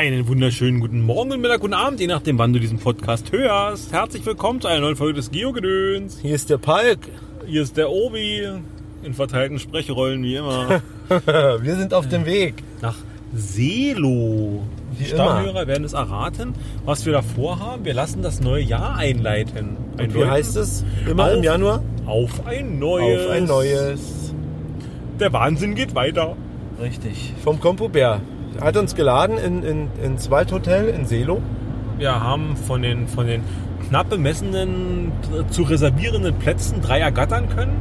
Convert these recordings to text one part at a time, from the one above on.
Einen wunderschönen guten Morgen, guten Mittag, guten Abend, je nachdem, wann du diesen Podcast hörst. Herzlich willkommen zu einer neuen Folge des Geogedöns. Hier ist der Palk. Hier ist der Obi in verteilten Sprechrollen wie immer. Wir sind auf dem Weg. Nach Selo. Die Stammhörer werden es erraten, was wir da vorhaben. Wir lassen das neue Jahr einleiten. Ein Wie heißt es? Immer Auf- im Januar? Auf ein neues. Auf ein neues. Der Wahnsinn geht weiter. Richtig. Vom Kompobär. Hat uns geladen in, in, ins Waldhotel in Selo. Wir haben von den, von den knapp bemessenen zu reservierenden Plätzen drei ergattern können.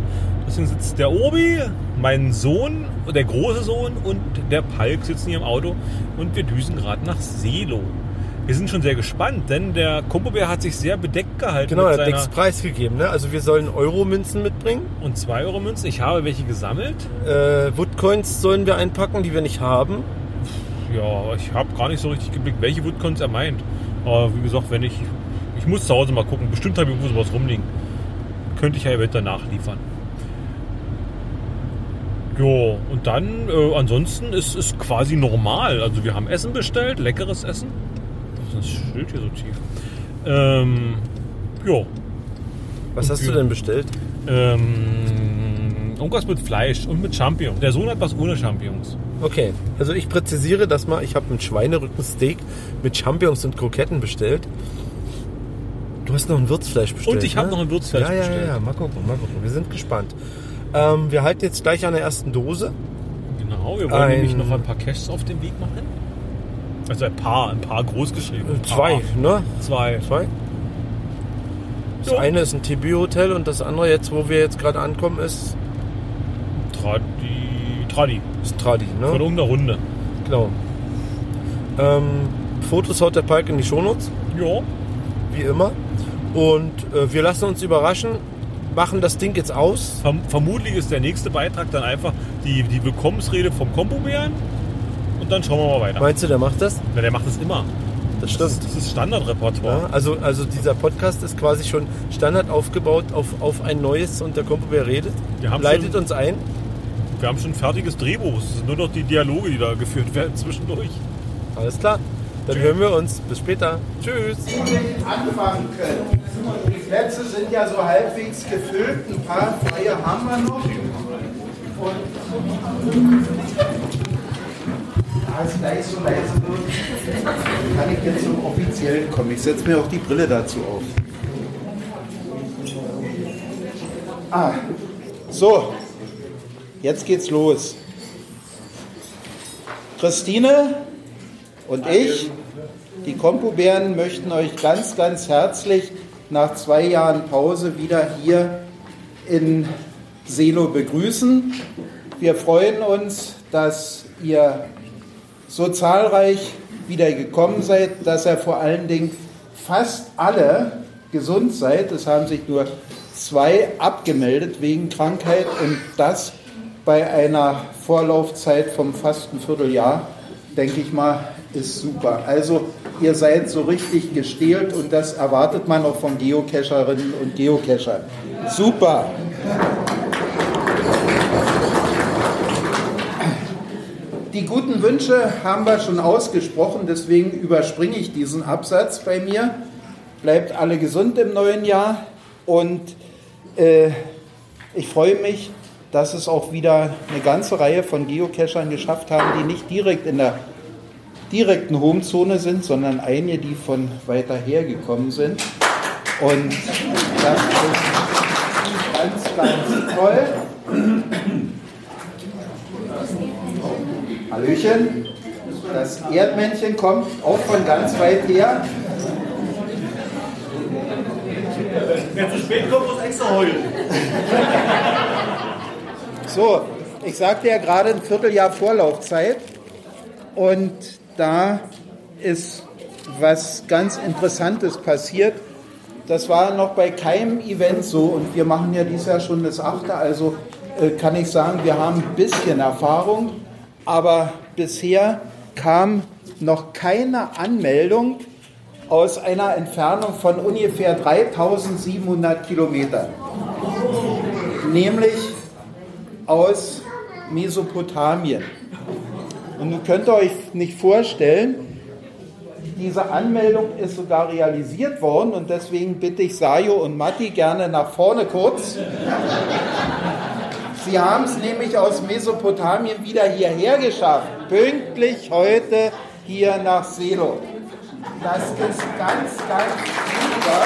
Deswegen sitzt der Obi, mein Sohn, der große Sohn und der Palk sitzen hier im Auto und wir düsen gerade nach Selo. Wir sind schon sehr gespannt, denn der Kumpelbär hat sich sehr bedeckt gehalten Genau, er hat nichts preisgegeben. Ne? Also wir sollen Euro-Münzen mitbringen. und 2 Euro Münzen. Ich habe welche gesammelt. Äh, Woodcoins sollen wir einpacken, die wir nicht haben. Ja, ich habe gar nicht so richtig geblickt, welche Woodcons er meint. Aber wie gesagt, wenn ich. Ich muss zu Hause mal gucken. Bestimmt habe ich irgendwo sowas rumliegen. Könnte ich ja eventuell nachliefern. Jo, und dann, äh, ansonsten ist es quasi normal. Also wir haben Essen bestellt, leckeres Essen. Das ist das Schild hier so tief. Ähm, jo, Was Und hast wir- du denn bestellt? ähm, irgendwas mit Fleisch und mit Champignons. Der Sohn hat was ohne Champignons. Okay, also ich präzisiere das mal. Ich habe ein Schweinerückensteak mit Champignons und Kroketten bestellt. Du hast noch ein Würzfleisch bestellt. Und ich habe ne? noch ein Würzfleisch ja, ja, bestellt. Ja, ja, mal gucken, mal gucken. Wir sind gespannt. Ähm, wir halten jetzt gleich an der ersten Dose. Genau, wir wollen Ein- nämlich noch ein paar Caches auf den Weg machen. Also ein paar, ein paar groß geschrieben. Ein Zwei, paar. ne? Zwei. Zwei. Das Ja. eine ist ein TB-Hotel und das andere jetzt, wo wir jetzt gerade ankommen, ist, Tradi. Tradi. ist Tradi, Von ne? irgendeiner Runde. Genau. Ähm, Fotos haut der Palk in die Shownotes, Ja. wie immer. Und äh, wir lassen uns überraschen, machen das Ding jetzt aus. Verm vermutlich ist der nächste Beitrag dann einfach die, die Willkommensrede vom Kombobären. Und dann schauen wir mal weiter. Meinst du, der macht das? Na, der macht das immer. Das Das stimmt. ist, das ist Standardrepertoire. Ja, also, also dieser Podcast ist quasi schon Standard aufgebaut auf, auf ein neues und der Kumpel, wer redet, leitet schon- uns ein. Wir haben schon ein fertiges Drehbuch. Es sind nur noch die Dialoge, die da geführt werden zwischendurch. Alles klar. Dann hören wir uns. Bis später. Tschüss. anfangen können. Die Plätze sind ja so halbwegs gefüllt, ein paar freie haben wir noch. Und da es gleich so leise wird, kann ich jetzt zum Offiziellen kommen. Ich setze mir auch die Brille dazu auf. Ah, so, jetzt geht's los. Christine und ich, die Kompobären, möchten euch ganz, ganz herzlich nach zwei Jahren Pause wieder hier in Selo begrüßen. Wir freuen uns, dass ihr so zahlreich wieder gekommen seid, dass ihr vor allen Dingen fast alle gesund seid. Es haben sich nur zwei abgemeldet wegen Krankheit und das bei einer Vorlaufzeit vom fast ein Vierteljahr, denke ich mal, ist super. Also ihr seid so richtig gestählt und das erwartet man auch von Geocacherinnen und Geocachern. Super. Die guten Wünsche haben wir schon ausgesprochen, deswegen überspringe ich diesen Absatz bei mir. Bleibt alle gesund im neuen Jahr und äh, ich freue mich, dass es auch wieder eine ganze Reihe von Geocachern geschafft haben, die nicht direkt in der direkten Homezone sind, sondern einige, die von weiter her gekommen sind. Und das ist ganz, ganz toll. Hallöchen. Das Erdmännchen kommt auch von ganz weit her. Wer zu spät kommt, muss extra heulen. So, ich sagte ja gerade ein Vierteljahr Vorlaufzeit und da ist was ganz Interessantes passiert. Das war noch bei keinem Event so und wir machen ja dieses Jahr schon das achte, also äh, kann ich sagen, wir haben ein bisschen Erfahrung, aber bisher kam noch keine Anmeldung aus einer Entfernung von ungefähr 3700 Kilometern, nämlich aus Mesopotamien. Und nun könnt ihr euch nicht vorstellen, diese Anmeldung ist sogar realisiert worden und deswegen bitte ich Sajo und Matti gerne nach vorne kurz. Sie haben es nämlich aus Mesopotamien wieder hierher geschafft. Pünktlich heute hier nach Selo. Das ist ganz, ganz super.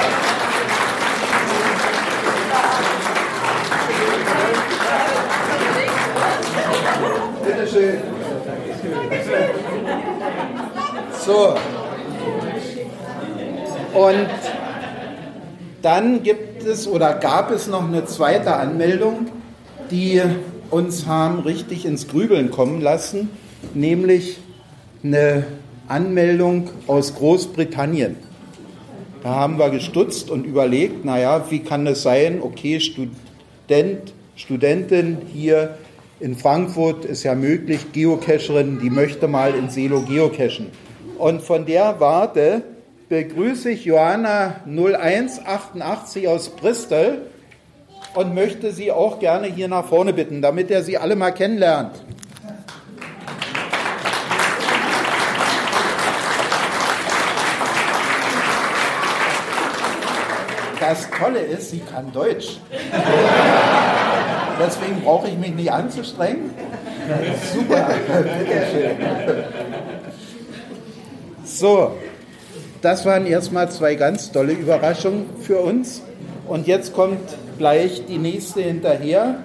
Bitte schön. So. Und dann gibt es oder gab es noch eine zweite Anmeldung, die uns haben richtig ins Grübeln kommen lassen, nämlich eine Anmeldung aus Großbritannien. Da haben wir gestutzt und überlegt, naja, wie kann es sein, okay, Student, Studentin hier in Frankfurt ist ja möglich, Geocacherin, die möchte mal in Selo geocachen. Und von der Warte begrüße ich Johanna 0188 aus Bristol und möchte Sie auch gerne hier nach vorne bitten, damit er Sie alle mal kennenlernt. Das Tolle ist, sie kann Deutsch. Deswegen brauche ich mich nicht anzustrengen. Super, bitteschön. So, das waren erstmal zwei ganz tolle Überraschungen für uns. Und jetzt kommt gleich die nächste hinterher,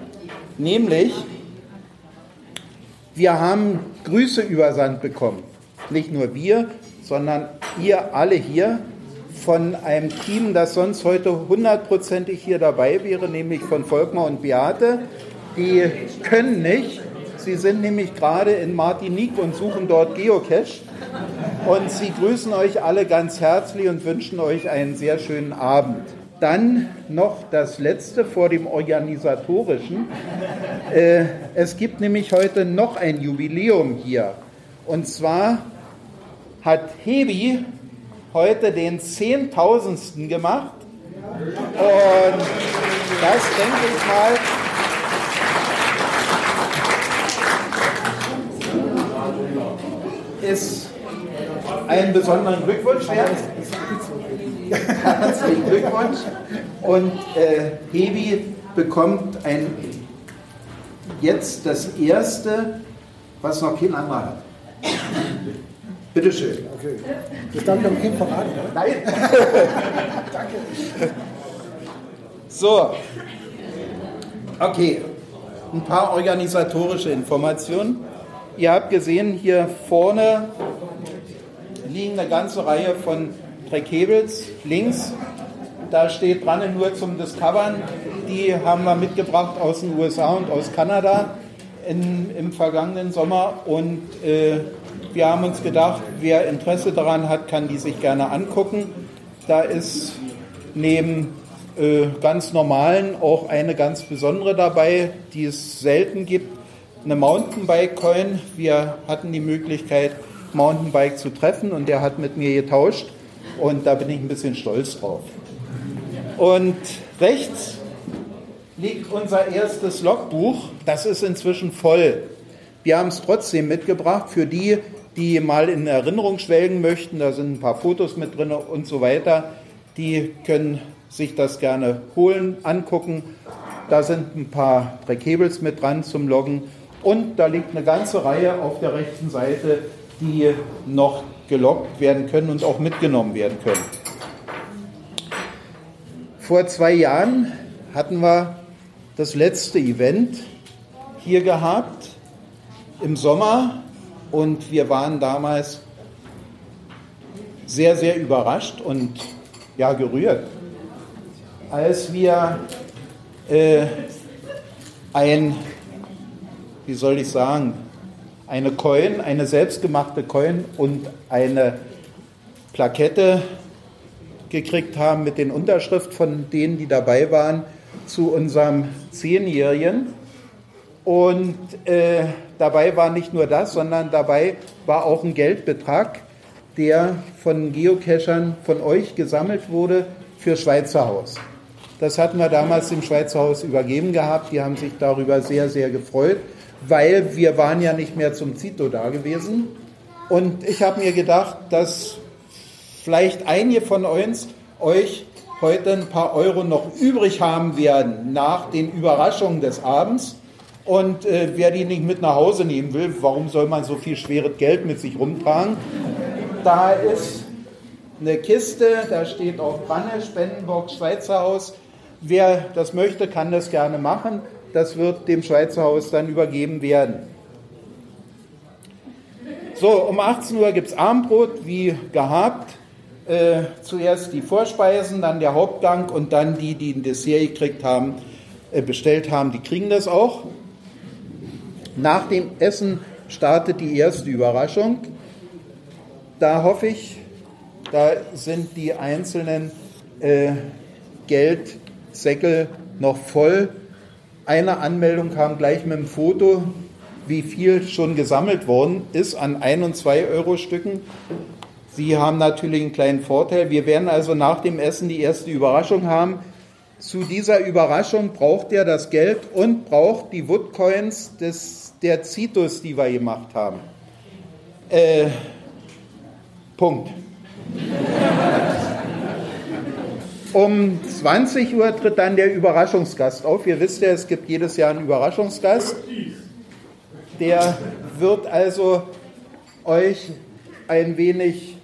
nämlich wir haben Grüße übersandt bekommen. Nicht nur wir, sondern ihr alle hier von einem Team, das sonst heute hundertprozentig hier dabei wäre, nämlich von Volkmar und Beate. Die können nicht. Sie sind nämlich gerade in Martinique und suchen dort Geocache. Und sie grüßen euch alle ganz herzlich und wünschen euch einen sehr schönen Abend. Dann noch das Letzte vor dem Organisatorischen. Äh, es gibt nämlich heute noch ein Jubiläum hier. Und zwar hat Hebi heute den Zehntausendsten gemacht. Und das denke ich mal. Ist einen besonderen Glückwunsch wert. Herzlichen Glückwunsch. Und äh, Hebi bekommt ein, jetzt das erste, was noch kein anderer hat. Bitte schön. Okay. Das darf ich am Kind verraten. Oder? Nein. Danke. So. Okay. Ein paar organisatorische Informationen. Ihr habt gesehen, hier vorne liegen eine ganze Reihe von Trackables links. Da steht dran nur zum Discovern. Die haben wir mitgebracht aus den USA und aus Kanada in, im vergangenen Sommer. Und äh, wir haben uns gedacht, wer Interesse daran hat, kann die sich gerne angucken. Da ist neben äh, ganz normalen auch eine ganz besondere dabei, die es selten gibt, eine Mountainbike-Coin. Wir hatten die Möglichkeit, Mountainbike zu treffen und der hat mit mir getauscht und da bin ich ein bisschen stolz drauf. Und rechts liegt unser erstes Logbuch. Das ist inzwischen voll. Wir haben es trotzdem mitgebracht für die, die mal in Erinnerung schwelgen möchten. Da sind ein paar Fotos mit drin und so weiter. Die können sich das gerne holen, angucken. Da sind ein paar Trackables mit dran zum Loggen. Und da liegt eine ganze Reihe auf der rechten Seite, die noch geloggt werden können und auch mitgenommen werden können. Vor zwei Jahren hatten wir das letzte Event hier gehabt im Sommer und wir waren damals sehr, sehr überrascht und ja gerührt, als wir äh, ein, wie soll ich sagen, eine Coin, eine selbstgemachte Coin und eine Plakette gekriegt haben mit den Unterschrift von denen, die dabei waren, zu unserem Zehnjährigen. Und äh, dabei war nicht nur das, sondern dabei war auch ein Geldbetrag, der von Geocachern von euch gesammelt wurde für Schweizer Haus. Das hatten wir damals dem Schweizer Haus übergeben gehabt. Die haben sich darüber sehr, sehr gefreut weil wir waren ja nicht mehr zum Zito da gewesen. Und ich habe mir gedacht, das vielleicht einige von uns euch heute ein paar Euro noch übrig haben werden nach den Überraschungen des Abends. Und äh, wer die nicht mit nach Hause nehmen will, warum soll man so viel schweres Geld mit sich rumtragen? Da ist eine Kiste, da steht auch Banne, Spendenbox Schweizer Haus. Wer das möchte, kann das gerne machen. Das wird dem Schweizer Haus dann übergeben werden. So, um 18 Uhr gibt es Abendbrot, wie gehabt. Äh, zuerst die Vorspeisen, dann der Hauptgang und dann die, die ein Dessert gekriegt haben, äh, bestellt haben, die kriegen das auch. Nach dem Essen startet die erste Überraschung. Da hoffe ich, da sind die einzelnen äh, Geldsäckel noch voll. Eine Anmeldung kam gleich mit dem Foto, wie viel schon gesammelt worden ist an 1 und 2 Euro Stücken. Sie haben natürlich einen kleinen Vorteil. Wir werden also nach dem Essen die erste Überraschung haben. Zu dieser Überraschung braucht er das Geld und braucht die Woodcoins des der Zitus, die wir gemacht haben. Äh, Punkt. Um 20 Uhr tritt dann der Überraschungsgast auf. Ihr wisst ja, es gibt jedes Jahr einen Überraschungsgast. Der wird also euch ein wenig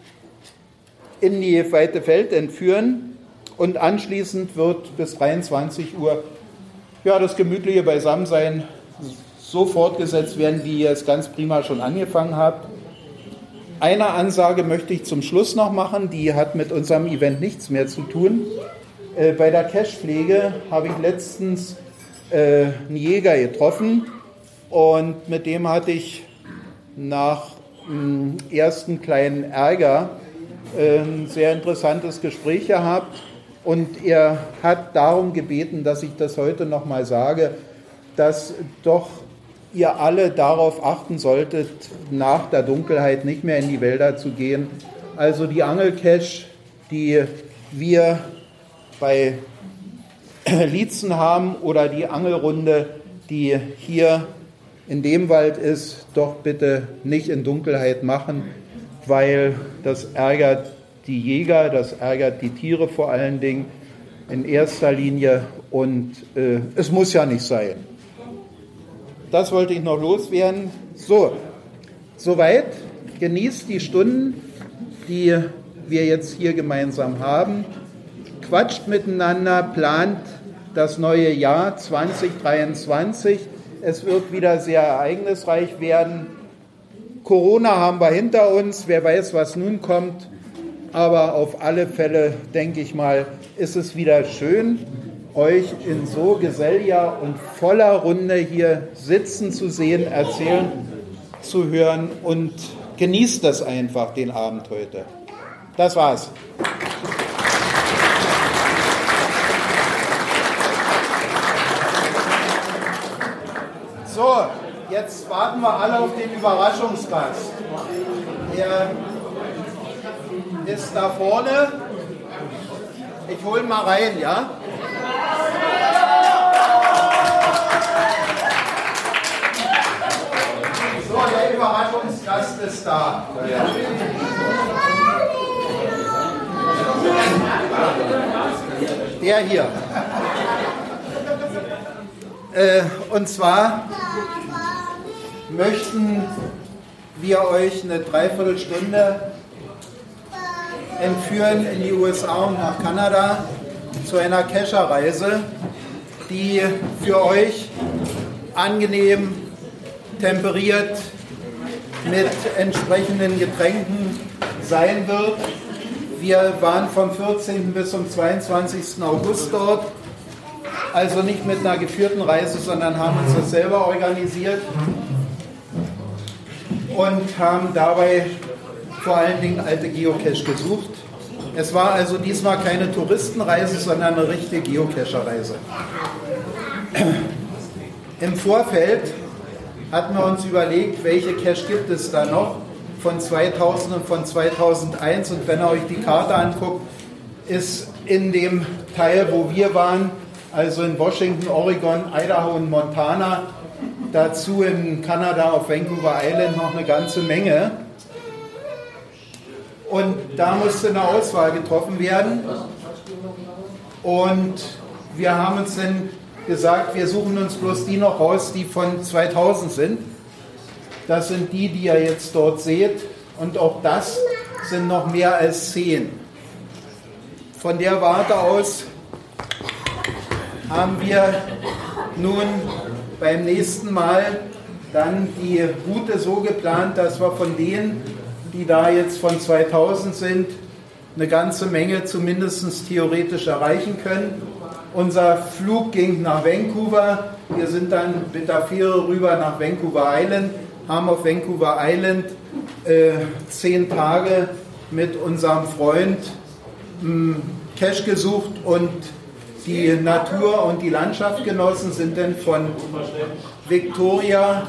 in die weite Welt entführen und anschließend wird bis 23 Uhr ja, das gemütliche Beisammensein so fortgesetzt werden, wie ihr es ganz prima schon angefangen habt. Eine Ansage möchte ich zum Schluss noch machen, die hat mit unserem Event nichts mehr zu tun. Äh, bei der Cashpflege habe ich letztens äh, einen Jäger getroffen und mit dem hatte ich nach dem ersten kleinen Ärger äh, ein sehr interessantes Gespräch gehabt und er hat darum gebeten, dass ich das heute nochmal sage, dass doch ihr alle darauf achten solltet, nach der Dunkelheit nicht mehr in die Wälder zu gehen. Also die Angelcache, die wir bei Lietzen haben oder die Angelrunde, die hier in dem Wald ist, doch bitte nicht in Dunkelheit machen, weil das ärgert die Jäger, das ärgert die Tiere vor allen Dingen in erster Linie und äh, es muss ja nicht sein das wollte ich noch loswerden. So, soweit. Genießt die Stunden, die wir jetzt hier gemeinsam haben. Quatscht miteinander, plant das neue Jahr 2023. Es wird wieder sehr ereignisreich werden. Corona haben wir hinter uns. Wer weiß, was nun kommt. Aber auf alle Fälle, denke ich mal, ist es wieder schön euch in so geselliger und voller Runde hier sitzen zu sehen, erzählen zu hören und genießt das einfach, den Abend heute. Das war's. So, jetzt warten wir alle auf den Überraschungsgast. Der ist da vorne. Ich hole ihn mal rein, ja? So, der Überraschungsgast ist da. Der hier. Äh, und zwar möchten wir euch eine Dreiviertelstunde entführen in die USA und nach Kanada zu einer Kescherreise, die für euch angenehm temperiert mit entsprechenden Getränken sein wird. Wir waren vom 14. bis zum 22. August dort, also nicht mit einer geführten Reise, sondern haben uns das selber organisiert und haben dabei vor allen Dingen alte Geocache gesucht. Es war also diesmal keine Touristenreise, sondern eine richtige Geocacher-Reise. Im Vorfeld hatten wir uns überlegt, welche Cache gibt es da noch von 2000 und von 2001. Und wenn ihr euch die Karte anguckt, ist in dem Teil, wo wir waren, also in Washington, Oregon, Idaho und Montana, dazu in Kanada auf Vancouver Island noch eine ganze Menge. Und da musste eine Auswahl getroffen werden. Und wir haben uns dann gesagt, wir suchen uns bloß die noch raus, die von 2000 sind. Das sind die, die ihr jetzt dort seht. Und auch das sind noch mehr als zehn. Von der Warte aus haben wir nun beim nächsten Mal dann die Route so geplant, dass wir von denen, die da jetzt von 2000 sind, eine ganze Menge zumindest theoretisch erreichen können. Unser Flug ging nach Vancouver. Wir sind dann mit der Fähre rüber nach Vancouver Island, haben auf Vancouver Island äh, zehn Tage mit unserem Freund mh, hm, Cash gesucht und die Natur und die Landschaft genossen, sind dann von Victoria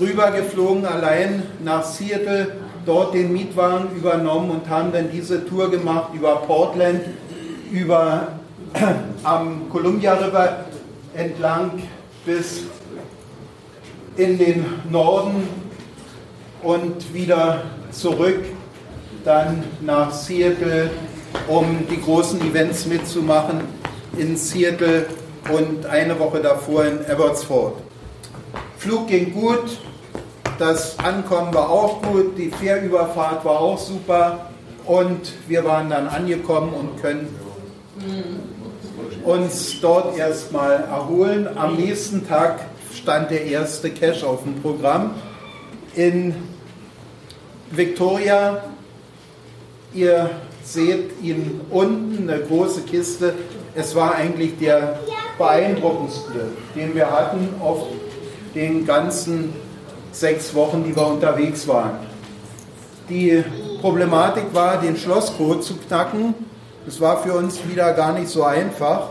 rübergeflogen, allein nach Seattle, dort den Mietwagen übernommen und haben dann diese Tour gemacht über Portland, über am Columbia River entlang bis in den Norden und wieder zurück, dann nach Seattle, um die großen Events mitzumachen in Seattle und eine Woche davor in Abbotsford. Flug ging gut, das Ankommen war auch gut, die Fährüberfahrt war auch super und wir waren dann angekommen und können uns dort erstmal erholen. Am nächsten Tag stand der erste Cache auf dem Programm in Victoria. Ihr seht ihn unten, eine große Kiste. Es war eigentlich der beeindruckendste, den wir hatten auf den ganzen sechs Wochen, die wir unterwegs waren. Die Problematik war, den Schlosscode zu knacken. Das war für uns wieder gar nicht so einfach,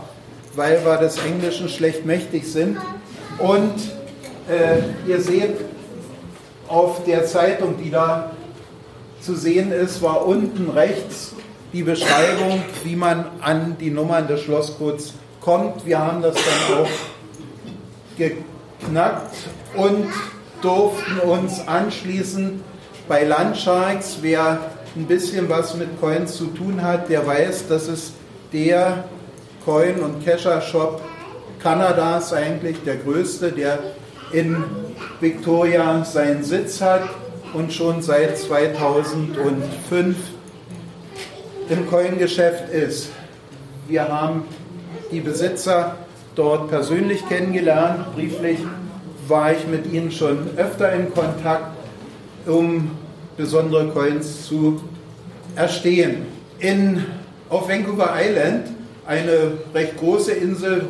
weil wir des Englischen schlecht mächtig sind. Und äh, ihr seht auf der Zeitung, die da zu sehen ist, war unten rechts die Beschreibung, wie man an die Nummern des Schlosscodes kommt. Wir haben das dann auch geknackt und durften uns anschließen bei Landsharks. Wer ein bisschen was mit Coins zu tun hat, der weiß, dass es der Coin- und Kescher-Shop Kanadas eigentlich, der größte, der in Victoria seinen Sitz hat und schon seit 2005 im Coin-Geschäft ist. Wir haben die Besitzer dort persönlich kennengelernt. Brieflich war ich mit ihnen schon öfter in Kontakt, um besondere Coins zu erstehen. In, auf Vancouver Island, eine recht große Insel,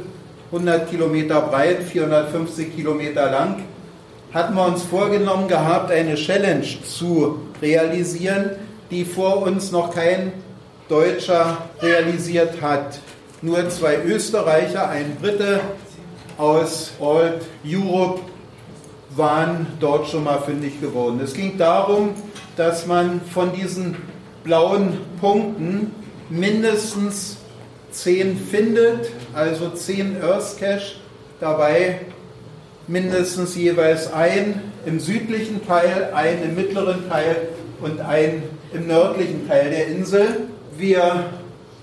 100 Kilometer breit, 450 Kilometer lang, hatten wir uns vorgenommen gehabt, eine Challenge zu realisieren, die vor uns noch kein Deutscher realisiert hat. Nur zwei Österreicher, ein Brite aus Old Europe waren dort schon mal fündig geworden. Es ging darum, dass man von diesen blauen Punkten mindestens zehn findet, also zehn Earth Cache, dabei mindestens jeweils ein im südlichen Teil, ein im mittleren Teil und ein im nördlichen Teil der Insel. Wir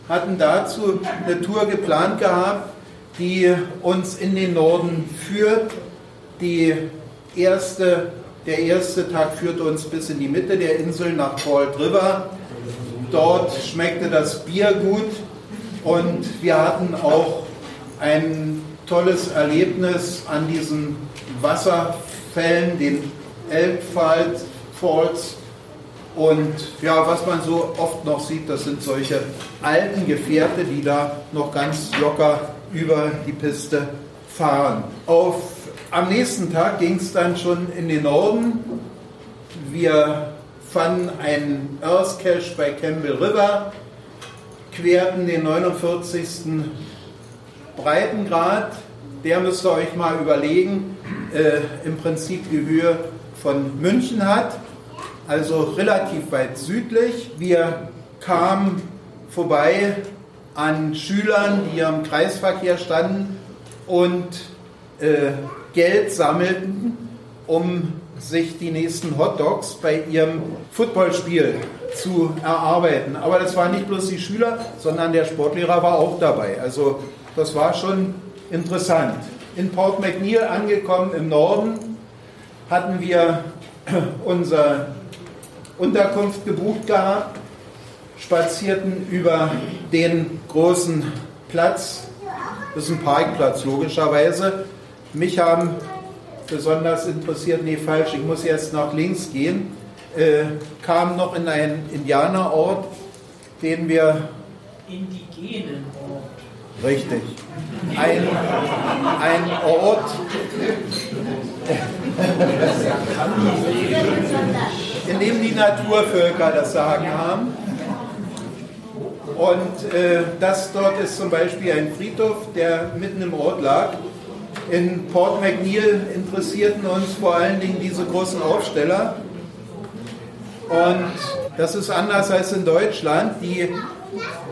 hatten dazu eine Tour geplant gehabt, die uns in den Norden führt. Die erste, der erste Tag führte uns bis in die Mitte der Insel nach Bald River. Dort schmeckte das Bier gut und wir hatten auch ein tolles Erlebnis an diesen Wasserfällen, den Elk Falls und ja, was man so oft noch sieht, das sind solche alten Gefährte, die da noch ganz locker über die Piste fahren. Auf, am nächsten Tag ging es dann schon in den Norden. Wir fanden einen Earth Cache bei Campbell River, querten den 49. Breitengrad. Der müsst ihr euch mal überlegen, äh, im Prinzip die Höhe von München hat also relativ weit südlich. Wir kamen vorbei an Schülern, die am Kreisverkehr standen und äh, Geld sammelten, um sich die nächsten Hotdogs bei ihrem Footballspiel zu erarbeiten. Aber das waren nicht bloß die Schüler, sondern der Sportlehrer war auch dabei. Also das war schon interessant. In Port McNeil angekommen im Norden hatten wir unsere Unterkunft gebucht gehabt, spazierten über den großen Platz, das ist ein Parkplatz logischerweise. Mich haben besonders interessiert, nee falsch, ich muss jetzt nach links gehen, äh, kam noch in einen Indianerort, den wir... Indigenen Ort. Richtig. Ein, ein Ort, in dem die Naturvölker das Sagen haben. Und äh, das dort ist zum Beispiel ein Friedhof, der mitten im Ort lag. In Port McNeil interessierten uns vor allen Dingen diese großen Aufsteller. Und das ist anders als in Deutschland. Die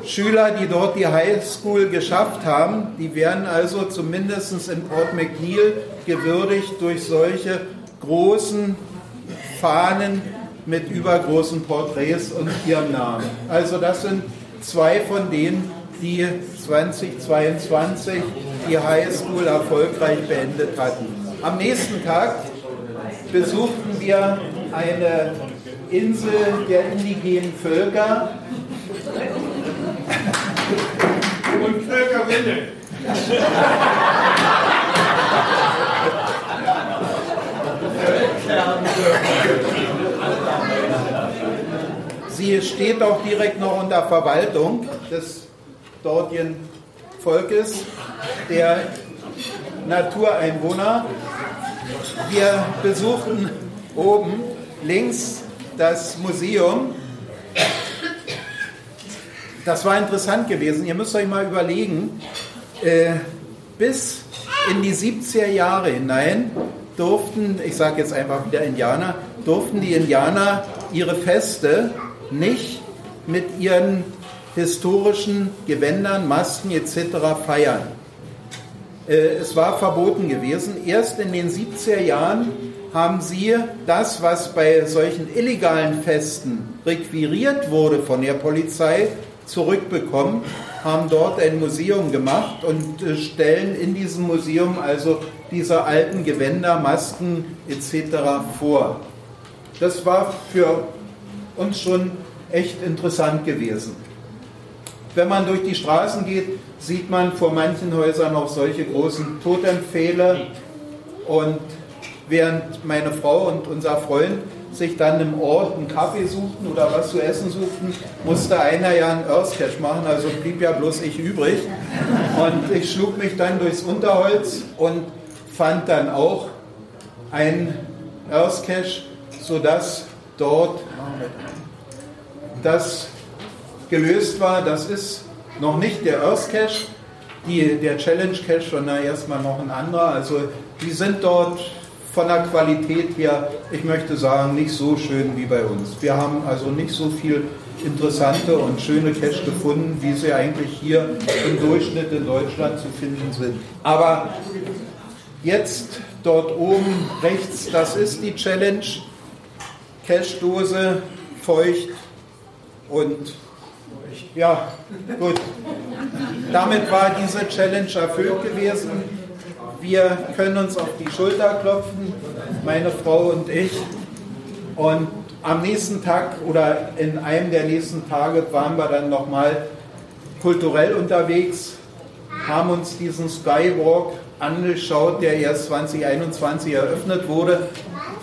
Schüler, die dort die Highschool geschafft haben, die werden also zumindest in Port McNeil gewürdigt durch solche großen Fahnen mit übergroßen Porträts und ihrem Namen. Also das sind zwei von denen, die 2022 die Highschool erfolgreich beendet hatten. Am nächsten Tag besuchten wir eine Insel der indigenen Völker. Und Völkerwille. Sie steht auch direkt noch unter Verwaltung des dortigen Volkes, der Natureinwohner. Wir besuchten oben links das Museum. Das war interessant gewesen. Ihr müsst euch mal überlegen, äh, bis in die 70er Jahre hinein durften, ich sage jetzt einfach wieder Indianer, durften die Indianer ihre Feste nicht mit ihren historischen Gewändern, Masken etc. feiern. Äh, es war verboten gewesen. Erst in den 70er Jahren haben sie das, was bei solchen illegalen Festen requiriert wurde von der Polizei, zurückbekommen, haben dort ein Museum gemacht und äh, stellen in diesem Museum also diese alten Gewänder, Masken etc. vor. Das war für uns schon echt interessant gewesen. Wenn man durch die Straßen geht, sieht man vor manchen Häusern noch solche großen Totempfähle. Und während meine Frau und unser Freund sich dann im Ort einen Kaffee suchten oder was zu essen suchten, musste einer ja einen Earthcash machen, also blieb ja bloß ich übrig. Und ich schlug mich dann durchs Unterholz und fand dann auch ein Earthcash, sodass dort das gelöst war. Das ist noch nicht der Earth Cache, die, der Challenge Cache, sondern erstmal noch ein anderer. Also die sind dort von der Qualität her, ich möchte sagen, nicht so schön wie bei uns. Wir haben also nicht so viel interessante und schöne Cache gefunden, wie sie eigentlich hier im Durchschnitt in Deutschland zu finden sind. Aber jetzt dort oben rechts, das ist die Challenge. Cache-Dose, feucht und ja, gut. Damit war diese Challenge erfüllt gewesen. Wir können uns auf die Schulter klopfen, meine Frau und ich. Und am nächsten Tag oder in einem der nächsten Tage waren wir dann nochmal kulturell unterwegs, haben uns diesen Skywalk angeschaut, der erst 2021 eröffnet wurde,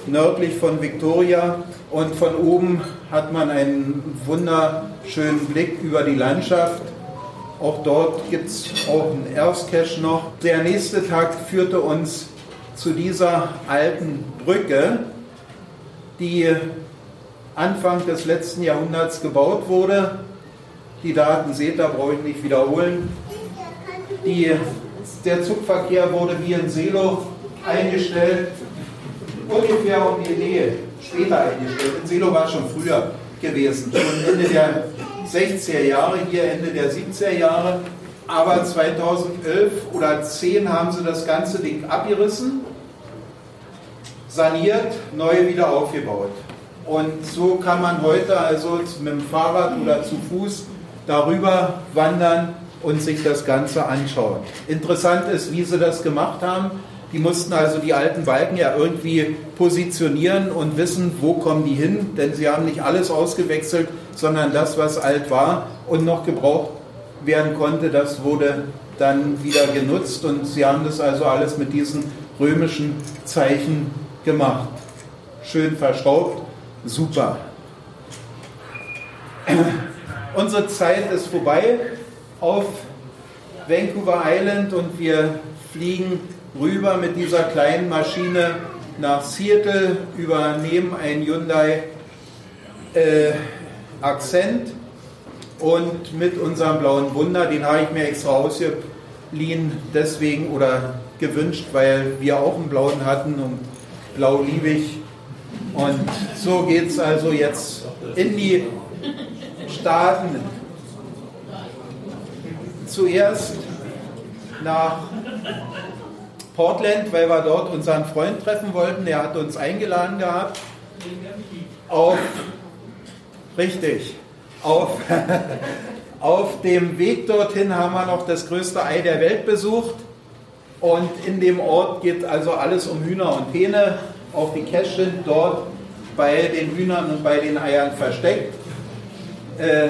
nördlich von Victoria. Und von oben hat man einen wunderschönen Blick über die Landschaft. Auch dort gibt es auch einen Erzcache noch. Der nächste Tag führte uns zu dieser alten Brücke, die Anfang des letzten Jahrhunderts gebaut wurde. Die Daten seht ihr, brauche ich nicht wiederholen. Die, der Zugverkehr wurde wie in Seelow eingestellt, ungefähr um die Nähe später eingestellt. In Selo war es schon früher gewesen, schon Ende der 60er Jahre, hier Ende der 70er Jahre. Aber 2011 oder 2010 haben sie das ganze Ding abgerissen, saniert, neu wieder aufgebaut. Und so kann man heute also mit dem Fahrrad oder zu Fuß darüber wandern und sich das Ganze anschauen. Interessant ist, wie sie das gemacht haben. Die mussten also die alten Balken ja irgendwie positionieren und wissen, wo kommen die hin, denn sie haben nicht alles ausgewechselt, sondern das, was alt war und noch gebraucht werden konnte, das wurde dann wieder genutzt und sie haben das also alles mit diesen römischen Zeichen gemacht. Schön verschraubt, super. Unsere Zeit ist vorbei auf Vancouver Island und wir fliegen rüber mit dieser kleinen Maschine nach Seattle, übernehmen ein Hyundai äh, Akzent und mit unserem blauen Wunder, den habe ich mir extra ausgeliehen, deswegen oder gewünscht, weil wir auch einen blauen hatten und blau liebe ich. Und so geht es also jetzt in die Staaten. Zuerst nach Portland, weil wir dort unseren Freund treffen wollten. Der hat uns eingeladen gehabt. Auf, richtig, auf, auf dem Weg dorthin haben wir noch das größte Ei der Welt besucht. Und in dem Ort geht also alles um Hühner und Hähne. Auch die Cash sind dort bei den Hühnern und bei den Eiern versteckt. Äh,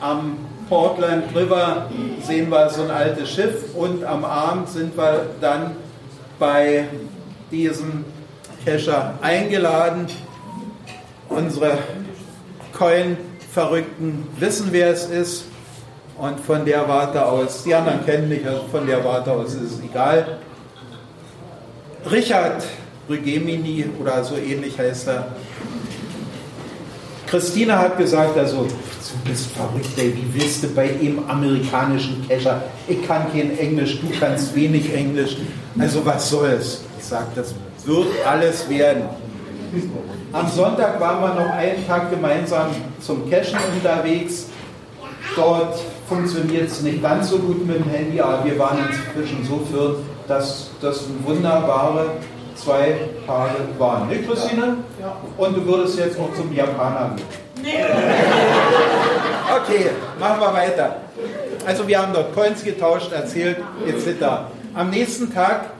am Portland River sehen wir so ein altes Schiff und am Abend sind wir dann bei diesem Kescher eingeladen. Unsere Coin-Verrückten wissen, wer es ist. Und von der Warte aus, die anderen kennen mich, also von der Warte aus ist es egal. Richard Rügemini oder so ähnlich heißt er. Christina hat gesagt, also du bist verrückt, ey, wie willst du bei dem amerikanischen Kescher? Ich kann kein Englisch, du kannst wenig Englisch. Also was soll's? Ich sage, das wird alles werden. Am Sonntag waren wir noch einen Tag gemeinsam zum Cashen unterwegs. Dort funktioniert es nicht ganz so gut mit dem Handy, aber wir waren inzwischen so für, dass das wunderbare zwei Tage waren. Ne, Christine? Ja. Und du würdest jetzt auch zum Japaner gehen. Nee. Okay, machen wir weiter. Also wir haben dort Coins getauscht, erzählt, etc. Am nächsten Tag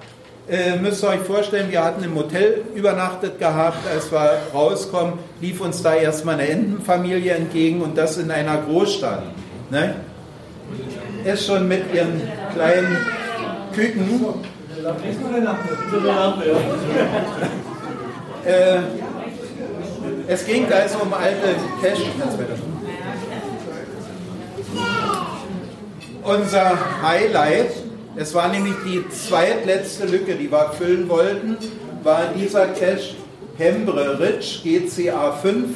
äh, müsst ihr euch vorstellen, wir hatten im Hotel übernachtet gehabt. Als wir rauskommen, lief uns da erstmal eine Entenfamilie entgegen und das in einer Großstadt. Ne? Ist schon mit ihren kleinen Küken. Äh, es ging also um alte Cash. Unser Highlight, es war nämlich die zweitletzte Lücke, die wir füllen wollten, war dieser Cache Hembre Ridge GCA 5,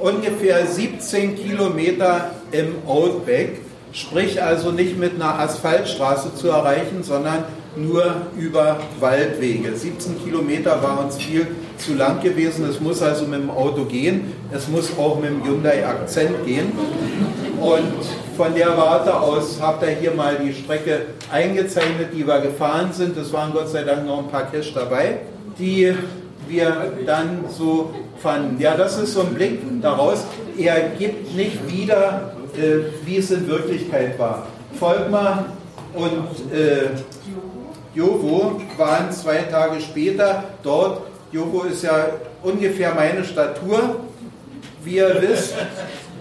ungefähr 17 Kilometer im Outback, sprich also nicht mit einer Asphaltstraße zu erreichen, sondern nur über Waldwege. 17 Kilometer war uns viel zu lang gewesen. Es muss also mit dem Auto gehen. Es muss auch mit dem Hyundai Akzent gehen. Und von der Warte aus habt ihr hier mal die Strecke eingezeichnet, die wir gefahren sind. Es waren Gott sei Dank noch ein paar Cash dabei, die wir dann so fanden. Ja, das ist so ein Blick daraus. Er gibt nicht wieder, äh, wie es in Wirklichkeit war. Volkmar und äh, Jovo waren zwei Tage später dort. Jovo ist ja ungefähr meine Statur, wie ihr wisst.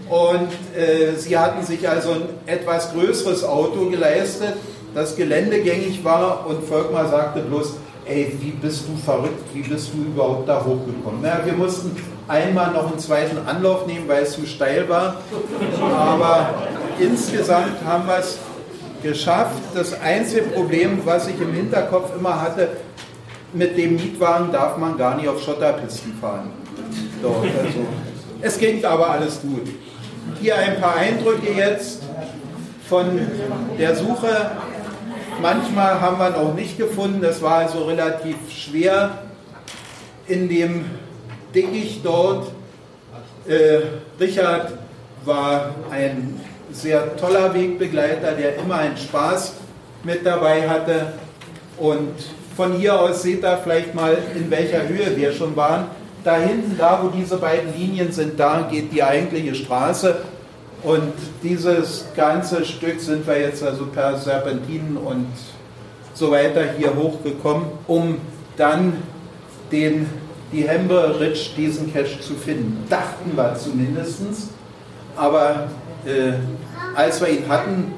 Und äh, sie hatten sich also ein etwas größeres Auto geleistet, das geländegängig war. Und Volkmar sagte bloß, ey, wie bist du verrückt, wie bist du überhaupt da hochgekommen? Na, wir mussten einmal noch einen zweiten Anlauf nehmen, weil es zu steil war. Aber insgesamt haben wir es geschafft. Das einzige Problem, was ich im Hinterkopf immer hatte, mit dem Mietwagen darf man gar nicht auf Schotterpisten fahren. Dort, also. Es ging aber alles gut. Hier ein paar Eindrücke jetzt von der Suche. Manchmal haben wir noch nicht gefunden. Das war also relativ schwer in dem Dickicht dort. Äh, Richard war ein sehr toller Wegbegleiter, der immer einen Spaß mit dabei hatte. Und Von hier aus seht ihr vielleicht mal, in welcher Höhe wir schon waren. Da hinten, da wo diese beiden Linien sind, da geht die eigentliche Straße. Und dieses ganze Stück sind wir jetzt also per Serpentinen und so weiter hier hochgekommen, um dann den, die Hember Ridge, diesen Cache zu finden. Dachten wir zumindest. Aber äh, als wir ihn hatten,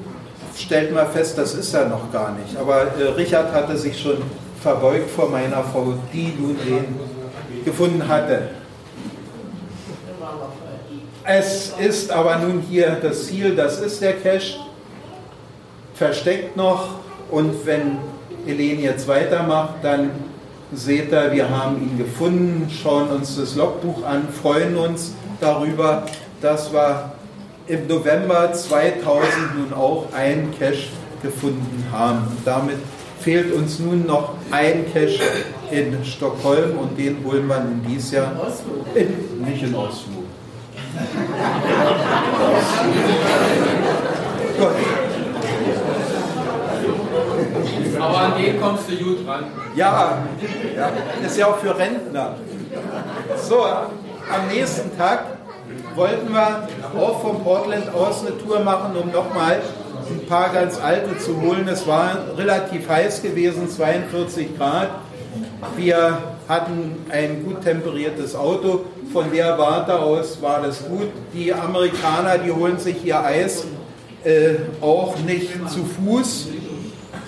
stellten wir fest, das ist er noch gar nicht. Aber äh, Richard hatte sich schon verbeugt vor meiner Frau, die nun den gefunden hatte. Es ist aber nun hier das Ziel, das ist der Cache, versteckt noch und wenn Helene jetzt weitermacht, dann seht ihr, wir haben ihn gefunden, schauen uns das Logbuch an, freuen uns darüber, dass wir im November 2000 nun auch einen Cache gefunden haben. Damit fehlt uns nun noch ein Cache in Stockholm und den holen wir in dieses Jahr in, nicht in Oslo. Gut. Aber an den kommst du gut ran. Ja, ja, ist ja auch für Rentner. So, am nächsten Tag wollten wir auch von Portland aus eine Tour machen, um nochmal ein paar ganz alte zu holen. Es war relativ heiß gewesen, 42 Grad. Wir hatten ein gut temperiertes Auto. Von der Warte aus war das gut. Die Amerikaner, die holen sich ihr Eis äh, auch nicht zu Fuß,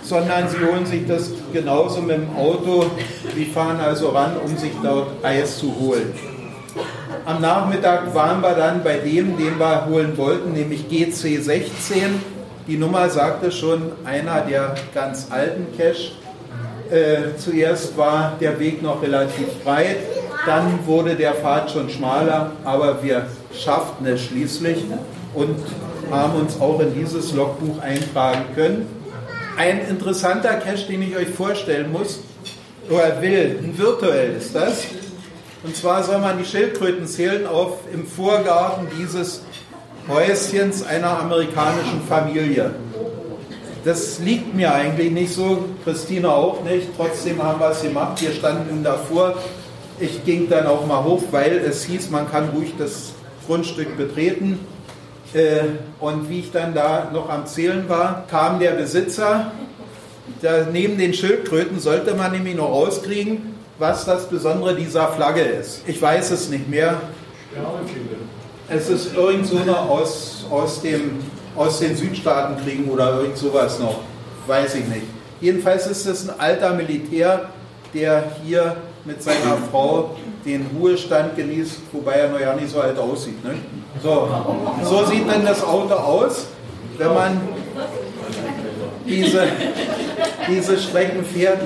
sondern sie holen sich das genauso mit dem Auto. Die fahren also ran, um sich dort Eis zu holen. Am Nachmittag waren wir dann bei dem, den wir holen wollten, nämlich GC16. Die Nummer sagte schon, einer der ganz alten Cache. Äh, zuerst war der Weg noch relativ breit, dann wurde der Pfad schon schmaler, aber wir schafften es schließlich und haben uns auch in dieses Logbuch eintragen können. Ein interessanter Cache, den ich euch vorstellen muss, oder will, ein virtuell ist das. Und zwar soll man die Schildkröten zählen auf im Vorgarten dieses Häuschens einer amerikanischen Familie. Das liegt mir eigentlich nicht so, Christine auch nicht. Trotzdem haben wir es gemacht. Wir standen davor. Ich ging dann auch mal hoch, weil es hieß, man kann ruhig das Grundstück betreten. Äh, und wie ich dann da noch am Zählen war, kam der Besitzer. Da neben den Schildkröten sollte man nämlich noch rauskriegen, was das Besondere dieser Flagge ist. Ich weiß es nicht mehr. Es ist irgend so eine aus, aus, dem, aus den Südstaatenkriegen oder irgend sowas noch. Weiß ich nicht. Jedenfalls ist es ein alter Militär, der hier mit seiner Frau den Ruhestand genießt, wobei er noch ja nicht so alt aussieht. Ne? So, so sieht dann das Auto aus, wenn man diese, diese Strecken fährt.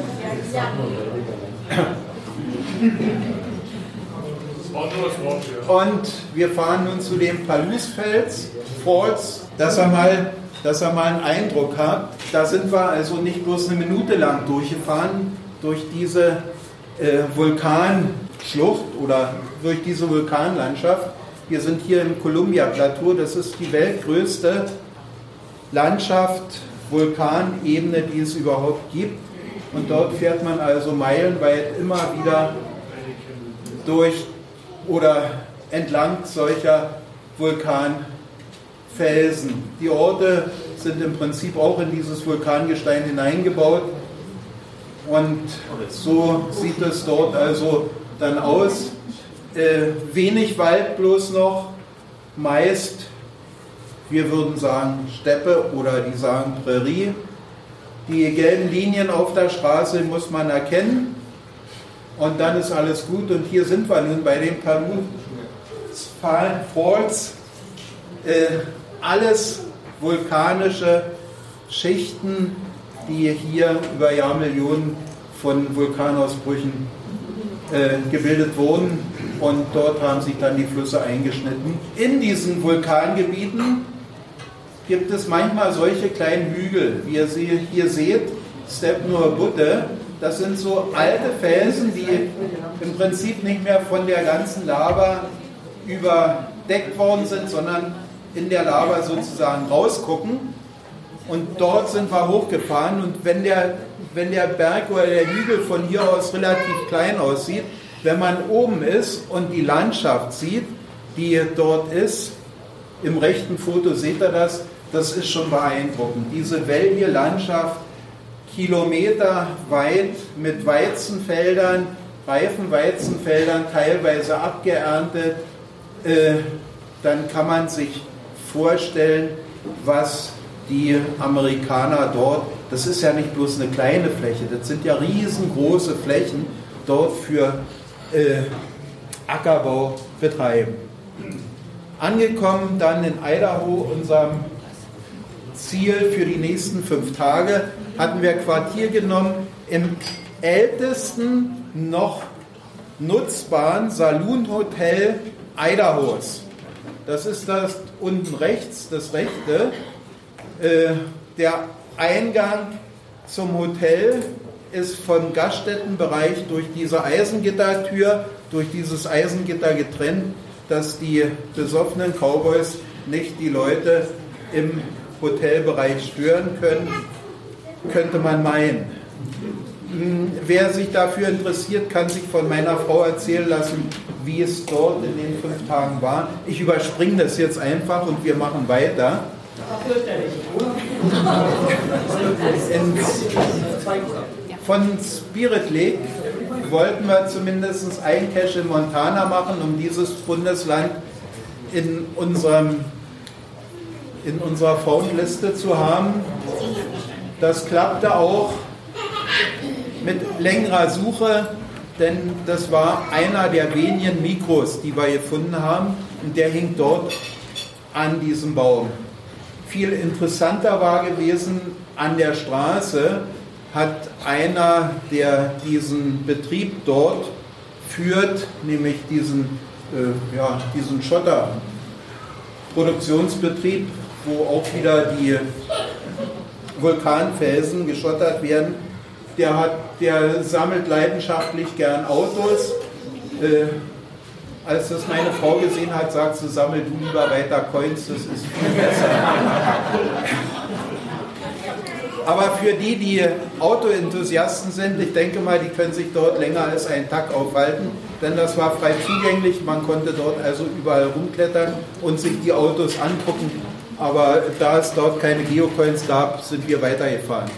Und wir fahren nun zu dem Palusfels Falls, dass er mal dass er mal einen Eindruck hat. Da sind wir also nicht bloß eine Minute lang durchgefahren durch diese äh, Vulkanschlucht oder durch diese Vulkanlandschaft. Wir sind hier im Columbia-Plateau, das ist die weltgrößte Landschaft, Vulkanebene, die es überhaupt gibt. Und dort fährt man also meilenweit immer wieder durch oder entlang solcher Vulkanfelsen. Die Orte sind im Prinzip auch in dieses Vulkangestein hineingebaut. Und so sieht es dort also dann aus. Äh, wenig Wald bloß noch, meist, wir würden sagen Steppe oder die sagen Prärie. Die gelben Linien auf der Straße muss man erkennen und dann ist alles gut. Und hier sind wir nun bei den Peru Falls. Äh, alles vulkanische Schichten, die hier über Jahrmillionen von Vulkanausbrüchen äh, gebildet wurden. Und dort haben sich dann die Flüsse eingeschnitten. In diesen Vulkangebieten gibt es manchmal solche kleinen Hügel, wie ihr sie hier seht, Stepnur Butte. Das sind so alte Felsen, die im Prinzip nicht mehr von der ganzen Lava überdeckt worden sind, sondern in der Lava sozusagen rausgucken. Und dort sind wir hochgefahren und wenn der, wenn der Berg oder der Hügel von hier aus relativ klein aussieht, wenn man oben ist und die Landschaft sieht, die dort ist, im rechten Foto seht ihr das, das ist schon beeindruckend. Diese wellige Landschaft, Kilometer weit mit Weizenfeldern, Reifenweizenfeldern, teilweise abgeerntet, äh, dann kann man sich vorstellen, was die Amerikaner dort, das ist ja nicht bloß eine kleine Fläche, das sind ja riesengroße Flächen dort für äh, Ackerbau betreiben. Angekommen dann in Idaho, unserem Ziel für die nächsten fünf Tage, hatten wir Quartier genommen im ältesten noch nutzbaren Saloon-Hotel Idahos. Das ist das unten rechts, das rechte. Äh, der Eingang zum Hotel ist vom Gaststättenbereich durch diese Eisengittertür, durch dieses Eisengitter getrennt, dass die besoffenen Cowboys nicht die Leute im Hotelbereich stören können, könnte man meinen. Hm, wer sich dafür interessiert, kann sich von meiner Frau erzählen lassen, wie es dort in den fünf Tagen war. Ich überspringe das jetzt einfach und wir machen weiter. von Spirit Lake wollten wir zumindest ein Cache in Montana machen, um dieses Bundesland in, unserem, in unserer Phone-Liste zu haben. Das klappte auch mit längerer Suche, denn das war einer der wenigen Mikros, die wir gefunden haben und der hing dort an diesem Baum. Viel interessanter war gewesen, an der Straße hat einer, der diesen Betrieb dort führt, nämlich diesen, äh, ja, diesen Schotterproduktionsbetrieb, wo auch wieder die Vulkanfelsen geschottert werden, der, hat, der sammelt leidenschaftlich gern Autos. Äh, als das meine Frau gesehen hat, sagt sie, sammel du lieber weiter Coins, das ist viel besser. Aber für die, die Autoenthusiasten sind, ich denke mal, die können sich dort länger als einen Tag aufhalten, denn das war frei zugänglich. Man konnte dort also überall rumklettern und sich die Autos angucken. Aber da es dort keine Geocoins gab, sind wir weitergefahren.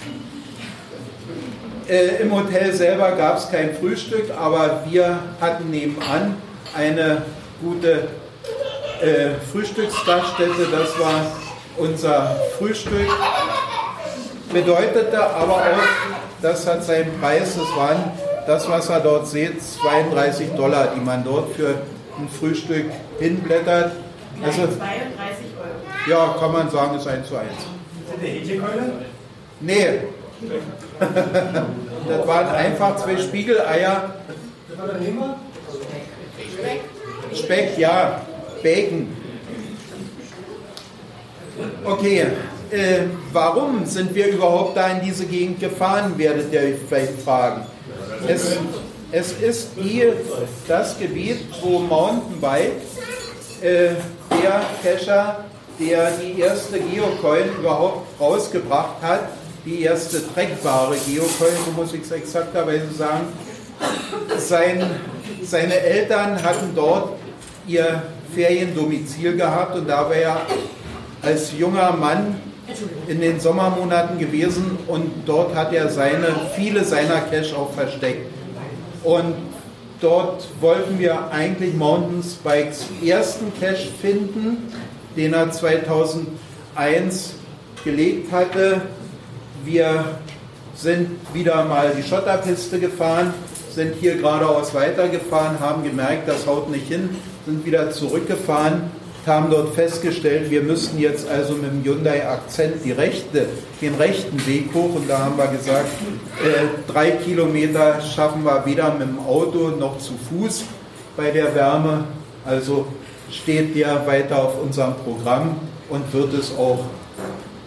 Äh, Im Hotel selber gab es kein Frühstück, aber wir hatten nebenan eine gute äh, Frühstücksgaststätte. Das war unser Frühstück. Bedeutete aber auch, das hat seinen Preis, das waren das, was ihr dort seht, 32 Dollar, die man dort für ein Frühstück hinblättert. Also, 32 Euro. Ja, kann man sagen, ist 1 zu 1. Sind die Hähnchenkeule? Nee, das waren einfach zwei Spiegeleier. Das war der Nehmer? Speck. Speck, ja. Bacon. Okay, äh, warum sind wir überhaupt da in diese Gegend gefahren, werdet ihr euch vielleicht fragen. Es, es ist die, das Gebiet, wo Mountainbike, äh, der Cacher, der die erste Geocoin überhaupt rausgebracht hat, die erste trackbare Geocoin, muss ich es exakterweise sagen. Sein, seine Eltern hatten dort ihr Feriendomizil gehabt und da war er als junger Mann in den Sommermonaten gewesen und dort hat er seine, viele seiner Cash auch versteckt. Und dort wollten wir eigentlich Mountainspikes ersten Cache finden, den er 2001 gelegt hatte. Wir sind wieder mal die Schotterpiste gefahren, sind hier geradeaus weitergefahren, haben gemerkt, das haut nicht hin, sind wieder zurückgefahren, haben dort festgestellt, wir müssten jetzt also mit dem Hyundai Akzent die rechte, den rechten Weg hoch und da haben wir gesagt, äh, drei Kilometer schaffen wir weder mit dem Auto noch zu Fuß bei der Wärme. Also steht der weiter auf unserem Programm und wird es auch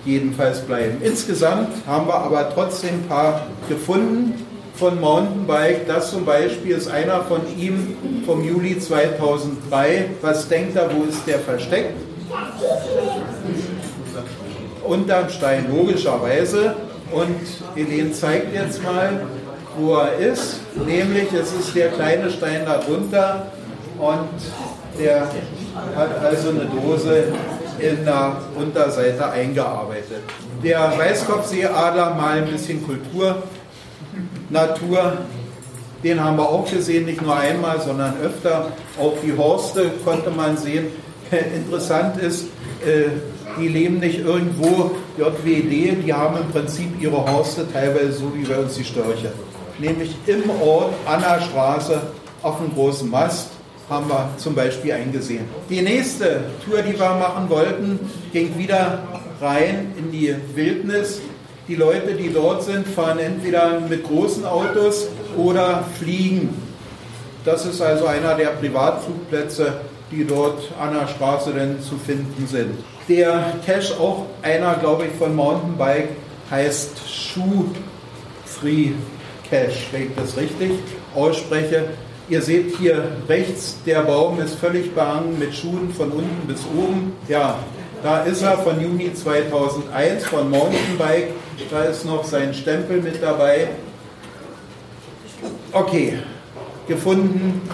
jedenfalls bleiben. Insgesamt haben wir aber trotzdem ein paar gefunden von Mountainbike. Das zum Beispiel ist einer von ihm vom Juli 2003. Was denkt er, wo ist der versteckt? unterm Stein, logischerweise. Und Helene zeigt jetzt mal, wo er ist. Nämlich, es ist der kleine Stein darunter und der hat also eine Dose in der Unterseite eingearbeitet. Der Weißkopfseeadler mal ein bisschen Kultur, Natur, den haben wir auch gesehen, nicht nur einmal, sondern öfter. Auch die Horste konnte man sehen. Interessant ist, äh, die leben nicht irgendwo JWD, die haben im Prinzip ihre Horste teilweise so wie bei uns die Störche. Nämlich im Ort, an der Straße, auf einem großen Mast haben wir zum Beispiel eingesehen. Die nächste Tour, die wir machen wollten, ging wieder rein in die Wildnis. Die Leute, die dort sind, fahren entweder mit großen Autos oder fliegen. Das ist also einer der Privatflugplätze, die dort an der Straße denn zu finden sind. Der Cache, auch einer, glaube ich, von Mountainbike, heißt Shoe Free Cache, wenn ich das richtig ausspreche. Ihr seht hier rechts, der Baum ist völlig behangen mit Schuhen von unten bis oben. Ja, da ist er von Juni 2001 von Mountainbike. Da ist noch sein Stempel mit dabei. Okay, gefunden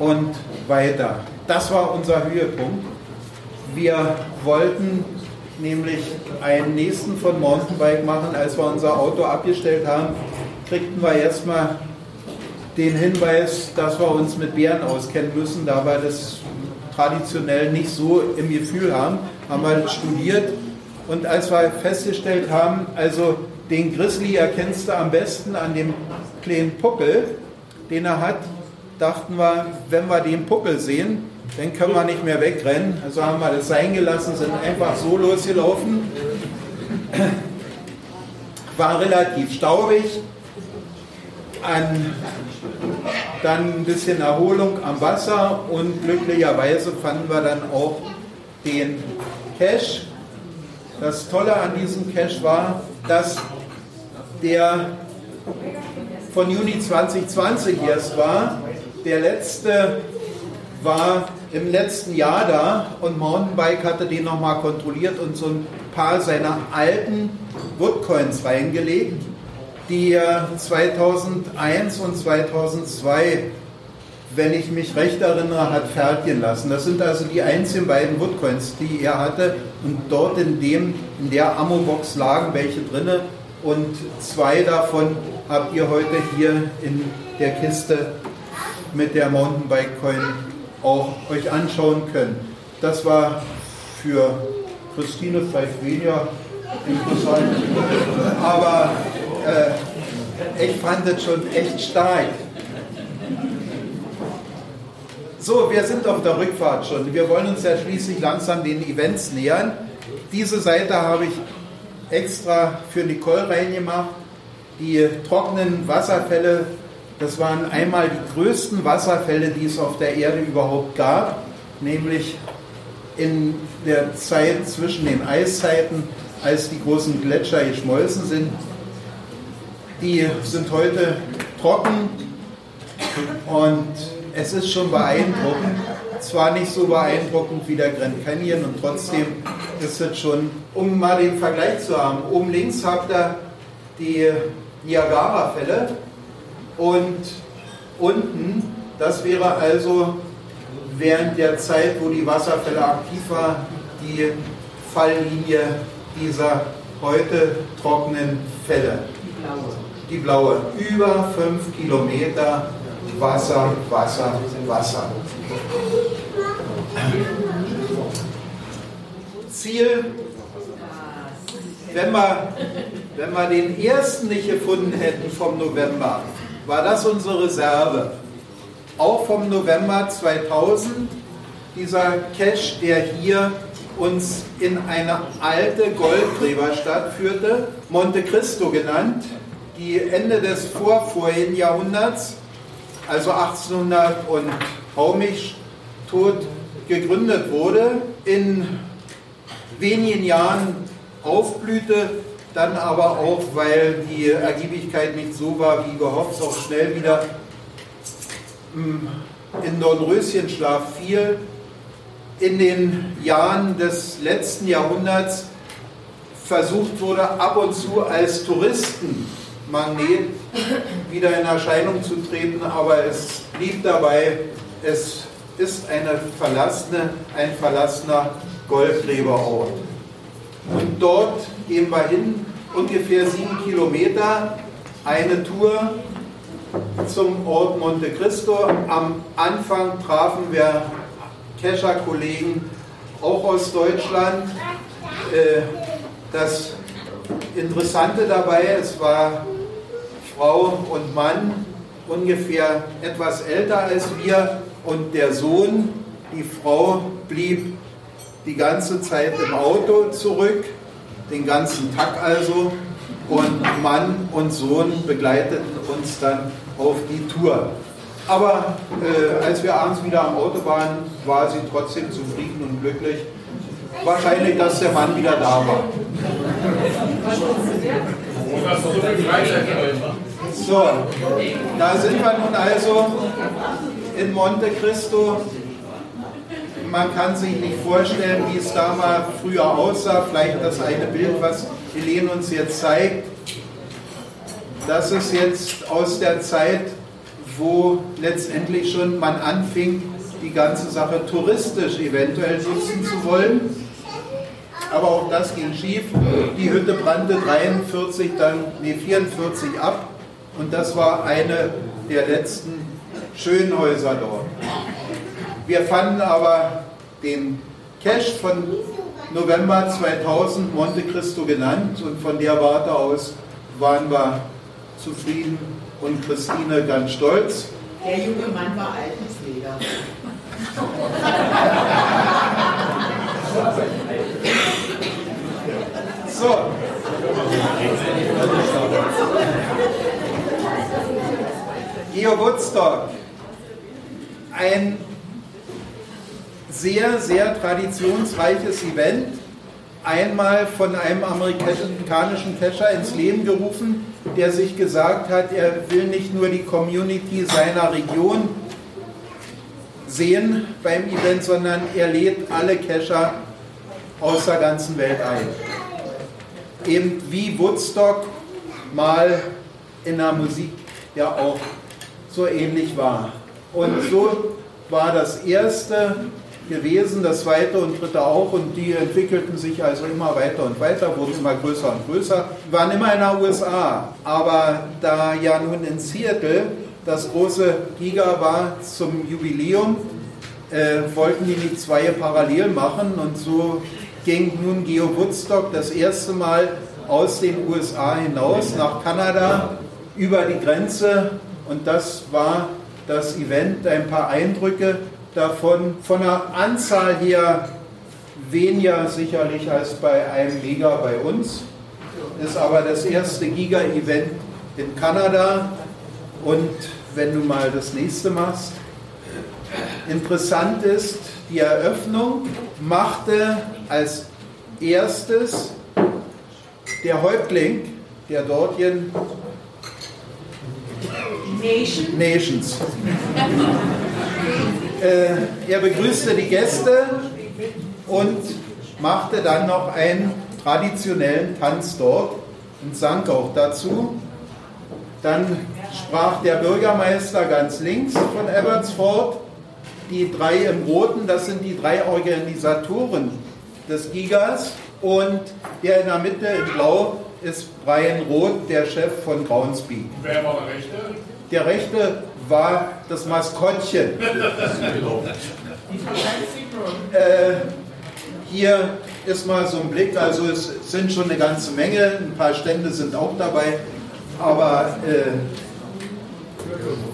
und weiter. Das war unser Höhepunkt. Wir wollten nämlich einen nächsten von Mountainbike machen. Als wir unser Auto abgestellt haben, kriegten wir erstmal den Hinweis, dass wir uns mit Bären auskennen müssen, da wir das traditionell nicht so im Gefühl haben, haben wir studiert und als wir festgestellt haben, also den Grizzly erkennst du am besten an dem kleinen Puckel, den er hat, dachten wir, wenn wir den Puckel sehen, dann können wir nicht mehr wegrennen. Also haben wir das sein gelassen, sind einfach so losgelaufen. War relativ staubig. An, dann ein bisschen Erholung am Wasser und glücklicherweise fanden wir dann auch den Cache. Das Tolle an diesem Cache war, dass der von Juni 2020 erst war. Der letzte war im letzten Jahr da und Mountainbike hatte den nochmal kontrolliert und so ein paar seiner alten Woodcoins reingelegt, die er 2001 und 2002, wenn ich mich recht erinnere, hat fertigen lassen. Das sind also die einzigen beiden Woodcoins, die er hatte und dort in, dem, in der Ammo-Box lagen welche drinne und zwei davon habt ihr heute hier in der Kiste mit der Mountainbike Coin auch euch anschauen können. Das war für Christine vielleicht weniger interessant, aber äh, ich fand es schon echt stark. So, wir sind auf der Rückfahrt schon. Wir wollen uns ja schließlich langsam den Events nähern. Diese Seite habe ich extra für Nicole reingemacht. Die trockenen Wasserfälle das waren einmal die größten Wasserfälle, die es auf der Erde überhaupt gab, nämlich in der Zeit zwischen den Eiszeiten, als die großen Gletscher geschmolzen sind. Die sind heute trocken und es ist schon beeindruckend. Zwar nicht so beeindruckend wie der Grand Canyon und trotzdem ist es schon, um mal den Vergleich zu haben, oben links habt ihr die Niagara-Fälle und unten, das wäre also während der Zeit, wo die Wasserfälle aktiv waren, die Falllinie dieser heute trockenen Fälle. Die blaue. Über fünf Kilometer Wasser, Wasser, Wasser. Ziel, wenn wir, wenn wir den ersten nicht gefunden hätten vom November, war das unsere Reserve. Auch vom November 2000, dieser Cache, der hier uns in eine alte Goldgräberstadt führte, Monte Cristo genannt, die Ende des vorvorigen Jahrhunderts, also 1800 und Haumisch tot gegründet wurde, in wenigen Jahren aufblühte, dann aber auch, weil die Ergiebigkeit nicht so war wie gehofft, auch schnell wieder hm, in Dornröschenschlaf fiel. In den Jahren des letzten Jahrhunderts versucht wurde, ab und zu als Touristenmagnet wieder in Erscheinung zu treten, aber es blieb dabei, es ist eine verlassene, ein verlassener Goldgräberort. Und dort gehen wir hin, ungefähr sieben Kilometer, eine Tour zum Ort Monte Cristo. Am Anfang trafen wir Kescher-Kollegen auch aus Deutschland. Äh, das Interessante dabei, es war Frau und Mann ungefähr etwas älter als wir und der Sohn, die Frau blieb die ganze Zeit im Auto zurück, den ganzen Tag also, und Mann und Sohn begleiteten uns dann auf die Tour. Aber äh, als wir abends wieder am Auto waren, war sie trotzdem zufrieden und glücklich. Wahrscheinlich, dass der Mann wieder da war. So, da sind wir nun also in Monte Cristo. Man kann sich nicht vorstellen, wie es da mal früher aussah. Vielleicht das eine Bild, was Helene uns jetzt zeigt. Das ist jetzt aus der Zeit, wo letztendlich schon man anfing, die ganze Sache touristisch eventuell nutzen zu wollen. Aber auch das ging schief. Die Hütte brannte 43, dann, nee, 44 ab. Und das war eine der letzten schönen Häuser dort. Wir fanden aber den Cache von November 2000 Monte Cristo genannt und von der Warte aus waren wir zufrieden und Christine ganz stolz. Der junge Mann war Altenpfleger. So. Geo Woodstock. Ein sehr, sehr traditionsreiches Event. Einmal von einem amerikanischen Kescher ins Leben gerufen, der sich gesagt hat, er will nicht nur die Community seiner Region sehen beim Event, sondern er lädt alle Kescher aus der ganzen Welt ein. Eben wie Woodstock mal in der Musik ja auch so ähnlich war. Und so war das erste gewesen, das zweite und dritte auch und die entwickelten sich also immer weiter und weiter, wurden immer größer und größer, waren immer in den USA. Aber da ja nun in Seattle das große Giga war zum Jubiläum, äh, wollten die nicht zwei parallel machen und so ging nun Geo Woodstock das erste Mal aus den USA hinaus nach Kanada über die Grenze und das war das Event, ein paar Eindrücke davon. Von der Anzahl her weniger sicherlich als bei einem Giga bei uns. Ist aber das erste Giga-Event in Kanada. Und wenn du mal das nächste machst, interessant ist, die Eröffnung machte als erstes der Häuptling der dortigen Nation. Nations. Äh, er begrüßte die Gäste und machte dann noch einen traditionellen Tanz dort und sang auch dazu. Dann sprach der Bürgermeister ganz links von Abbotsford. Die drei im Roten, das sind die drei Organisatoren des Gigas. Und der in der Mitte in Blau ist Brian Roth, der Chef von Groundspeak. Wer war der Rechte? Der rechte war das Maskottchen. Äh, hier ist mal so ein Blick, also es sind schon eine ganze Menge, ein paar Stände sind auch dabei, aber äh,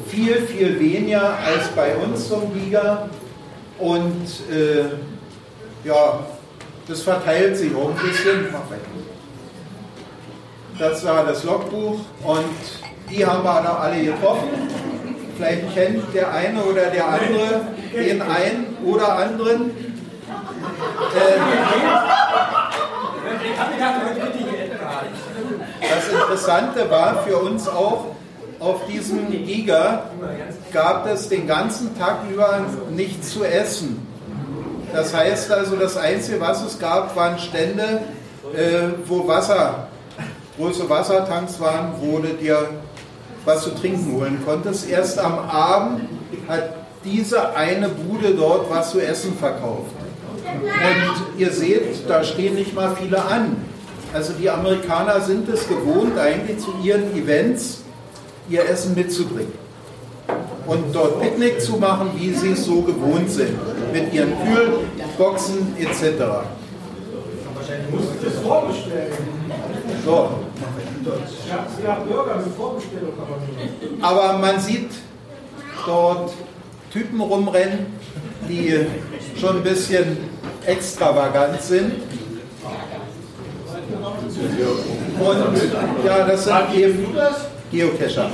viel, viel weniger als bei uns zum Giga und äh, ja, das verteilt sich auch ein bisschen. Das war das Logbuch. Und die haben wir da alle getroffen. Vielleicht kennt der eine oder der andere den einen oder anderen. Äh, das Interessante war für uns auch, auf diesem Giga gab es den ganzen Tag über nichts zu essen. Das heißt also, das Einzige, was es gab, waren Stände, äh, wo Wasser, große Wassertanks waren, du dir was zu trinken holen konntest. Erst am Abend hat diese eine Bude dort was zu essen verkauft. Und ihr seht, da stehen nicht mal viele an. Also die Amerikaner sind es gewohnt, eigentlich zu ihren Events ihr Essen mitzubringen. Und dort Picknick zu machen, wie sie es so gewohnt sind. Mit ihren Kühlboxen etc. Das vorbestellen. So. Aber man sieht dort Typen rumrennen, die schon ein bisschen extravagant sind. Und ja, das sind eben Geocacher.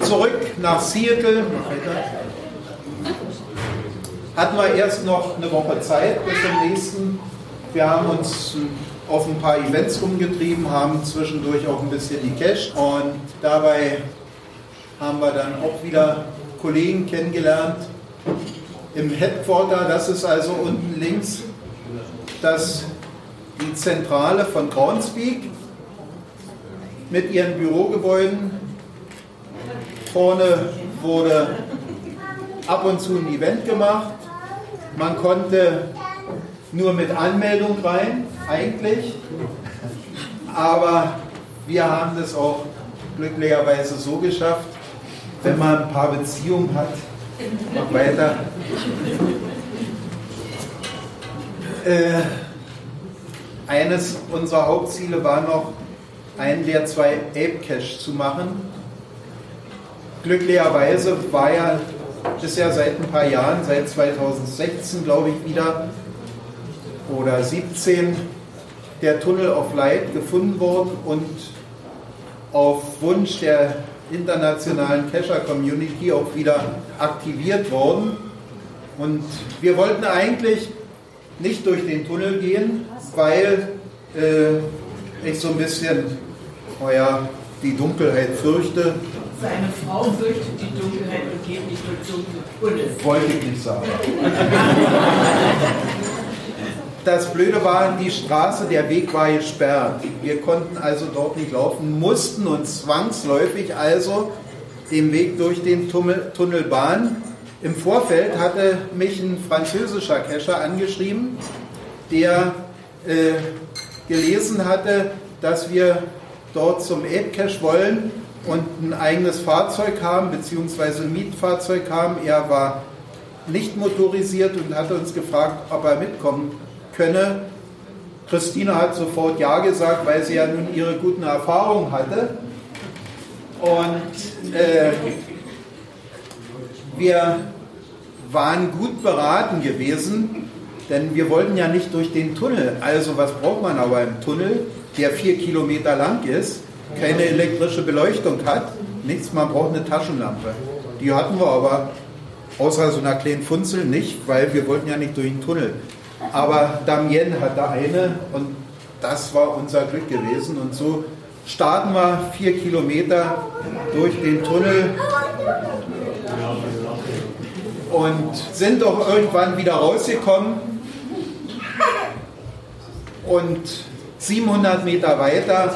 Zurück nach Seattle hatten wir erst noch eine Woche Zeit bis zum nächsten. Wir haben uns auf ein paar Events rumgetrieben, haben zwischendurch auch ein bisschen gecached und dabei haben wir dann auch wieder Kollegen kennengelernt im Headquarter. Das ist also unten links das, die Zentrale von Groundspeak mit ihren Bürogebäuden. Vorne wurde ab und zu ein Event gemacht. Man konnte nur mit Anmeldung rein, eigentlich. Aber wir haben das auch glücklicherweise so geschafft, wenn man ein paar Beziehungen hat, mach weiter. Äh, eines unserer Hauptziele war noch, einen der zwei Ape Cache zu machen. Glücklicherweise war ja ist ja seit ein paar Jahren, seit 2016 glaube ich wieder, oder 17, der Tunnel of Light gefunden worden und auf Wunsch der internationalen Cacher-Community auch wieder aktiviert worden. Und wir wollten eigentlich nicht durch den Tunnel gehen, weil äh, ich so ein bisschen, naja, die Dunkelheit fürchte. Seine Frau fürchtet die Dunkelheit und geht nicht durch dunkle Tunnel. Wollte ich nicht sagen. Das Blöde war, die Straße, der Weg war gesperrt. Wir konnten also dort nicht laufen, mussten uns zwangsläufig also den Weg durch den Tunnel, Tunnel bahnen. Im Vorfeld hatte mich ein französischer Cacher angeschrieben, der äh, gelesen hatte, dass wir dort zum Ape Cache wollen und ein eigenes Fahrzeug haben, beziehungsweise ein Mietfahrzeug haben. Er war nicht motorisiert und hatte uns gefragt, ob er mitkommen könne. Christina hat sofort Ja gesagt, weil sie ja nun ihre guten Erfahrungen hatte. Und äh, wir waren gut beraten gewesen, denn wir wollten ja nicht durch den Tunnel. Also was braucht man aber im Tunnel, der vier Kilometer lang ist, keine elektrische Beleuchtung hat, nichts, man braucht eine Taschenlampe. Die hatten wir aber außer so einer kleinen Funzel nicht, weil wir wollten ja nicht durch den Tunnel. Aber Damien hatte eine und das war unser Glück gewesen. Und so starten wir vier Kilometer durch den Tunnel und sind auch irgendwann wieder rausgekommen. Und 700 Meter weiter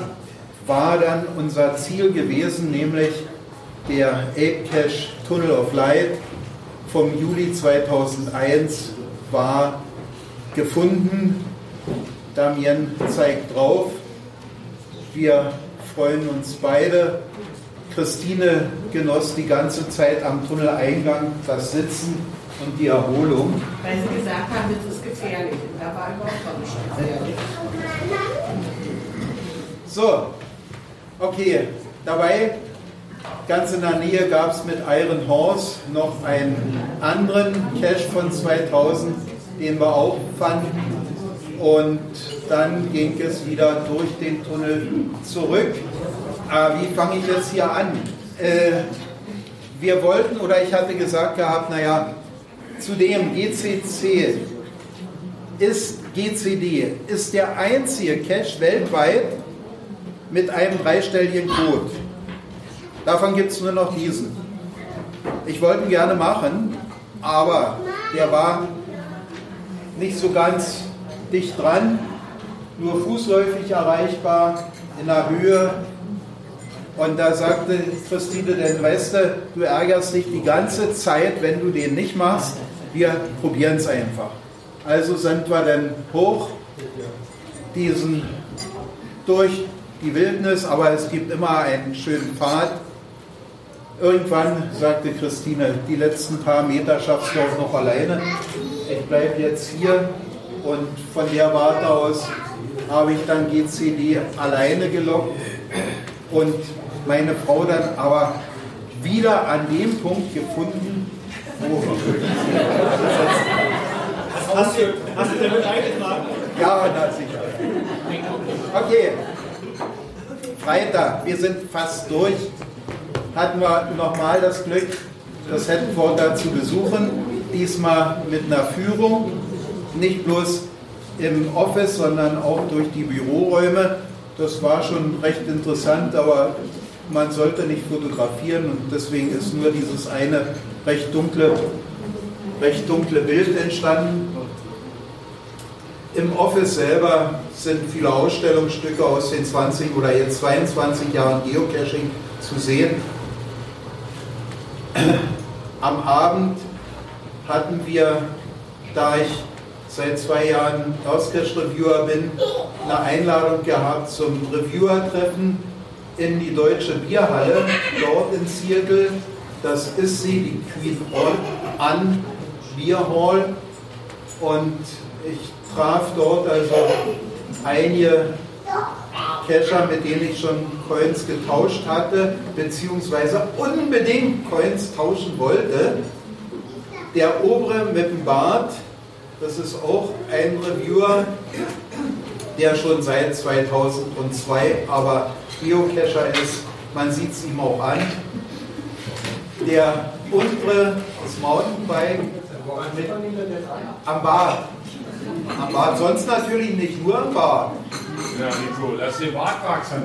war dann unser Ziel gewesen, nämlich der Ape Cache Tunnel of Light vom Juli 2001 war gefunden. Damien zeigt drauf. Wir freuen uns beide. Christine genoss die ganze Zeit am Tunneleingang das Sitzen und die Erholung. Weil sie gesagt haben, das ist gefährlich. Und da war überhaupt nicht gefährlich. So, okay. Dabei, ganz in der Nähe, gab es mit Iron Horse noch einen anderen Cache von 2000, den wir auch fanden. Und dann ging es wieder durch den Tunnel zurück. Aber wie fange ich jetzt hier an? Äh, wir wollten, oder ich hatte gesagt gehabt, naja, zudem GCC ist GCD, ist der einzige Cache weltweit mit einem dreistelligen Code. Davon gibt es nur noch diesen. Ich wollte ihn gerne machen, aber der war nicht so ganz dicht dran, nur fußläufig erreichbar, in der Höhe. Und da sagte Christine, denn weißt du, du ärgerst dich die ganze Zeit, wenn du den nicht machst. Wir probieren es einfach. Also sind wir dann hoch, diesen durch die Wildnis, aber es gibt immer einen schönen Pfad. Irgendwann sagte Christine, die letzten paar Meter schaffst du auch noch alleine. Ich bleibe jetzt hier und von der Warte aus habe ich dann GCD alleine gelockt und meine Frau dann aber wieder an dem Punkt gefunden, wo Hast du, hast du damit eingetragen? Ja, na sicher. Okay. Freitag, wir sind fast durch. Hatten wir nochmal das Glück, das Headquarter zu besuchen. Diesmal mit einer Führung. Nicht bloß im Office, sondern auch durch die Büroräume. Das war schon recht interessant, aber man sollte nicht fotografieren und deswegen ist nur dieses eine recht dunkle, recht dunkle Bild entstanden. Im Office selber sind viele Ausstellungsstücke aus den 20 oder jetzt 22 Jahren Geocaching zu sehen. Am Abend hatten wir, da ich seit zwei Jahren Auscache-Reviewer bin, eine Einladung gehabt zum Reviewer-Treffen in die Deutsche Bierhalle, dort in Seattle. Das ist sie, die Queen Anne Beer Hall. Und ich traf dort also einige Cacher, mit denen ich schon Coins getauscht hatte, beziehungsweise unbedingt Coins tauschen wollte. Der obere mit dem Bart, das ist auch ein Reviewer, der schon seit 2002 aber Geocacher ist. Man sieht es ihm auch an. Der untere, das Mountainbike mit am Bart. Am Bart, sonst natürlich nicht nur am Bart. Ja, Nico, lass den Bart wachsen.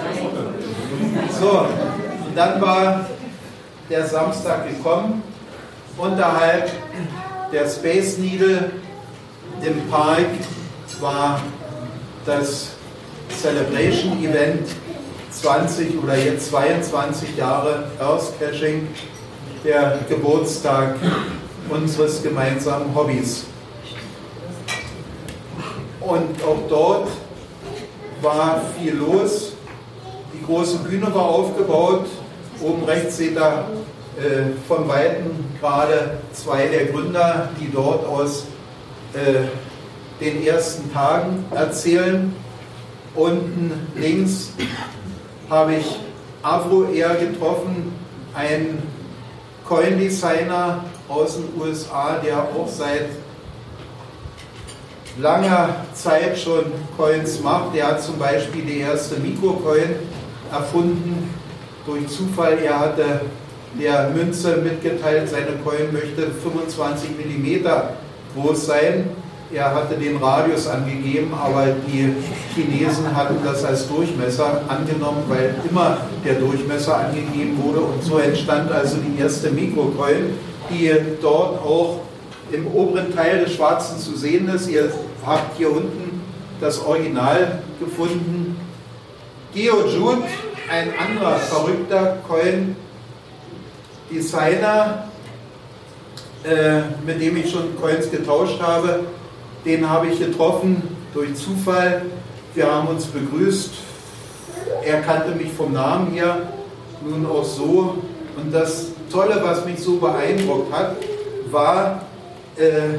So, und dann war der Samstag gekommen. Unterhalb der Space Needle im Park war das Celebration Event 20 oder jetzt 22 Jahre Earth Caching, der Geburtstag unseres gemeinsamen Hobbys. Und auch dort war viel los. Große Bühne war aufgebaut. Oben rechts seht ihr äh, von Weitem gerade zwei der Gründer, die dort aus äh, den ersten Tagen erzählen. Unten links habe ich Avro Air getroffen, ein Coin-Designer aus den USA, der auch seit langer Zeit schon Coins macht. Der hat zum Beispiel die erste Mikrocoin erfunden. Durch Zufall, er hatte der Münze mitgeteilt, seine Coin möchte 25 mm groß sein. Er hatte den Radius angegeben, aber die Chinesen hatten das als Durchmesser angenommen, weil immer der Durchmesser angegeben wurde. Und so entstand also die erste Mikrocoin, die dort auch im oberen Teil des Schwarzen zu sehen ist. Ihr habt hier unten das Original gefunden. GeoJude, ein anderer verrückter Coin-Designer, äh, mit dem ich schon Coins getauscht habe, den habe ich getroffen durch Zufall. Wir haben uns begrüßt. Er kannte mich vom Namen her, nun auch so. Und das Tolle, was mich so beeindruckt hat, war äh,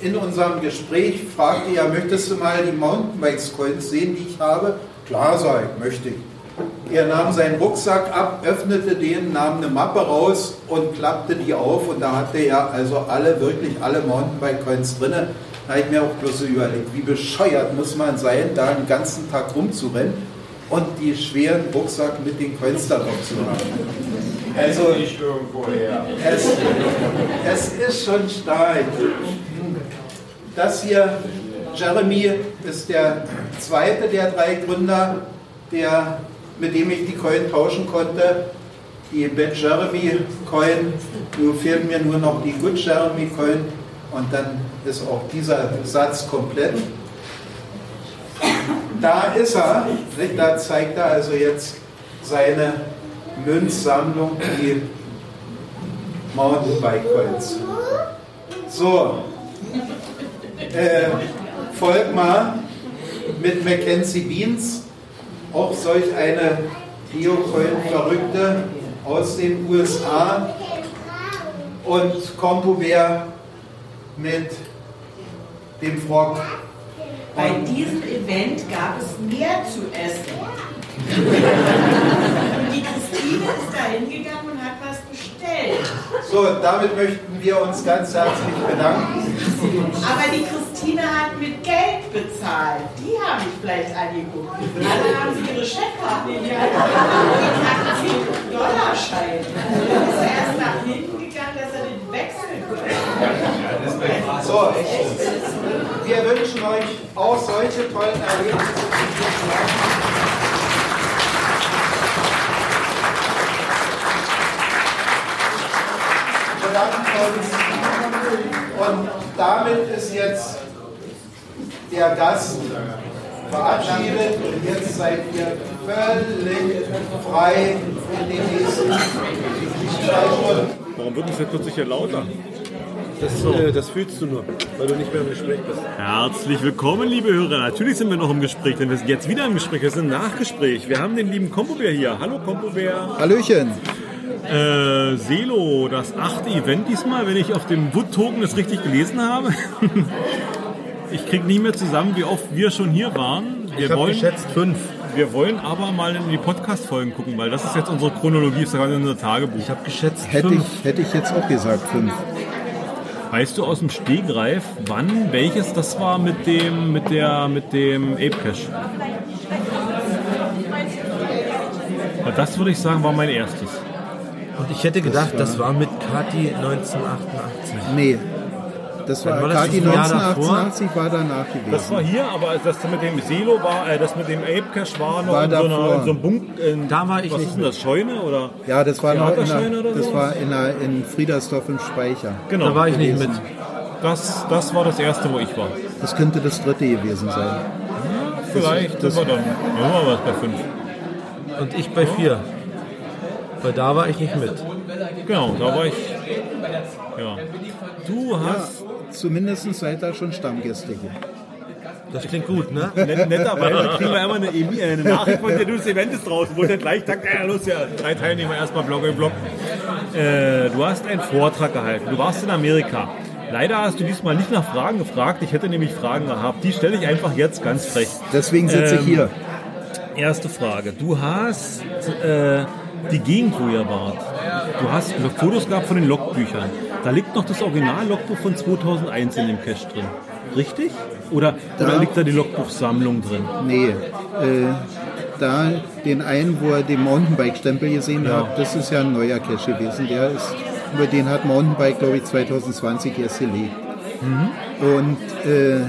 in unserem Gespräch, fragte er, möchtest du mal die Mountainbikes-Coins sehen, die ich habe? Klar, ich, möchte ich. Er nahm seinen Rucksack ab, öffnete den, nahm eine Mappe raus und klappte die auf und da hatte er also alle, wirklich alle Mountainbike-Coins drin. Da habe ich mir auch bloß so überlegt, wie bescheuert muss man sein, da den ganzen Tag rumzurennen und die schweren Rucksack mit den Coins darauf zu haben. Also, Nicht es, es ist schon stark. Das hier, Jeremy, ist der zweite der drei Gründer, der, mit dem ich die Coin tauschen konnte. die Bad Jeremy Coin. Nur fehlt mir nur noch die Good Jeremy Coin und dann ist auch dieser Satz komplett. Da ist er, da zeigt er also jetzt seine Münzsammlung, die Mountainbike Coins. So, äh, folgt mal mit Mackenzie Beans, auch solch eine Geocoin-Verrückte aus den USA und CompuWare mit dem Frog. Bei diesem Event gab es mehr zu essen. Die Christine ist da hingegangen bestellt. So, damit möchten wir uns ganz herzlich bedanken. Aber die Christine hat mit Geld bezahlt. Die habe ich vielleicht angeguckt. Alle haben sie ihre Chefkarte in die Hand. Die Dollarschein. Dann ist er erst nach hinten gegangen, dass er den wechseln konnte. So, wir wünschen euch auch solche tollen Erlebnisse. Und damit ist jetzt der Gast verabschiedet und jetzt seid ihr völlig frei in den nächsten zwei Stunden. Warum wird es jetzt plötzlich hier lauter? Das, äh, das fühlst du nur, weil du nicht mehr im Gespräch bist. Herzlich willkommen, liebe Hörer. Natürlich sind wir noch im Gespräch, denn wir sind jetzt wieder im Gespräch. Wir sind im Nachgespräch. Wir haben den lieben Kompobär hier. Hallo Kompobär. Hallöchen. Äh, Selo, das achte Event diesmal, wenn ich auf dem Wood-Token das richtig gelesen habe. ich kriege nicht mehr zusammen, wie oft wir schon hier waren. Wir Ich habe wollen, geschätzt fünf. wir wollen aber mal in die Podcast-Folgen gucken, weil das ist jetzt unsere Chronologie, das ist gerade unser Tagebuch. Ich habe geschätzt Hätte fünf. ich, hätte ich jetzt auch gesagt, fünf. Weißt du aus dem Stegreif, wann welches das war mit dem mit der mit dem Ape Cache? Aber Das würde ich sagen, war mein erstes. Und ich hätte gedacht, das war mit Kati 1988. Nee. Das war, Dann war das Kati das Jahr davor? 1988 war danach gewesen. Das war hier, aber das mit dem Selo war, äh, das mit dem Ape Cache war noch War in, so einer, in so einem Bunk. In, Da war ich was nicht ist denn das? Scheune oder? ja, das war noch in oder das so? war in, der, in Friedersdorf im Speicher. Genau. Da war ich nicht mit. Das, das war das erste, wo ich war. Das könnte das dritte gewesen sein. Vielleicht das- sind wir dann. Ja, waren wir bei fünf. Und ich bei vier. Weil da war ich nicht mit. Genau, da war ich. Ja. Du hast Zumindest seid ihr schon Stammgäste hier. Das klingt gut, ne? Net, netterweise kriegen wir immer eine, E- eine Nachricht von dir, du das Event ist draußen, wo dann gleich sagt, ja, los, ja, drei Teilnehmer erstmal Block in Block. Äh, du hast einen Vortrag gehalten, du warst in Amerika. Leider hast du diesmal nicht nach Fragen gefragt, ich hätte nämlich Fragen gehabt, die stelle ich einfach jetzt ganz frech. Deswegen sitze ich Ähm, hier. Erste Frage, du hast äh, die Gegend, wo ihr wart. Du hast Fotos gehabt von den Logbüchern. Da liegt noch das Original-Logbuch von 2001 in dem Cache drin. Richtig? Oder, oder Da- liegt da die Logbuchsammlung drin? Nee. Äh, da den einen, wo er den Mountainbike-Stempel gesehen Ja. hat, das ist ja ein neuer Cache gewesen. Der ist, über den hat Mountainbike, glaube ich, 2020 erst gelegt. Und äh,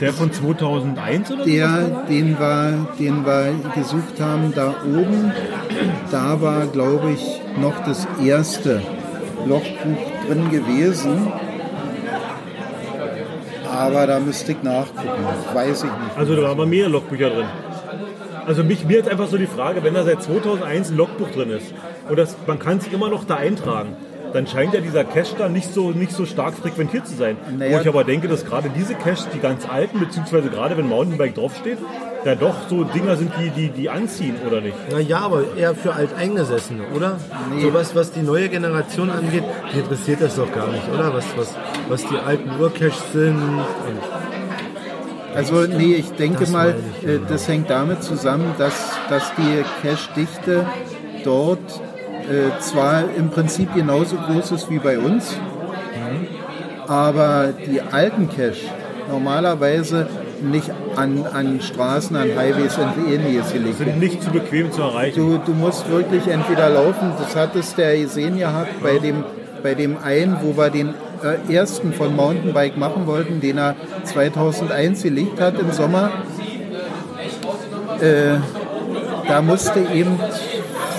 Der von 2001 oder der, den wir, den wir gesucht haben, da oben, da war, glaube ich, noch das erste Logbuch drin gewesen. Aber da müsste ich nachgucken. Weiß ich nicht. Also da waren aber mehrere Logbücher drin. Also mich, mir jetzt einfach so die Frage, wenn da seit 2001 ein Logbuch drin ist und das, man kann sich immer noch da eintragen, dann scheint ja dieser Cache da nicht so, nicht so stark frequentiert zu sein. Naja. Wo ich aber denke, dass gerade diese Caches, die ganz alten, beziehungsweise gerade wenn Mountainbike draufsteht, da doch so Dinger sind, die, die, die anziehen, oder nicht? Na ja, aber eher für Alteingesessene, oder? So was, was die neue Generation angeht, die interessiert das doch gar nicht, oder? Was, was, was die alten Urcaches sind. Und Also nee, ich denke Das mal, ich, äh, genau. das hängt damit zusammen, dass, dass die Cache-Dichte dort äh, zwar im Prinzip genauso groß ist wie bei uns, aber die alten Cache normalerweise nicht an, an Straßen, an Highways und ähnliches gelegt Sind nicht zu bequem zu erreichen. Du, du musst wirklich entweder laufen, das hattest der gesehen gehabt bei dem, bei dem einen, wo wir den äh, ersten von Mountainbike machen wollten, den er 2001 gelegt hat im Sommer. Äh, da musste eben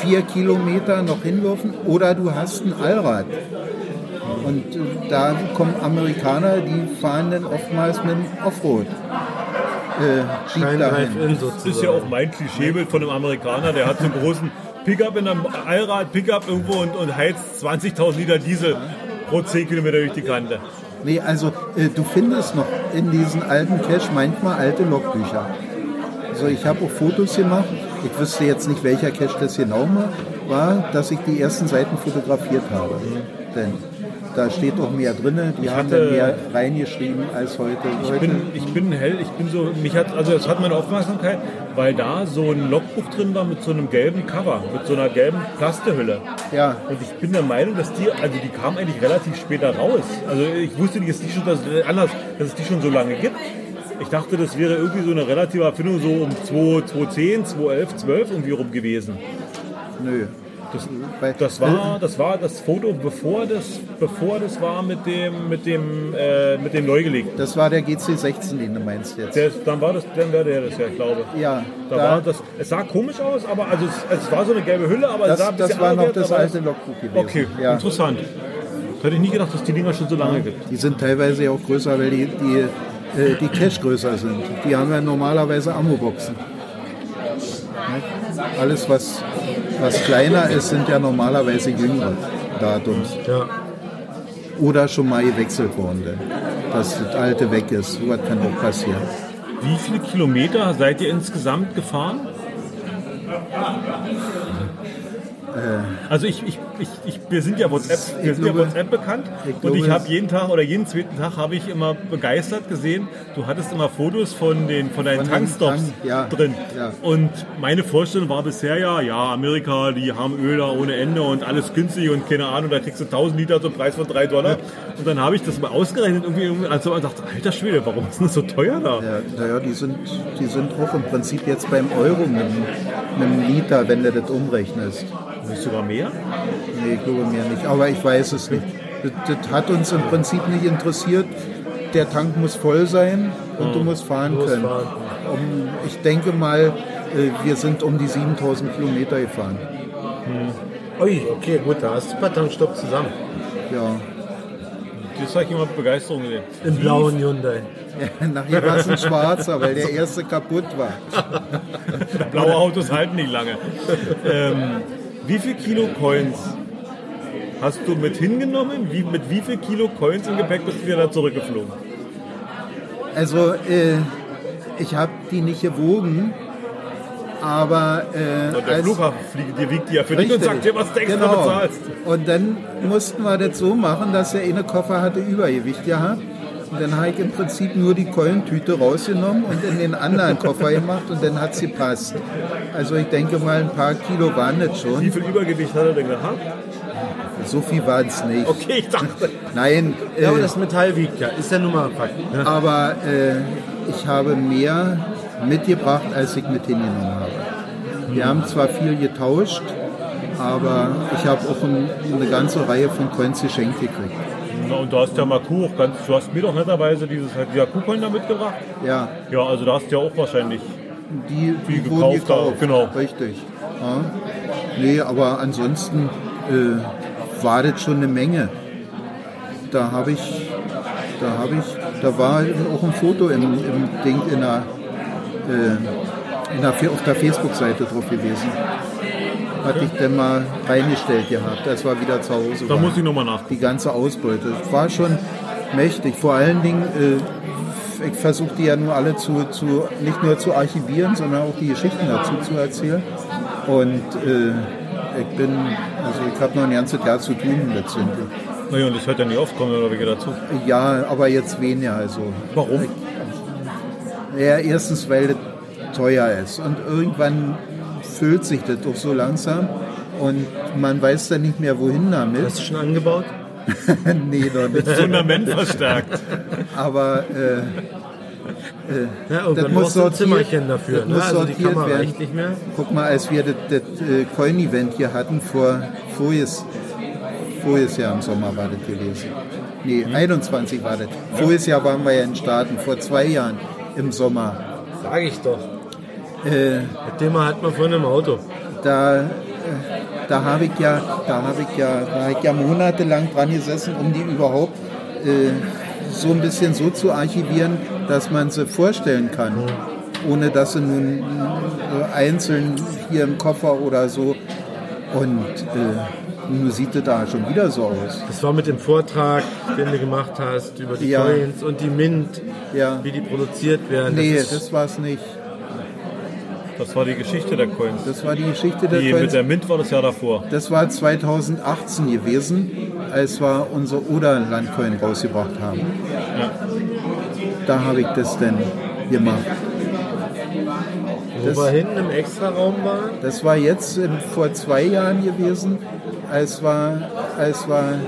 vier Kilometer noch hinlaufen oder du hast ein Allrad. Und äh, da kommen Amerikaner, die fahren dann oftmals mit dem Offroad. Äh, Das ist ja auch mein Klischeebild von einem Amerikaner, der hat so einen großen Pickup in einem Allrad, Pickup irgendwo und, und heizt 20.000 Liter Diesel pro 10 Kilometer durch die Kante. Nee, also äh, du findest noch in diesen alten Cache manchmal alte Logbücher. Also ich habe auch Fotos gemacht. Ich wüsste jetzt nicht, welcher Cache das genau war, dass ich die ersten Seiten fotografiert habe. Denn da steht auch mehr drin. Die haben hatte- mehr reingeschrieben als heute. Ich heute bin, ich bin hell, ich bin so, mich hat, also es hat meine Aufmerksamkeit, weil da so ein Logbuch drin war mit so einem gelben Cover, mit so einer gelben Plastehülle. ja, Und ich bin der Meinung, dass die, also die kam eigentlich relativ später raus. Also ich wusste nicht, dass die schon, dass, anders, dass es die schon so lange gibt. Ich dachte, das wäre irgendwie so eine relative Erfindung so um 2, 2010, 2011, 12 irgendwie rum gewesen. nö. Das, das war, das war das Foto, bevor das, bevor das war mit dem, mit dem, äh, mit dem Neugelegten. Das war der GC16, den du meinst jetzt. Der, dann war das, dann wäre der das ja, ich glaube. ja, Da da, war das, es sah komisch aus, aber also es, es war so eine gelbe Hülle, aber es sah das, ein das war noch das alte Logbuch gewesen. Okay, ja. interessant. Das hätte ich nie gedacht, dass die Dinger schon so lange gibt. Die sind teilweise ja auch größer, weil die, die, äh, die Cache größer sind. Die haben ja normalerweise Ammo-Boxen. Ne? Alles, was, was kleiner ist, sind ja normalerweise jüngere Datums. Ja. Oder schon mal gewechselt worden, denn, dass das alte weg ist. So was kann auch passieren. Wie viele Kilometer seid ihr insgesamt gefahren? Also ich, ich, ich, ich, wir sind ja WhatsApp, wir Ich sind ja WhatsApp bekannt ich und ich habe jeden Tag oder jeden zweiten Tag habe ich immer begeistert gesehen, du hattest immer Fotos von den von deinen Von Tankstops Tank- ja, drin. ja. Und meine Vorstellung war bisher ja, ja, Amerika, die haben Öl da ohne Ende und alles günstig und keine Ahnung, da kriegst du 1000 Liter zum Preis von 3 Dollar. Und dann habe ich das mal ausgerechnet, irgendwie, also man dachte, alter Schwede, warum ist das so teuer da? Ja, naja, die sind, die sind auch im Prinzip jetzt beim Euro mit einem Liter, wenn du das umrechnest. Nicht sogar mehr? Nee, ich glaube mir nicht. Aber ich weiß es nicht. Das, das hat uns im Prinzip nicht interessiert. Der Tank muss voll sein und du musst fahren musst können. fahren. Um, ich denke mal, äh, wir sind um die 7000 Kilometer gefahren. Ui, okay, gut, da hast du ein paar Tankstopp zusammen. Ja. Das zeigt immer Begeisterung gesehen. Im blauen Hyundai. Nachher war es ein schwarzer, weil der erste kaputt war. Blaue Autos halten nicht lange. ähm, wie viel Kilo Coins hast du mit hingenommen? Wie, mit wie viel Kilo Coins im Gepäck bist du wieder da zurückgeflogen? Also, äh, ich habe die nicht gewogen, aber äh, Und der als- Flughafen fliegt, dir wiegt die ja für dich und Richtig. sagt dir, was du extra genau. bezahlst. Und dann mussten wir das so machen, dass der eine Koffer hatte Übergewicht gehabt. Und dann habe ich im Prinzip nur die Keulentüte rausgenommen und in den anderen Koffer gemacht und dann hat es gepasst. Also ich denke mal, ein paar Kilo waren das Wie schon. viel Übergewicht hat er denn gehabt? So viel waren es nicht. Okay, ich dachte. Nein, äh, Ja, aber das Metall wiegt ja, ist ja nun mal Fakt. Ne? aber äh, ich habe mehr mitgebracht, als ich mit hingenommen habe. Wir haben zwar viel getauscht, aber ich habe auch ein, eine ganze Reihe von Coins geschenkt gekriegt. Na, und du hast ja Maku auch ganz, du hast mir doch netterweise dieses dieser Kuhcoin da mitgebracht. Ja, Ja, also da hast du ja auch wahrscheinlich. die, die Viel wurden gekauft auch, gekauft. genau. Richtig. Ja. Nee, aber ansonsten äh, war das schon eine Menge. Da habe ich, da habe ich, da war auch ein Foto im, im Ding in der, äh, in der auf der Facebook-Seite drauf gewesen. Hatte ich dann mal reingestellt gehabt, das war wieder zu Hause. Da war. muss ich nochmal nach. die ganze Ausbeute. Es war schon mächtig. Vor allen Dingen, äh, ich versuche die ja nur alle zu, zu, nicht nur zu archivieren, sondern auch die Geschichten dazu zu erzählen. Und äh, ich bin, also ich habe noch ein ganzes Jahr zu tun letztendlich. Naja, und das hört ja nicht oft, kommen oder welche dazu. Ja, aber jetzt weniger. Also. Warum? Ja, erstens, weil das teuer ist. Und irgendwann füllt sich das doch so langsam. Und man weiß dann nicht mehr, wohin damit. Hast du schon angebaut? nee, noch nicht. Fundament verstärkt. Aber äh, Ja, und Das muss sortiert- Zimmerchen dafür. das Ne? muss Also die sortiert Kamera werden. reicht nicht mehr. Guck mal, als wir das, das äh, Coin-Event hier hatten, vor voriges, voriges Jahr im Sommer war das gewesen. Nee, Mhm. 21 war das. Voriges Jahr waren wir ja in Staaten, vor zwei Jahren im Sommer. Sag ich doch. Äh, Das Thema hat man vorhin im Auto. da da habe ich ja, da habe ich ja, da habe ich ja monatelang dran gesessen, um die überhaupt äh, so ein bisschen so zu archivieren, dass man sie vorstellen kann, ohne dass sie nun äh, einzeln hier im Koffer oder so. Und äh, nun sieht es da schon wieder so aus. Das war mit dem Vortrag, den du gemacht hast, über die Ja. Coins und die Mint, Ja. wie die produziert werden. Nee, das das war es nicht. Das war die Geschichte der Coins. Das war die Geschichte der Die Coins. mit der Mint war das Jahr davor. Das war 2018 gewesen, als wir unsere Oder-Landcoin rausgebracht haben. Da habe ich das denn gemacht. wo wir hinten im Extraraum waren. Das war jetzt im, vor zwei Jahren gewesen, als wir, als wir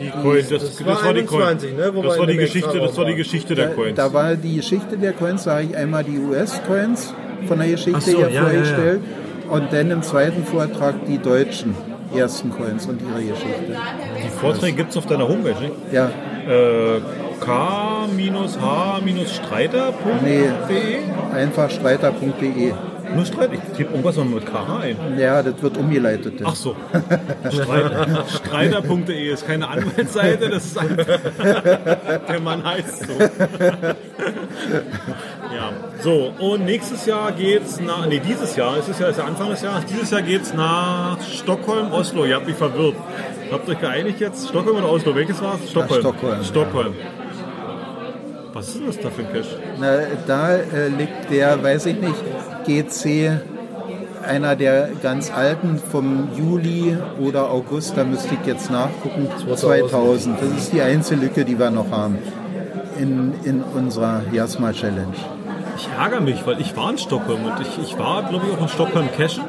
Die Coins, das, das, war war die Coin. 21, ne, wo das war in die Geschichte, das war die Geschichte der da, Coins. da war die Geschichte der Coins, da habe ich einmal die US-Coins von der Geschichte so, hier ja, vorgestellt und dann im zweiten Vortrag die deutschen ersten Coins und ihre Geschichte. die Vorträge gibt es auf deiner Homepage, nicht? Ja, Äh, k-h-streiter.de? nee, einfach streiter.de. Nur Streit? Ich tippe irgendwas mal mit KH ein. Ja, das wird umgeleitet. Ach so. Streiter- Streiter.de ist keine Anwaltsseite, das ist einfach. Der Mann heißt so. Ja, so. Und nächstes Jahr geht's nach. Nee, dieses Jahr, es ist ja, ist ja Anfang des Jahres, dieses Jahr geht's nach Stockholm, Oslo. Ihr habt mich verwirrt. Habt ihr euch geeinigt jetzt? Stockholm oder Oslo? Welches war es? Stockholm. Stockholm. Stockholm. Was ist denn das da für ein Cash? Na, da äh, liegt der, weiß ich nicht, GC, einer der ganz alten vom Juli oder August, da müsste ich jetzt nachgucken, 2000. Das ist die einzige Lücke, die wir noch haben in, in unserer Jasma Challenge. Ich ärgere mich, weil ich war in Stockholm und ich, ich war, glaube ich, auch in Stockholm cashen.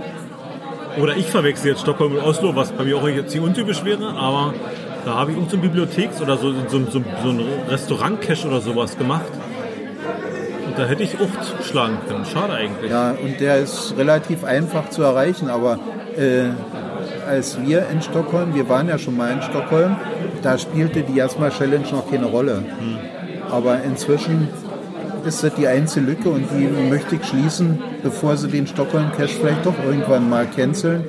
Oder ich verwechsel jetzt Stockholm mit Oslo, was bei mir auch jetzt nicht untypisch wäre, aber da habe ich irgendein so Bibliotheks- oder so, so, so, so ein Restaurant-Cache oder sowas gemacht. Und da hätte ich auch zuschlagen können. Schade eigentlich. Ja, und der ist relativ einfach zu erreichen, aber äh, als wir in Stockholm, wir waren ja schon mal in Stockholm, da spielte die Jasma Challenge noch keine Rolle. Aber inzwischen ist das die einzige Lücke und die möchte ich schließen, bevor sie den Stockholm Cash vielleicht doch irgendwann mal canceln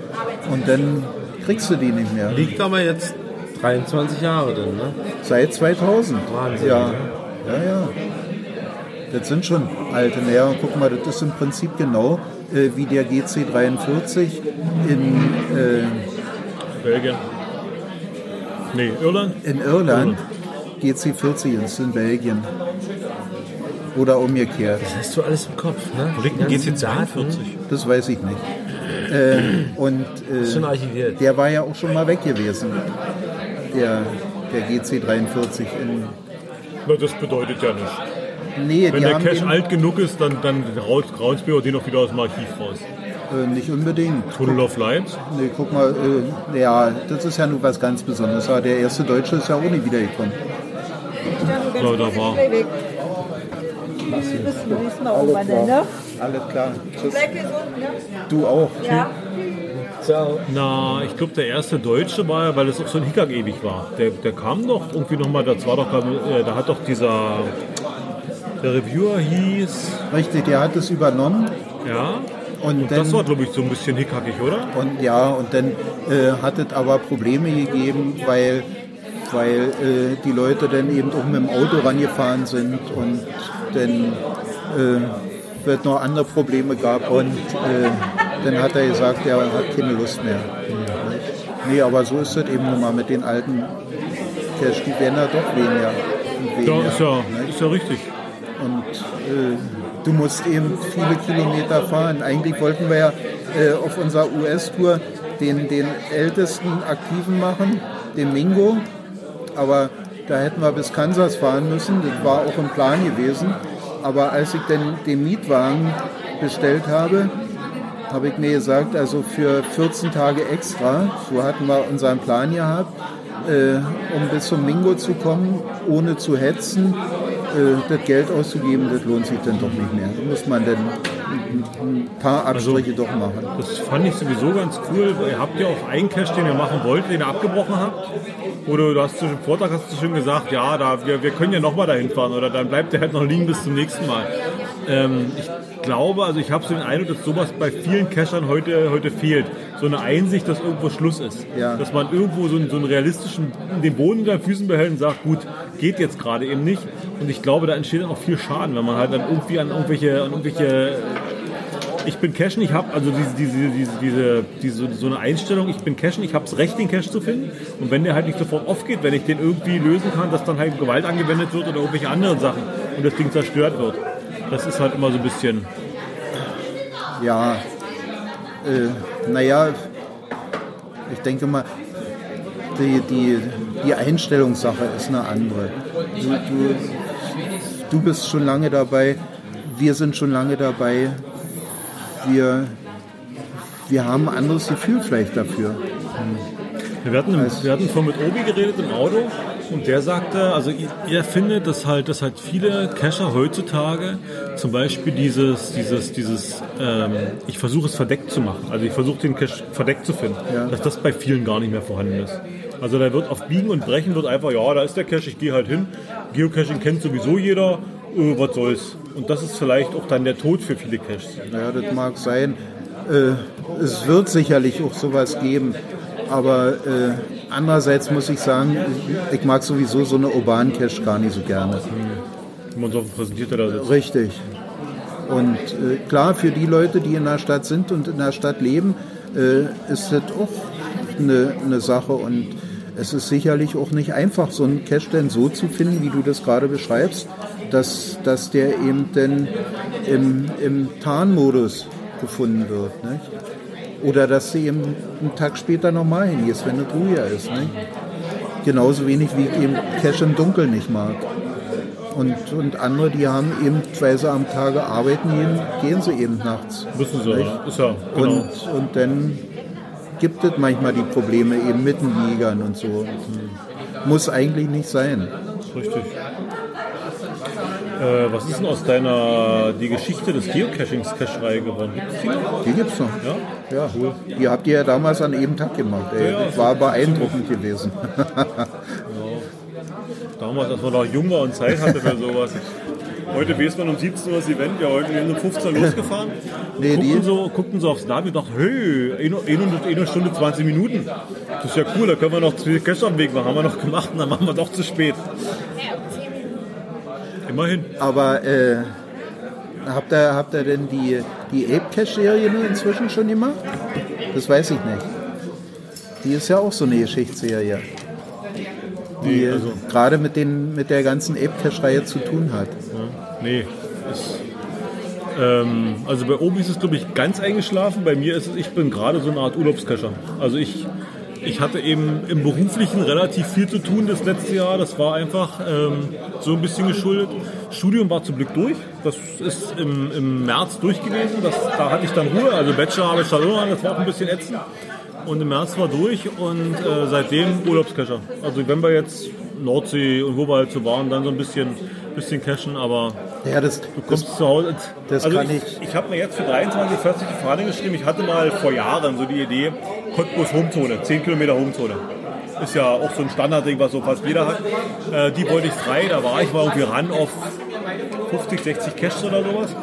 und dann kriegst du die nicht mehr. Liegt aber jetzt 23 Jahre drin, ne? Seit 2000. Wahnsinn, Ja, ne? ja, ja. Das sind schon alte. Und guck mal, das ist im Prinzip genau äh, wie der GC43 in, äh, Belgien. Nee, Irland? in Irland. GC40 ist in Belgien. Oder umgekehrt. Das hast du alles im Kopf, ne? Wo liegt Die denn ganzen GC Daten 42? Das weiß ich nicht. Äh, und Ist schon äh, archiviert. der war ja auch schon mal weg gewesen. Der, der GC43 in. Na, das bedeutet ja nichts. Nee, Wenn die der haben Cache den, alt genug ist, dann, dann es mir den auch wieder aus dem Archiv raus. äh, nicht unbedingt. Tunnel of Light? Nee, guck mal, äh, ja, das ist ja nur was ganz Besonderes. Aber der erste Deutsche ist ja auch nicht wiedergekommen. Ja, da war. Bis mal oben an der, ne? Alles klar. Tschüss. Bleib gesund, ne? Du auch. Ja. Ciao. Na, ich glaube, der erste Deutsche war ja, weil es auch so ein Hickhack ewig war. Der, der kam doch irgendwie nochmal, das war doch, äh, da hat doch dieser, der Reviewer hieß, Richtig, der hat es übernommen. ja, Und, und dann, das war, glaube ich, so ein bisschen hickhackig, oder? und ja, und dann äh, hat es aber Probleme gegeben, weil, weil äh, die Leute dann eben auch mit dem Auto rangefahren sind und dann äh, wird noch andere Probleme gab und äh, dann hat er gesagt, er hat keine Lust mehr. Nee, aber so ist es eben nun mal mit den alten Cash, die werden ja doch weniger. und Ja, weniger, ist ja, ne? ist ja richtig. Und äh, du musst eben viele Kilometer fahren. Eigentlich wollten wir ja äh, auf unserer US-Tour den, den ältesten Aktiven machen, den Mingo. Aber da hätten wir bis Kansas fahren müssen. Das war auch im Plan gewesen. Aber als ich dann den Mietwagen bestellt habe, habe ich mir gesagt, also für 14 Tage extra, so hatten wir unseren Plan gehabt, äh, um bis zum Mingo zu kommen, ohne zu hetzen, äh, das Geld auszugeben, das lohnt sich dann doch nicht mehr. Da muss man dann ein, paar Abstriche doch machen. Das fand ich sowieso ganz cool. Ihr habt ja auch einen Cache, den ihr machen wollt, den ihr abgebrochen habt. Oder du hast dem Vortrag hast du schon gesagt, ja, da, wir, wir können ja nochmal dahin fahren oder dann bleibt der halt noch liegen bis zum nächsten Mal. Ähm, ich glaube, also ich habe so den Eindruck, dass sowas bei vielen Cachern heute, heute fehlt. So eine Einsicht, dass irgendwo Schluss ist. Ja. Dass man irgendwo so einen, so einen realistischen, den Boden unter den Füßen behält und sagt, gut, geht jetzt gerade eben nicht. Und ich glaube, da entsteht dann auch viel Schaden, wenn man halt dann irgendwie an irgendwelche, an irgendwelche ich bin Cashen, ich habe also diese, diese, diese, diese, diese, so eine Einstellung, ich bin Cashen, ich habe das Recht, den Cache zu finden. Und wenn der halt nicht sofort aufgeht, wenn ich den irgendwie lösen kann, dass dann halt Gewalt angewendet wird oder irgendwelche anderen Sachen und das Ding zerstört wird. Das ist halt immer so ein bisschen. Ja, äh, naja, ich denke mal, die, die, die Einstellungssache ist eine andere. Du, du, du bist schon lange dabei, wir sind schon lange dabei. Wir, wir haben ein anderes Gefühl vielleicht dafür. Wir hatten, im, wir hatten vorhin mit Obi geredet im Auto und der sagte, also er findet, dass halt, dass halt viele Cacher heutzutage zum Beispiel dieses, dieses, dieses, ähm, ich versuche es verdeckt zu machen, also ich versuche den Cache verdeckt zu finden, Ja. dass das bei vielen gar nicht mehr vorhanden ist. Also da wird auf Biegen und Brechen wird einfach, ja, da ist der Cache, ich gehe halt hin. Geocaching kennt sowieso jeder, äh, was soll's. Und das ist vielleicht auch dann der Tod für viele Caches. Ja, das mag sein. Äh, es wird sicherlich auch sowas geben. Aber äh, andererseits muss ich sagen, ich mag sowieso so eine urbanen Cache gar nicht so gerne. Wenn man so präsentiert da sitzt. Richtig. Und äh, klar, für die Leute, die in der Stadt sind und in der Stadt leben, äh, ist das auch eine, eine Sache. Und es ist sicherlich auch nicht einfach, so einen Cache denn so zu finden, wie du das gerade beschreibst, dass, dass der eben dann im, im Tarnmodus gefunden wird. Nicht? Oder dass sie eben einen Tag später nochmal hingehst, wenn es ruhiger ist. Nicht? Genauso wenig wie ich eben Cache im Dunkeln nicht mag. Und, und andere, die haben eben, weil sie am Tage arbeiten gehen, gehen sie eben nachts. Müssen sie, ja. Ist ja, genau. Und, und dann gibt es manchmal die Probleme eben mit den Jägern und so. Muss eigentlich nicht sein. Richtig. Äh, was ist denn aus deiner die Geschichte des Geocachings Cacherei geworden? Gibt's die noch? Die gibt's noch. Ja? Ja, die habt ihr ja damals an jedem Tag gemacht. Ey. Ja, ja, das war beeindruckend gewesen. Damals, als man noch jung war und Zeit hatte für sowas. Heute weiß man um 17 Uhr das Event, ja, heute sind um 15 Uhr losgefahren. Nee, guckten, die- so, guckten so aufs Navi und dachten, hey, eine, eine, eine Stunde 20 Minuten. Das ist ja cool, da können wir noch Cache am Weg machen. Haben wir noch gemacht und dann machen wir doch zu spät. Immerhin. Aber äh, habt, ihr, habt ihr denn die, die Ape Cache-Serie nur inzwischen schon gemacht? Das weiß ich nicht. Die ist ja auch so eine Geschichtsserie. Die Nee, also- gerade mit, den, mit der ganzen Ape Cache-Reihe zu tun hat. Nee. Ist, ähm, also bei Obi ist es, glaube ich, ganz eingeschlafen. Bei mir ist es, ich bin gerade so eine Art Urlaubscacher. Also ich, ich hatte eben im Beruflichen relativ viel zu tun das letzte Jahr. Das war einfach ähm, so ein bisschen geschuldet. Studium war zum Glück durch. Das ist im, im März durch gewesen. Das, da hatte ich dann Ruhe. Also Bachelor habe ich verloren. Das war auch ein bisschen ätzend. Und im März war durch und äh, seitdem Urlaubscacher. Also wenn wir jetzt Nordsee und wo wir halt so waren, dann so ein bisschen, bisschen cashen, aber Ja, das, Du kommst zu Hause. das also kann ich. ich- Ich habe mir jetzt für 23, 40 die Fahne geschrieben. Ich hatte mal vor Jahren so die Idee, Cottbus Homezone, 10 Kilometer Homezone. Ist ja auch so ein Standardding, was so fast jeder hat. Äh, die wollte ich frei, da war ich mal irgendwie ran auf 50, 60 Caches oder sowas.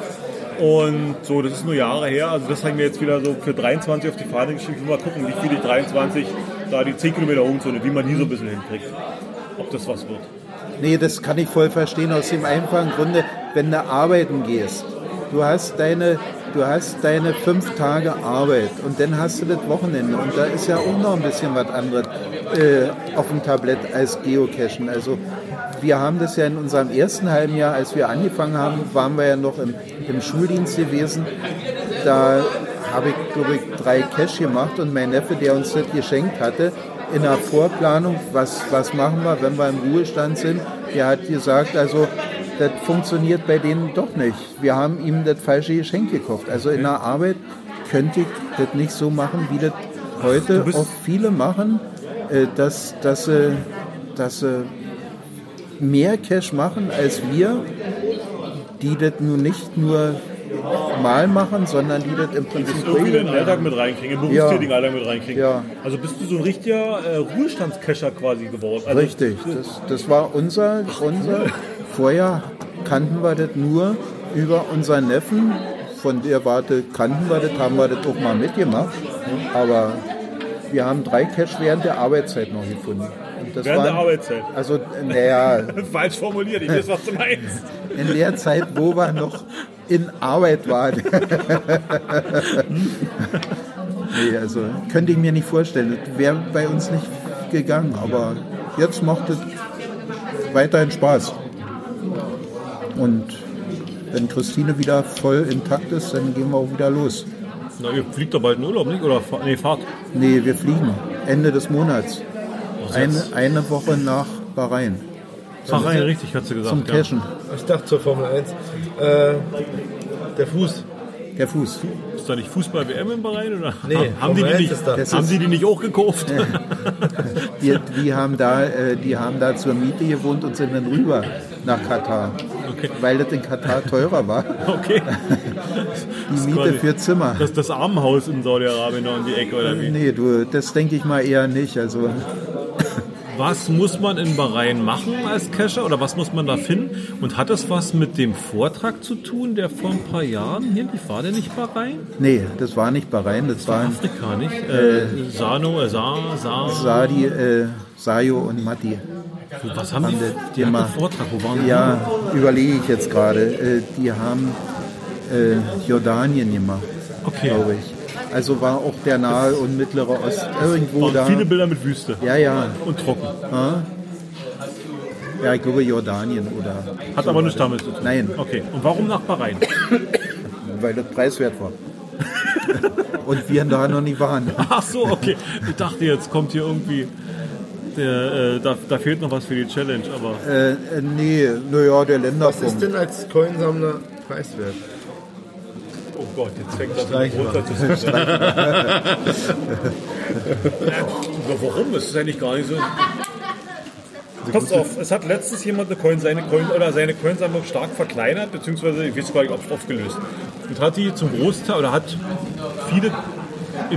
Und so, das ist nur Jahre her. Also das haben wir jetzt wieder so für 23 auf die Fahne geschrieben. Ich will mal gucken, wie viel ich 23 da die 10 Kilometer Homezone, wie man die so ein bisschen hinkriegt. Ob das was wird. Nee, das kann ich voll verstehen aus dem einfachen Grunde, wenn du arbeiten gehst. Du hast deine, du hast deine fünf Tage Arbeit und dann hast du das Wochenende und da ist ja auch noch ein bisschen was anderes äh, auf dem Tablett als Geocachen. Also wir haben das ja in unserem ersten halben Jahr, als wir angefangen haben, waren wir ja noch im, im Schuldienst gewesen. Da habe ich, glaube ich, drei Cache gemacht und mein Neffe, der uns das geschenkt hatte, in der Vorplanung, was, was machen wir, wenn wir im Ruhestand sind, der hat gesagt, also das funktioniert bei denen doch nicht. Wir haben ihm das falsche Geschenk gekauft. Also in der Arbeit könnte ich das nicht so machen, wie das heute auch viele machen, äh, dass, dass, sie, dass sie mehr Cash machen als wir, die das nun nicht nur mal machen, sondern die das im Prinzip irgendwie in den. Alltag mit reinkriegen, in den berufstätigen Alltag mit reinkriegen. Ja. Also bist du so ein richtiger äh, Ruhestandscacher quasi geworden. Also, Richtig, das, das war unser, unser. Vorher kannten wir das nur über unseren Neffen, von der Warte kannten wir das, haben wir das auch mal mitgemacht. Aber wir haben drei Cash während der Arbeitszeit noch gefunden. Und das Während der waren- Arbeitszeit. Also, naja, Falsch formuliert, ich weiß, was du meinst. in der Zeit, wo wir noch in Arbeit waren. nee, also könnte ich mir nicht vorstellen. Das wäre bei uns nicht gegangen. Aber jetzt macht es weiterhin Spaß. Und wenn Christine wieder voll intakt ist, dann gehen wir auch wieder los. Na, ihr fliegt doch bald in Urlaub, nicht? Oder nee, fahrt. Nee, wir fliegen Ende des Monats. Eine, eine Woche nach Bahrain Bahrain, richtig, hat sie gesagt. zum ja. Cashen. Ich dachte zur Formel 1. Äh, der Fuß. Der Fuß. Ist da nicht Fußball-WM in Bahrain? Oder? Nee, haben, haben, die die 1 nicht, ist da. Das haben ist- die die nicht auch gekauft? Die, die, haben da, äh, die haben da zur Miete gewohnt und sind dann rüber nach Katar. Okay. Weil das in Katar teurer war. Okay. Die Miete für Zimmer. Das, das Armenhaus in Saudi-Arabien noch in die Ecke, oder wie? Nee, du, das denke ich mal eher nicht. Also Was muss man in Bahrain machen als Cacher oder was muss man da finden? Und hat das was mit dem Vortrag zu tun, der vor ein paar Jahren hier? War der nicht Bahrain? nee, das war nicht Bahrain, das waren Afrika, nicht? Äh, Sano, äh, Sa, Sa. Sadi, äh, Sayo und Matti. Was haben die? Haben die- einen Vortrag, wo waren Ja, überlege ich jetzt gerade. Äh, die haben äh, Jordanien gemacht, Okay. glaube ich. Also war auch der Nahe und Mittlere Ost irgendwo da. viele Bilder mit Wüste Ja, ja. und trocken. Ja, ich glaube Jordanien oder. Hat aber nichts damit zu tun. Nein. Okay. Und warum nach Bahrain? Weil das preiswert war. und wir da noch nie waren. Ach so, okay. Ich dachte, jetzt kommt hier irgendwie. Der, äh, da, da fehlt noch was für die Challenge, aber Äh, äh, nee, naja, der Was Länderpunkt. ist denn als Coinsammler preiswert? Oh Gott, jetzt fängt das an runter zu Warum? Es ist eigentlich gar nicht so. Pass auf, es hat letztens jemand eine Coin, seine Coin oder seine Coinsammlung stark verkleinert, beziehungsweise ich weiß gar nicht, ob es aufgelöst. Und hat die zum Großteil oder hat viele,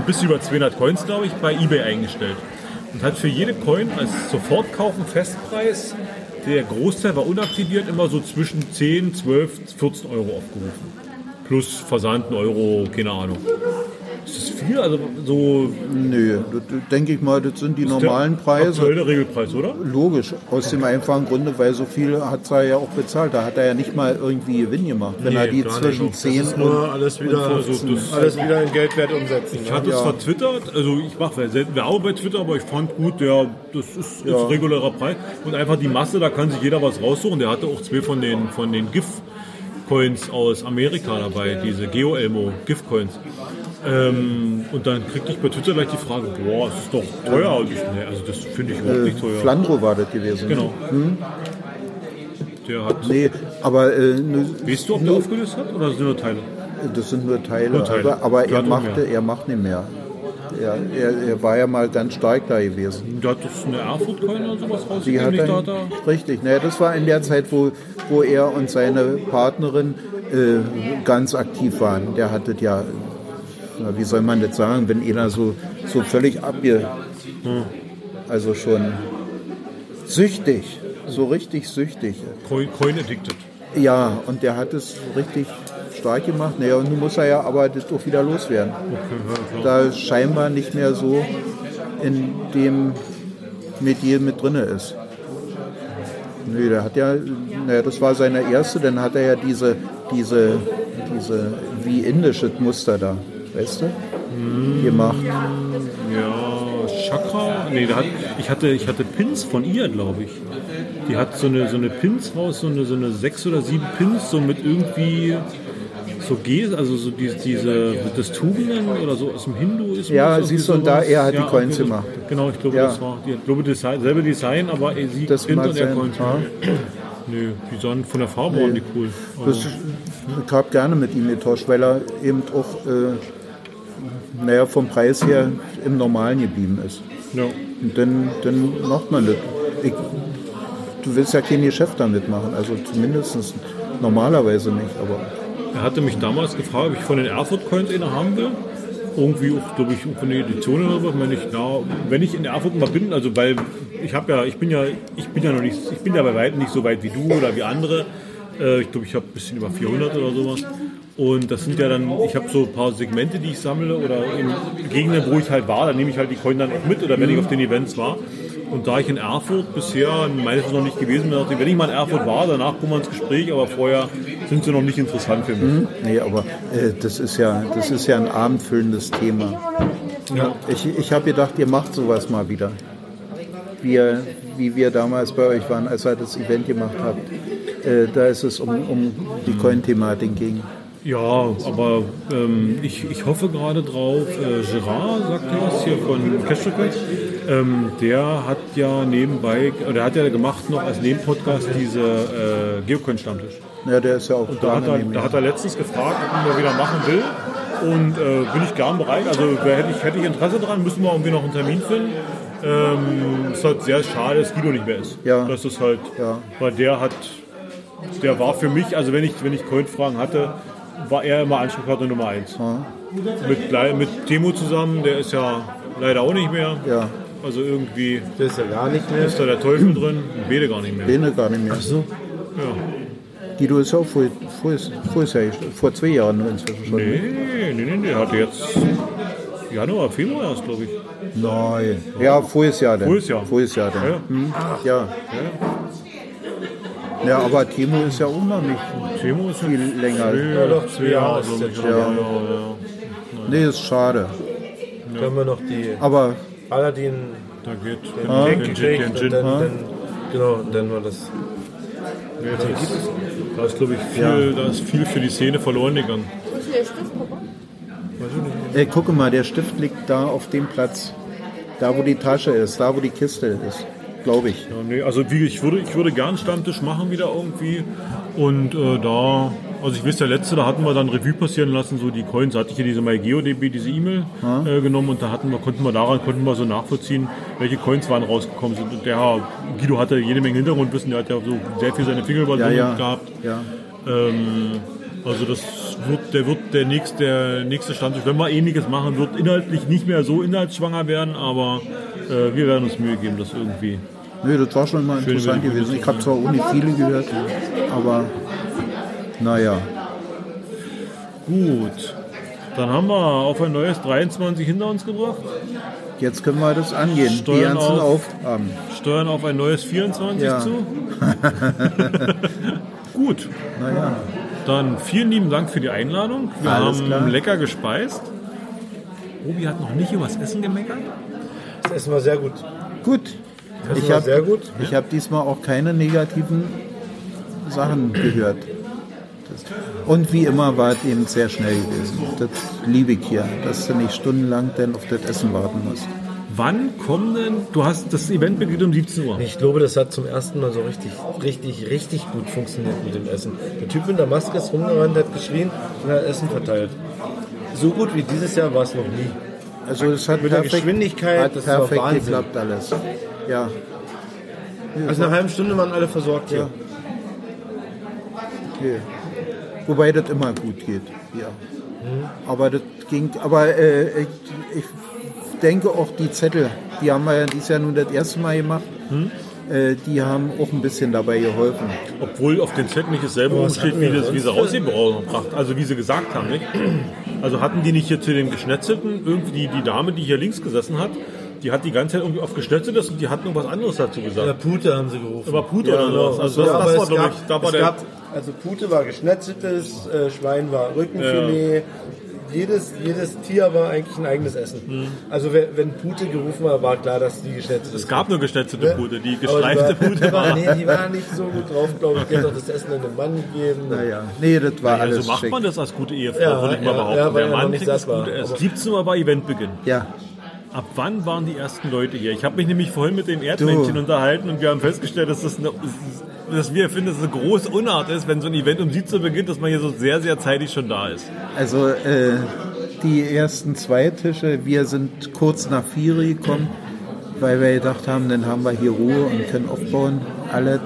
bis über 200 Coins, glaube ich, bei eBay eingestellt. Und hat für jede Coin als Sofortkaufen Festpreis, der Großteil war unaktiviert, immer so zwischen 10, 12, 14 Euro aufgerufen. Plus Versand, ein Euro, keine Ahnung. Ist das viel? Also so Nö, das, das denke ich mal, das sind die normalen Preise. Aktuell der Regelpreis, oder? Logisch, aus dem einfachen Grunde, weil so viel hat er ja auch bezahlt. Da hat er ja nicht mal irgendwie Gewinn gemacht, wenn Nee, er die zwischen nicht. 10 ist nur und, alles wieder, und 15. Also das- alles wieder in Geldwert umsetzen. Ich hatte es vertwittert, also ich mache selten Werbung bei Twitter, aber ich fand gut, der, das ist, ist regulärer Preis. Und einfach die Masse, da kann sich jeder was raussuchen. Der hatte auch zwei von den, von den GIF-Coins aus Amerika dabei, diese Geo-Elmo GIF-Coins. Ähm, und dann kriegte ich bei Twitter gleich die Frage, boah, es ist doch teuer. Und ich, nee, also das finde ich überhaupt nicht teuer. Flandro war das gewesen. Genau. Der hat. Nee, aber äh, ne, Weißt du, ob der aufgelöst hat oder sind nur Teile? das sind nur Teile. Nur Teile. Aber, aber er, machte, er macht nicht mehr. Er, er, er war ja mal ganz stark da gewesen. Der hat das eine Erfurt-Coin oder sowas Die hat nicht da, da? richtig, naja, das war in der Zeit, wo, wo er und seine Partnerin äh, ganz aktiv waren. Der hatte ja, na, wie soll man das sagen, wenn einer so, so völlig abge... Also schon süchtig, so richtig süchtig. Coin Addicted. Ja, und der hat es richtig stark gemacht. Naja, und nun muss er ja aber das auch wieder loswerden. Da scheinbar nicht mehr so in dem Metier mit drin ist. Nee, der hat ja, naja, das war seine erste, dann hat er ja diese, diese, diese wie indische Muster da, weißt du, gemacht. Ja, Chakra. Nee, hat, ich, hatte, ich hatte Pins von ihr, glaube ich. Die hat so eine, so eine Pins raus, so eine, so eine sechs oder sieben Pins, so mit irgendwie so G, also so die, diese, das Tugenden oder so aus dem Hinduismus. Ja, siehst du, und da, er hat die Ja, Coins okay, gemacht. Genau, ich glaube, Ja. das war, die glaube Design, selbe Design, aber sie Das Pins mag und er sein, Coins. ja. Nö, die sahen von der Farbe waren die cool. Aber- Das, ich habe gerne mit ihm getauscht, weil er eben auch, äh, naja, vom Preis her im Normalen geblieben ist. ja. Und dann, dann macht man das. Ich, du willst ja kein Geschäft damit machen, also zumindest normalerweise nicht, aber Er hatte mich damals gefragt, ob ich von den Erfurt Coins eine haben will. Irgendwie auch, glaube ich, von der Edition oder so. Wenn ich, na, wenn ich in Erfurt mal bin, also weil ich habe ja, ich bin ja, ich bin ja noch nicht, ich bin ja bei weitem nicht so weit wie du oder wie andere, Äh, ich glaube, ich habe ein bisschen über 400 oder sowas. Und das sind ja dann, ich habe so ein paar Segmente, die ich sammle oder in Gegenden, wo ich halt war, dann nehme ich halt die Coin dann auch mit oder wenn ich auf den Events war. Und da ich in Erfurt bisher meistens noch nicht gewesen bin, dachte ich, wenn ich mal in Erfurt war, danach kommen wir ins Gespräch, aber vorher sind sie noch nicht interessant für mich. Nee, aber äh, das, ist ja, das ist ja ein abendfüllendes Thema. Ja. Ich, ich habe gedacht, ihr macht sowas mal wieder. Wir, wie wir damals bei euch waren, als ihr das Event gemacht habt. Äh, da ist es um, um die Coin-Thematik ging. Ja, aber ähm, ich, ich hoffe gerade drauf, äh, Gerard sagt ja was hier von Cashtracker, ähm, der hat ja nebenbei, oder hat ja gemacht noch als Nebenpodcast diese äh, Geocoin-Stammtisch. Ja, der ist ja auch Da hat, er, da hat er letztens gefragt, ob er mal wieder machen will. Und äh, bin ich gern bereit. Also hätte ich, hätte ich Interesse dran, müssen wir irgendwie noch einen Termin finden. Ähm, ist halt sehr schade, dass Guido nicht mehr ist. Ja. Das ist halt, Ja. weil der hat, der war für mich, also wenn ich, wenn ich Coin-Fragen hatte, war er immer Ansprechpartner Nummer eins. Mit, Blei- mit Timo zusammen, der ist ja leider auch nicht mehr. Ja, Also irgendwie Das ist ja gar nicht mehr. ist da der Teufel drin und Bede gar nicht mehr. Bene gar nicht mehr. So. Ja. Guido ist auch vor, vor, vor, vor zwei Jahren inzwischen schon. Nee, nee, nee, der hatte jetzt Januar, Februar erst, glaube ich. Nein. Ja, voriges Jahr dann. Voriges Jahr. Voriges Jahr dann. Ja. Hm? Ja. ja. aber Timo ist ja auch noch nicht Timo ist viel länger. Ja, doch, zwei Jahre ist glaub jetzt ich. schon. Ja, ja, ja. Nee, ist schade. Können wir noch die Aber Aladdin Da geht den den, Link den, gekriegt den und Gin. dann, dann, genau, dann war das. Da ist, glaube ich, viel, da ist viel für die Szene verloren gegangen. ey, gucke mal, der Stift liegt da auf dem Platz. Da, wo die Tasche ist, da, wo die Kiste ist. Glaube ich. Ja, nee, also wie, ich würde, ich würde gern Stammtisch machen wieder irgendwie. Und äh, da, also ich weiß, der letzte, da hatten wir dann Revue passieren lassen, so die Coins, da hatte ich hier diese MyGeoDB, diese E-Mail äh, genommen und da hatten wir, konnten wir daran, konnten wir so nachvollziehen, welche Coins waren rausgekommen sind. Und der Herr Guido hatte jede Menge Hintergrundwissen, der hat ja so sehr viel seine Finger über Ja, ja. gehabt. ja. Ähm, also das wird, der wird der nächste, der nächste Stammtisch, wenn wir ähnliches machen, wird inhaltlich nicht mehr so inhaltsschwanger werden, aber äh, wir werden uns Mühe geben, das irgendwie. Nö, das war schon mal interessant gewesen. Ich habe zwar nicht viele gehört, aber naja. Gut. Dann haben wir auf ein neues 23 hinter uns gebracht. Jetzt können wir das angehen. die Steuern ganzen auf. Aufgaben. Steuern auf ein neues 24 Ja. zu. Gut. Naja. Dann vielen lieben Dank für die Einladung. Wir Alles haben klar. lecker gespeist. Obi hat noch nicht über das Essen gemeckert. Das Essen war sehr gut. Gut. Das Ich war habe sehr gut. ich hab diesmal auch keine negativen Sachen gehört. Und wie immer war es eben sehr schnell gewesen. Das liebe ich hier, dass du nicht stundenlang dann auf das Essen warten musst. Wann kommen denn, du hast, das Event beginnt um 17 Uhr. Ich glaube, das hat zum ersten Mal so richtig, richtig, richtig gut funktioniert mit dem Essen. Der Typ in der Maske ist rumgerannt, hat geschrien und hat Essen verteilt. So gut wie dieses Jahr war es noch nie. Also es hat Mit der perfekt, Geschwindigkeit, hat das war perfekt Wahnsinn. geklappt alles. Ja, Also nach einer halben Stunde waren alle versorgt hier. Ja. okay. Wobei das immer gut geht. Ja. Aber das ging, aber äh, ich, ich denke auch die Zettel, die haben wir ja dieses Jahr nun das erste Mal gemacht. Äh, die haben auch ein bisschen dabei geholfen. Obwohl auf den Zettel nicht dasselbe was rumsteht, hatten wie, das, wie sie rausgebracht Also wie sie gesagt haben, nicht? Also hatten die nicht hier zu dem Geschnetzelten, irgendwie die, die Dame, die hier links gesessen hat, die hat die ganze Zeit irgendwie auf Geschnetzeltes und die hat noch was anderes dazu Ja, gesagt. Pute haben sie gerufen. Aber Pute oder sowas. Also das, Ja, das war, glaube ich, da war der, gab, also Pute war geschnetzeltes, äh, Schwein war Rückenfilet. Jedes, jedes Tier war eigentlich ein eigenes Essen. Also wenn, wenn Pute gerufen war, war klar, dass die geschnetzelt es gab nur geschnetzelte Pute, die Aber die gestreifte war- Pute war, nee, die war nicht so gut drauf, glaube ich. Die hat doch das Essen an den Mann gegeben. Naja, nee, das war Also alles macht schick. man das als gute Ehefrau, Ja, würde ich mal ja, behaupten. ja, weil Der er Mann nicht das war. gute Essen. Aber- 17 Uhr war Eventbeginn. Ja, Ab wann waren die ersten Leute hier? Ich habe mich nämlich vorhin mit dem Erdmännchen Du. unterhalten und wir haben festgestellt, dass das eine, dass wir finden, dass es eine große Unart ist, wenn so ein Event um 17 Uhr beginnt, dass man hier so sehr, sehr zeitig schon da ist. also äh, die ersten zwei Tische, wir sind kurz nach vier gekommen, weil wir gedacht haben, dann haben wir hier Ruhe und können aufbauen. Alle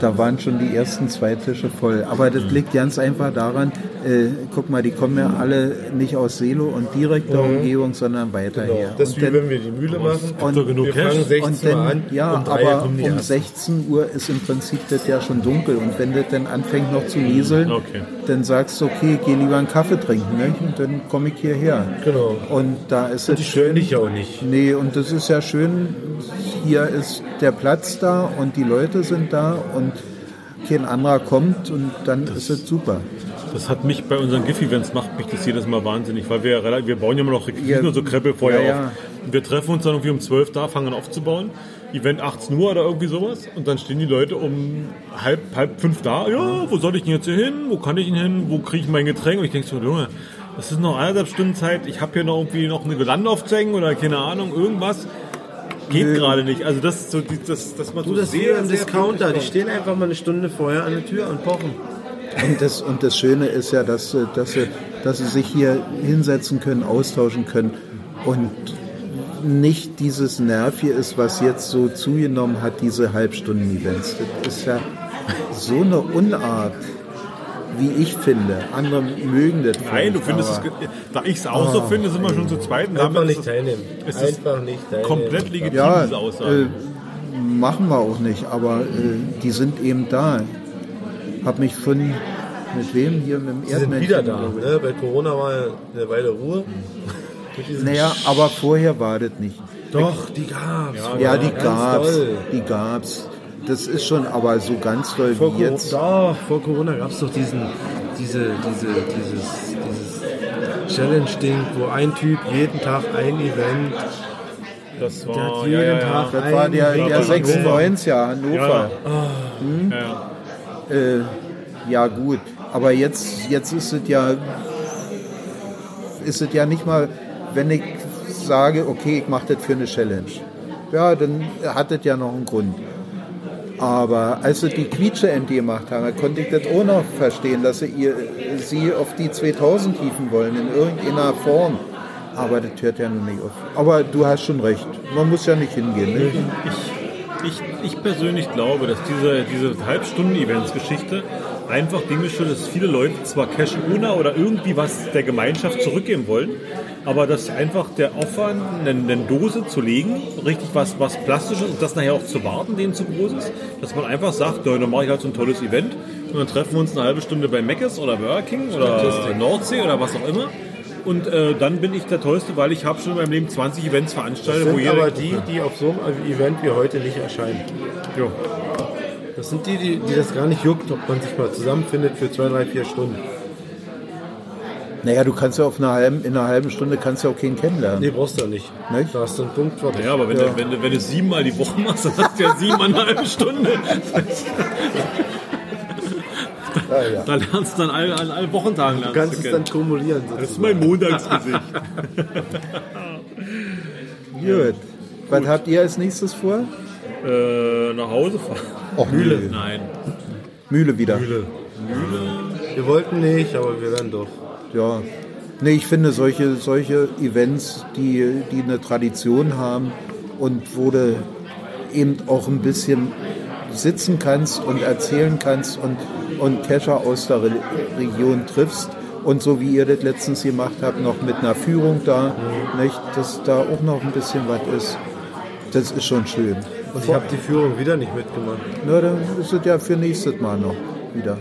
da waren schon die ersten zwei Tische voll. Aber das liegt ganz einfach daran, äh, guck mal, die kommen ja alle nicht aus Selo und direkter Umgebung, sondern weiter Genau. her. Das ist Und wie dann- wenn wir die Mühle machen. und, doch genug wir fangen 16 und dann, Uhr an, ja, um 3 Uhr aber um ersten. 16 Uhr ist im Prinzip das ja schon dunkel. Und wenn das dann anfängt noch zu nieseln, Okay. dann sagst du, okay, geh lieber einen Kaffee trinken. Ne? Und dann komme ich hierher. Genau. Und da ist es Die stören dich auch nicht. Nee, und das ist ja schön. Hier ist der Platz da und die Leute sind da und kein anderer kommt und dann ist es super. Das hat mich bei unseren GIF-Events macht mich das jedes Mal wahnsinnig, weil wir, wir bauen ja immer noch Requisiten Ja. und so Kreppel vorher Ja, ja. auf. Wir treffen uns dann irgendwie um 12 da, fangen an aufzubauen. Event 18 Uhr oder irgendwie sowas. Und dann stehen die Leute um halb, halb fünf da. Ja, wo soll ich denn jetzt hier hin? Wo kann ich denn hin? Wo kriege ich mein Getränk? Und ich denke so, Junge, das ist noch eineinhalb Stunden Zeit. Ich habe hier noch irgendwie noch eine Gelande aufzuhängen oder keine Ahnung, irgendwas. Geht gerade nicht. Also das ist so, das, das man Du, so das sehr, sehr Discounter. Die stehen einfach mal eine Stunde vorher an der Tür und pochen. Und das, und das Schöne ist ja, dass, sie- dass, sie, dass sie sich hier hinsetzen können, austauschen können und nicht dieses Nerv hier ist, was jetzt so zugenommen hat, diese Halbstunden-Events. Das ist ja so eine Unart, wie ich finde. Andere mögen das. Nein, du findest es, da ich es auch so finde, sind wir schon zu zweit. Einfach damit nicht teilnehmen. ist es Einfach nicht teilnehmen. komplett legitim, Ja, diese Aussage. äh, machen wir auch nicht, aber äh, die sind eben da. Hab mich von, mit wem hier, mit dem Sie sind Erdmännchen? wieder da. Ne? Bei Corona war ja eine Weile Ruhe. Naja, aber vorher war das nicht. Doch, die gab's. Ja, die ganz gab's. doll. Die gab's. Das ist schon aber so ganz doll Vor, wie Corona, jetzt. doch, vor Corona gab es doch diesen, diese, diese, dieses, dieses Challenge-Ding, wo ein Typ jeden Tag ein Event, Das der war, hat ja, jeden ja, ja. Tag Das war der, ein der Ja, 96er Hannover. Ja, ja. Äh, ja gut, aber jetzt, jetzt ist es ja, ist es ja nicht mal, wenn ich sage, okay, ich mache das für eine Challenge. Ja, dann hat das ja noch einen Grund. Aber als sie die Quietsche-Ente gemacht haben, konnte ich das auch noch verstehen, dass sie ihr, sie auf die 2000 hieven wollen, in irgendeiner Form. Aber das hört ja noch nicht auf. Aber du hast schon recht, man muss ja nicht hingehen. Ne? Ich, ich persönlich glaube, dass diese, diese Halbstunden-Events-Geschichte einfach geschuldet ist, dass viele Leute zwar Cash ohne oder irgendwie was der Gemeinschaft zurückgeben wollen, aber dass einfach der Aufwand, eine, eine Dose zu legen, richtig was, was Plastisches und das nachher auch zu warten, denen zu groß ist, dass man einfach sagt, ja, dann mache ich halt so ein tolles Event und dann treffen wir uns eine halbe Stunde bei Mc's oder Burger King oder Nordsee oder was auch immer. Und äh, dann bin ich der Tollste, weil ich habe schon in meinem Leben 20 Events veranstaltet, Das wo sind jeder... aber die, die auf so einem Event wie heute nicht erscheinen. Jo. Das sind die, die, die das gar nicht juckt, ob man sich mal zusammenfindet für zwei, drei, vier Stunden. Naja, du kannst ja auf einer halben, in einer halben Stunde kannst du auch keinen kennenlernen. Nee, brauchst du ja nicht. Nicht? Da hast du einen Punkt. Ja, aber wenn, Du, wenn, du, wenn du es siebenmal die Woche machst, dann hast du ja siebeneinhalb Stunden. Ja, ja. Da lernst du dann alle, an allen Wochentagen Du lernst kannst du es dann kumulieren. Das ist mein Montagsgesicht. Gut. Was habt ihr als nächstes vor? äh, nach Hause fahren. Och, Mühle. Nein. Mühle wieder. Wir wollten nicht, aber wir werden doch. Ja. Nee, ich finde solche, solche Events, die, die eine Tradition haben und wo du eben auch ein bisschen sitzen kannst und erzählen kannst und, und Kescher aus der Re Region triffst und so wie ihr das letztens gemacht habt, noch mit einer Führung da, nicht, dass da auch noch ein bisschen was ist. Das ist schon schön. Und ich habe die Führung wieder nicht mitgemacht. Na, dann ist es ja für nächstes Mal noch wieder.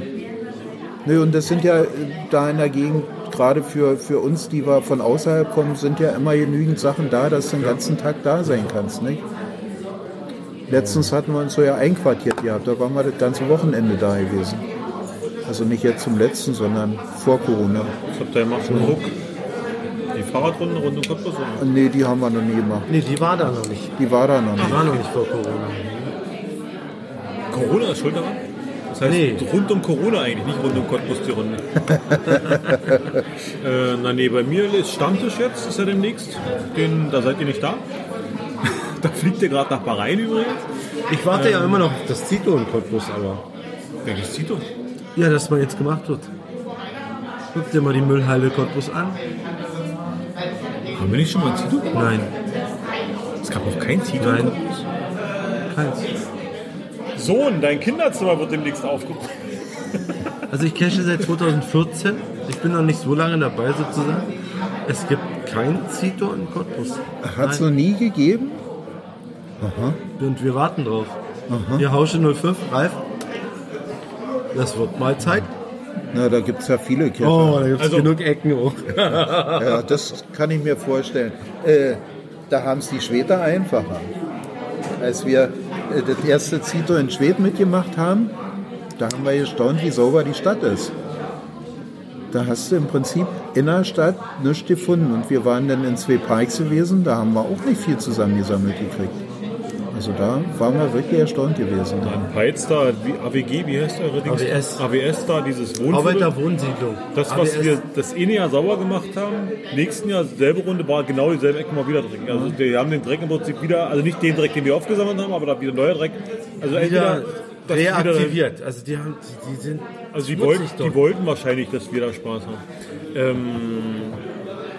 Nö, und das sind ja da in der Gegend, gerade für, für uns, die wir von außerhalb kommen, sind ja immer genügend Sachen da, dass du den ganzen Tag da sein kannst, nicht? Letztens hatten wir uns so ja einquartiert gehabt, da waren wir das ganze Wochenende da gewesen. Also nicht jetzt zum letzten, sondern vor Corona. Was habt ihr gemacht? Ruck. Die Fahrradrunde rund um Cottbus? oder? Nee, die haben wir noch nie gemacht. Nee, die war da noch nicht. Die war da noch Die nicht. war noch nicht vor Corona. Corona ist schuld daran? Das heißt, Nee. rund um Corona eigentlich, nicht rund um Cottbus die Runde. äh, na nee, bei mir ist Stammtisch jetzt, ist ja demnächst. Den, da seid ihr nicht da. da fliegt ihr gerade nach Bahrain übrigens. Ich warte ja immer noch auf das Zito in Cottbus, aber. Welches Zito? Ja, das mal jetzt gemacht wird. Guck dir mal die Müllhalde Cottbus an. Haben wir nicht schon mal ein Zito? Nein, Es gab noch kein Zito. Nein. keins. Sohn, dein Kinderzimmer wird demnächst aufgebaut. Also ich cache seit 2014. Ich bin noch nicht so lange dabei sozusagen. Es gibt kein Zito in Cottbus. Hat es noch nie gegeben? Und wir warten drauf. Hier Hausche 05, Ralf. Das wird mal Zeit. Na, da gibt es ja viele Kirchen. Oh, da gibt es Also- genug Ecken auch. Ja, das kann ich mir vorstellen. Äh, da haben es die Schweden einfacher. Als wir äh, das erste Zito in Schweden mitgemacht haben, da haben wir gestaunt, wie sauber die Stadt ist. Da hast du im Prinzip in der Stadt nichts gefunden. Und wir waren dann in zwei Parks gewesen, da haben wir auch nicht viel zusammengesammelt gekriegt. Also da waren wir wirklich erstaunt gewesen. Heiz da, wie AWG, wie heißt der? AWS. AWS da, dieses Wohnviertel. Arbeiterwohnsiedlung. Das, was AWS. wir das eine Jahr sauber gemacht haben, nächsten Jahr selbe Runde war genau dieselbe Ecke mal wieder Dreck. Also wir haben den Dreck im Prinzip wieder, also nicht den Dreck, den wir aufgesammelt haben, aber da wieder neuer Dreck. Also wieder entweder das wieder- reaktiviert. Also die, haben, die, die sind Also die wollten, die wollten wahrscheinlich, dass wir da Spaß haben. Ähm,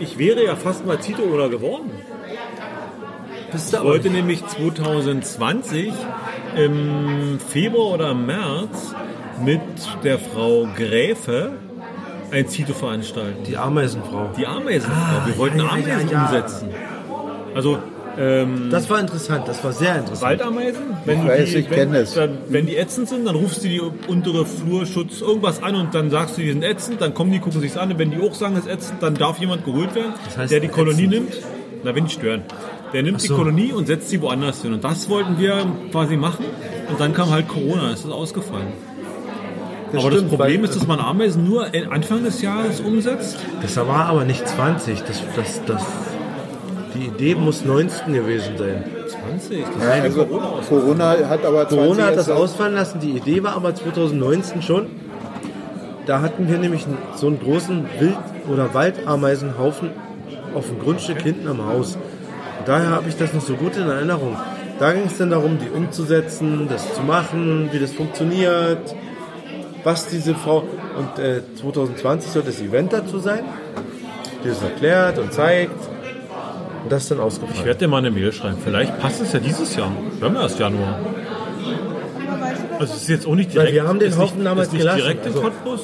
ich wäre ja fast mal Tito-Owner geworden. Bist du Ich wollte nicht. nämlich 2020 im Februar oder März mit der Frau Gräfe ein Zito veranstalten. Die Ameisenfrau. Die Ameisenfrau. Wir wollten ja, Ameisen ja, ja. umsetzen. Also ähm, Das war interessant, das war sehr interessant. Waldameisen, wenn, Ich weiß, die, ich wenn, kenn das. Dann, wenn die ätzend sind, dann rufst du die untere Flurschutz irgendwas an und dann sagst du, die sind ätzend, dann kommen die, gucken sich's an und wenn die auch sagen, es ist ätzend, dann darf jemand geholt werden, Das heißt der die Kolonie ätzend? nimmt. Na, wenn die stören. Der nimmt die so. Kolonie und setzt sie woanders hin. Und das wollten wir quasi machen. Und dann kam halt Corona, es ist ausgefallen. aber das stimmt, Problem weil- ist, dass man Ameisen nur Anfang des Jahres umsetzt. Das war aber nicht 20. Das, das, das, die Idee muss 19 gewesen sein. 20. Das ist also Corona. Corona hat aber 20 Corona hat das ausfallen lassen. Die Idee war aber 2019 schon. Da hatten wir nämlich so einen großen Wild- oder Waldameisenhaufen auf dem Grundstück hinten am Haus. Daher habe ich das noch so gut in Erinnerung. Da ging es dann darum, die umzusetzen, das zu machen, wie das funktioniert, was diese Frau. Und äh, 2020 soll das Event dazu sein, die das erklärt und zeigt. Und das ist dann Ich ausgefallen. werde dir mal eine Mail schreiben. Vielleicht passt es ja dieses Jahr. Wir haben ja erst Januar. Also es ist jetzt auch nicht direkt. Weil wir haben den Haufen nicht, damals ist nicht gelassen. direkt in Also- Cottbus.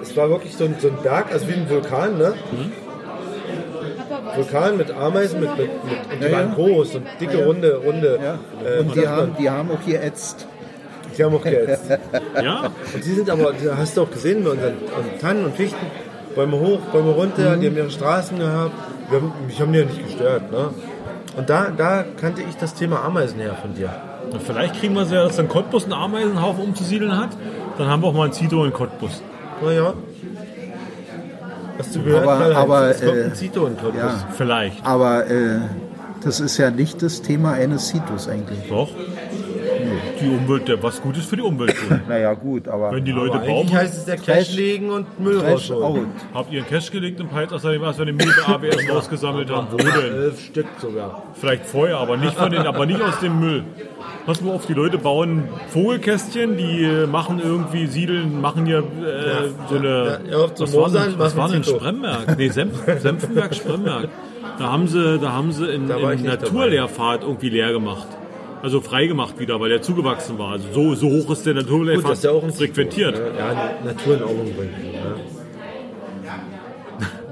Es war wirklich so ein, so ein Berg, also wie ein Vulkan, ne? Vulkan mit Ameisen, mit, mit, mit und die Ja, waren ja. groß und dicke, runde, runde. Ja. äh, Und die haben, die haben auch geätzt. die haben auch geätzt. Ja, Und die sind aber, hast du auch gesehen, bei unseren unseren Tannen und Fichten, Bäume hoch, Bäume runter, die haben ihre Straßen gehabt. Wir haben, mich haben die ja nicht gestört, ne? Und da, da kannte ich das Thema Ameisen her von dir. Und vielleicht kriegen wir es ja, dass dann Cottbus einen Ameisenhaufen umzusiedeln hat. Dann haben wir auch mal ein Zito in Cottbus. Naja. Hast du gehört, Aber- aber, es kommt äh, ein Zito in Cottbus. Ja, Vielleicht. aber äh, das ist ja nicht das Thema eines Citus eigentlich. Doch. Die Umwelt, der was Gutes für die Umwelt tun. Naja gut, aber Wenn die Leute Aber Baum heißt es der Cash Fresh- legen und Müll fresh rausholen. out. Habt ihr einen Cash gelegt im außerdem, als wir den Müll bei ABS rausgesammelt haben? Wo denn? Elf Stück sogar. Vielleicht vorher, aber nicht von den, aber nicht aus dem Müll. Pass mal auf, die Leute bauen Vogelkästchen, die machen irgendwie, siedeln, machen hier äh, so eine. Ja, auf was war denn, was war denn. Spremberg? Nee, Senf, Senfenberg, Spremberg. Da haben sie, da haben sie in, Da in Naturlehrfahrt irgendwie leer gemacht. Also frei gemacht wieder, weil der zugewachsen war. Also so, so hoch ist der das ist ja auch ein frequentiert. Zito, ne? Ja, Natur in Ordnung bringen. Ne?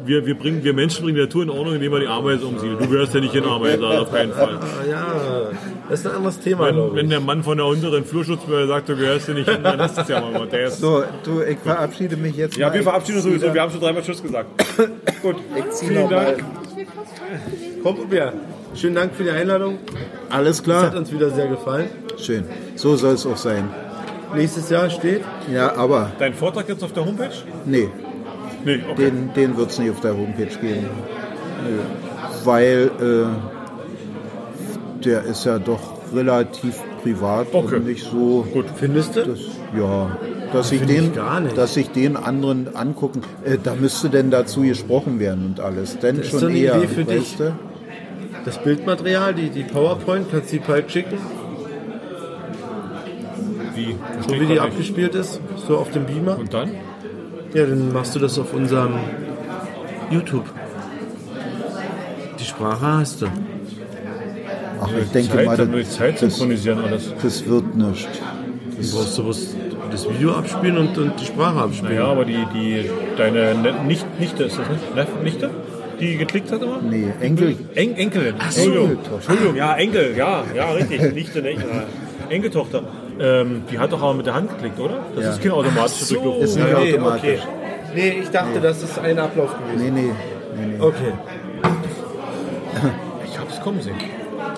Wir, wir, bringen, wir Menschen bringen die Natur in Ordnung, indem wir die Ameise umsiedeln. Du gehörst ja nicht in Ameise, also auf keinen Fall. Ah, ja, das ist ein anderes Thema, Wenn, wenn ich. der Mann von der unteren Flurschutzbehörde sagt, du gehörst hier nicht hin, dann ist es ja mal der ist So, du, ich verabschiede mich jetzt Ja, mal. wir verabschieden uns sowieso. Ich Wir haben schon dreimal Tschüss gesagt. Gut, zieh vielen noch mal. Dank. Komm, Uber. Schönen Dank für die Einladung. Alles Das hat klar? uns wieder sehr gefallen. Schön. So soll es auch sein. Nächstes Jahr steht. Ja, aber Dein Vortrag jetzt auf der Homepage? nee, Nee, okay. den, den wird es nicht auf der Homepage geben. Weil äh, der ist ja doch relativ privat Okay. und nicht so. Gut. Findest du? Das, ja, dass ich, Finde ich den, gar nicht. dass ich den anderen angucken, äh, da müsste denn dazu gesprochen werden und alles. Denn ist schon so eine eher, Idee für weißt dich. du? Das Bildmaterial, die, die PowerPoint, kannst du die bald schicken, Wie? so wie die nicht. abgespielt ist, so auf dem Beamer. Und dann? Ja, dann machst du das auf unserem YouTube. Die Sprache hast du. Ach, ich denke Zeit, mal, das, Zeit synchronisieren alles. das wird nicht. Dann brauchst du bloß das Video abspielen und, und die Sprache abspielen. Ja, aber die, die, deine Ne- nicht, Nichte ist das nicht? Nef- Nichte? Die geklickt hat immer? Nee, Enkel. En Enkelin. Entschuldigung. Entschuldigung, ja, Enkel, ja, ja, richtig. Nichte, ne? Ja. Enkeltochter. Ähm, die hat doch aber mit der Hand geklickt, oder? Das Ja. ist kein automatische Durchlauf. Ist nicht nee, automatisch. okay. Nee, ich dachte, das ist ein Ablauf gewesen. Nee, nee. nee, nee. Okay, Ich hab's kommen sehen.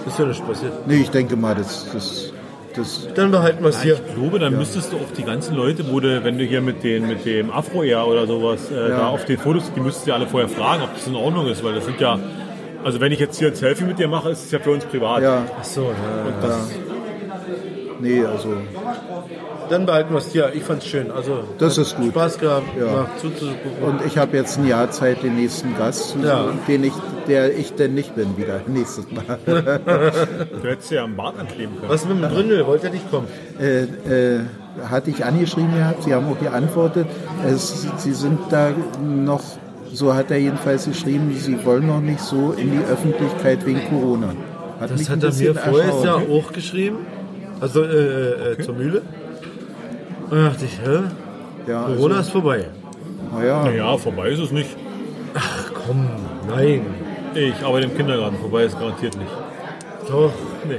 ist ja nicht passiert. Nee, ich denke mal, das, das, das Dann behalten wir es hier. Ich glaube, dann müsstest du auch die ganzen Leute, wo du, wenn du hier mit, den, mit dem Afro eher oder sowas äh, da auf den Fotos, die müsstest du ja alle vorher fragen, ob das in Ordnung ist, weil das sind ja, also wenn ich jetzt hier ein Selfie mit dir mache, ist es ja für uns privat. ja, Ach so, ja. Ja. Nee, also, Dann behalten wir es hier. Ich fand's schön. Also, Das ist gut. Spaß gehabt, Ja. zuzugucken. und ich habe jetzt ein Jahr Zeit, den nächsten Gast zu Ja. suchen, den ich, der ich denn nicht bin wieder nächstes Mal. Du hättest ja am Bart ankleben können. Was mit dem Gründel? Wollte er nicht kommen? äh, äh, hatte ich angeschrieben gehabt, Sie haben auch geantwortet. Es, Sie sind da noch, so hat er jedenfalls geschrieben, Sie wollen noch nicht so in die Öffentlichkeit wegen Corona. Hat Das hat er mir vorher ja auch geschrieben. Also äh, äh, zur Mühle. Und da dachte ich, hä? Ja, Corona ist vorbei. also, ja, Naja, vorbei ist es nicht. Komm, nein. Ich arbeite im Kindergarten, vorbei ist garantiert nicht. Doch, Nee,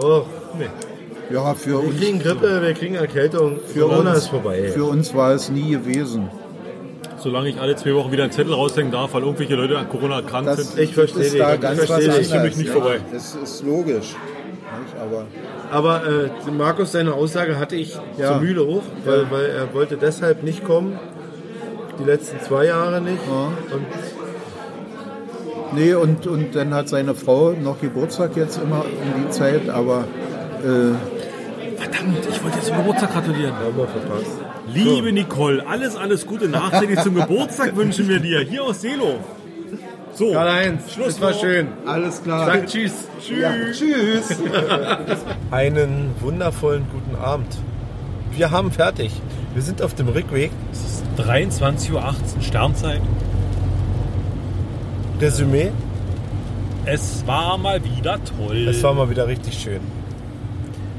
doch. nee. ja, für Wir uns, kriegen Grippe, wir kriegen Erkältung. Corona uns- ist vorbei. für uns war es nie gewesen. Solange ich alle zwei Wochen wieder einen Zettel raushängen darf, weil irgendwelche Leute an Corona erkrankt Das sind. Ich verstehe ist da ich ganz was verstehe dich. anderes. Ist für mich nicht ja. vorbei. Das ist logisch. Nicht? Aber Aber äh, Markus, seine Aussage hatte ich Ja. zur Mühle hoch, weil, weil er wollte deshalb nicht kommen. Die letzten zwei Jahre nicht. Und nee, und, und dann hat seine Frau noch Geburtstag jetzt immer um die Zeit, aber äh, Verdammt, ich wollte jetzt zum Geburtstag gratulieren. haben wir verpasst. Liebe Nicole, alles, alles Gute nachträglich zum Geburtstag wünschen wir dir hier aus Selo. So, Karl-Heinz, Schluss das war schön. alles klar. Sag Tschüss. Tschüss. tschüss. Einen wundervollen guten Abend. Wir haben fertig. Wir sind auf dem Rückweg. 23.18 Uhr Sternzeit. Resümee. Es war mal wieder toll. Es war mal wieder richtig schön.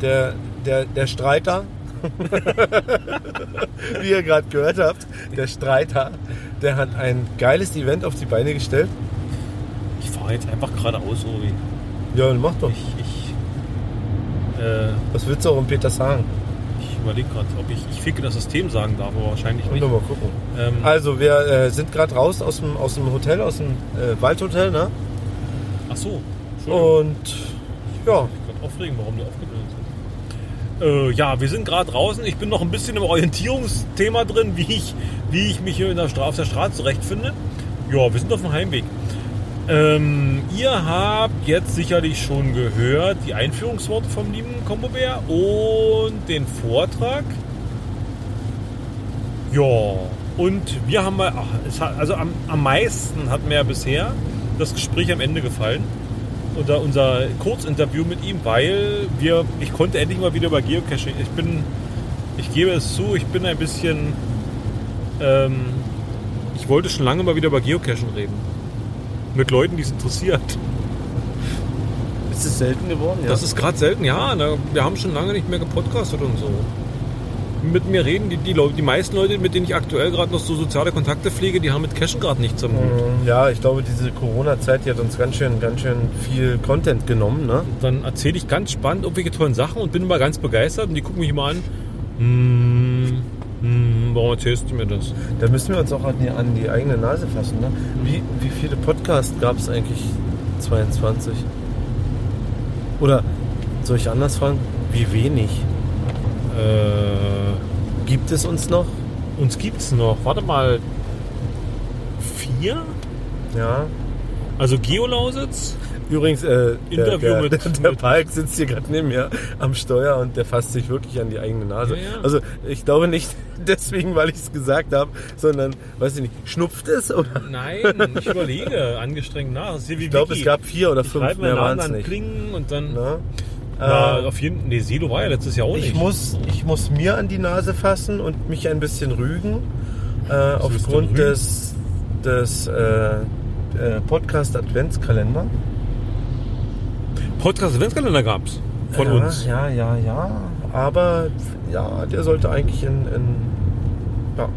Der, der, der Streiter, wie ihr gerade gehört habt, der Streiter, der hat ein geiles Event auf die Beine gestellt. ich fahre jetzt einfach geradeaus, Obi. Ja, dann mach doch. Ich, ich, äh, Was willst du auch um Peter sagen? ich überlege gerade, ob ich, ich ficke das System sagen darf, aber wahrscheinlich nicht. mal gucken. Ähm, Also, wir äh, sind gerade raus aus dem, aus dem Hotel, aus dem äh, Waldhotel, ne? ach so. Und ja, Ich kann aufregen, warum die aufgeblendet sind. Äh, ja, wir sind gerade draußen. Ich bin noch ein bisschen im Orientierungsthema drin, wie ich, wie ich mich hier der auf der Straße zurechtfinde. Ja, wir sind auf dem Heimweg. Ähm, ihr habt jetzt sicherlich schon gehört die Einführungsworte vom lieben Combo Bär und den Vortrag. Ja, und wir haben mal, also am, am meisten hat mir bisher das Gespräch am Ende gefallen unser, unser Kurzinterview mit ihm, weil wir, ich konnte endlich mal wieder über Geocaching. Ich bin, ich gebe es zu, ich bin ein bisschen, ähm, ich wollte schon lange mal wieder über Geocaching reden. Mit Leuten, die es interessiert. ist es selten geworden? Ja. Das ist gerade selten, ja. Ne? Wir haben schon lange nicht mehr gepodcastet und so. Mit mir reden die, die, Leute, die meisten Leute, mit denen ich aktuell gerade noch so soziale Kontakte pflege, die haben mit Cashen gerade nichts am Hut. ja, ich glaube, diese Corona-Zeit die hat uns ganz schön, ganz schön viel Content genommen, ne? dann erzähle ich ganz spannend irgendwelche tollen Sachen und bin immer ganz begeistert und die gucken mich immer an. Hm, hm, warum erzählst du mir das? Da müssen wir uns auch an die, an die eigene Nase fassen, ne? Wie, wie viele Podcasts gab es eigentlich 22? Oder soll ich anders fragen? Wie wenig? Äh, Gibt es uns noch? uns gibt's noch. Warte mal. Vier? Ja. Also Geolausitz? Übrigens, äh, der, Interview der, mit- der, der Palk sitzt hier gerade neben mir am Steuer und der fasst sich wirklich an die eigene Nase. Ja, ja. Also ich glaube nicht deswegen, weil ich es gesagt habe, sondern, weiß ich nicht, schnupft es? Oder? Nein, ich überlege angestrengt nach. Ich glaube, es gab vier oder ich fünf, mehr waren es nicht. Klingen und dann. Ne? Ja, Äh, auf jeden Nee, Silo war ja letztes Jahr auch Ich nicht. muss, ich muss mir an die Nase fassen und mich ein bisschen rügen. Äh, aufgrund rügen? des, des äh, äh, Podcast Adventskalender. Podcast Adventskalender gab's von ja, uns. Ja, ja, ja. Aber ja, der sollte eigentlich in, in ja,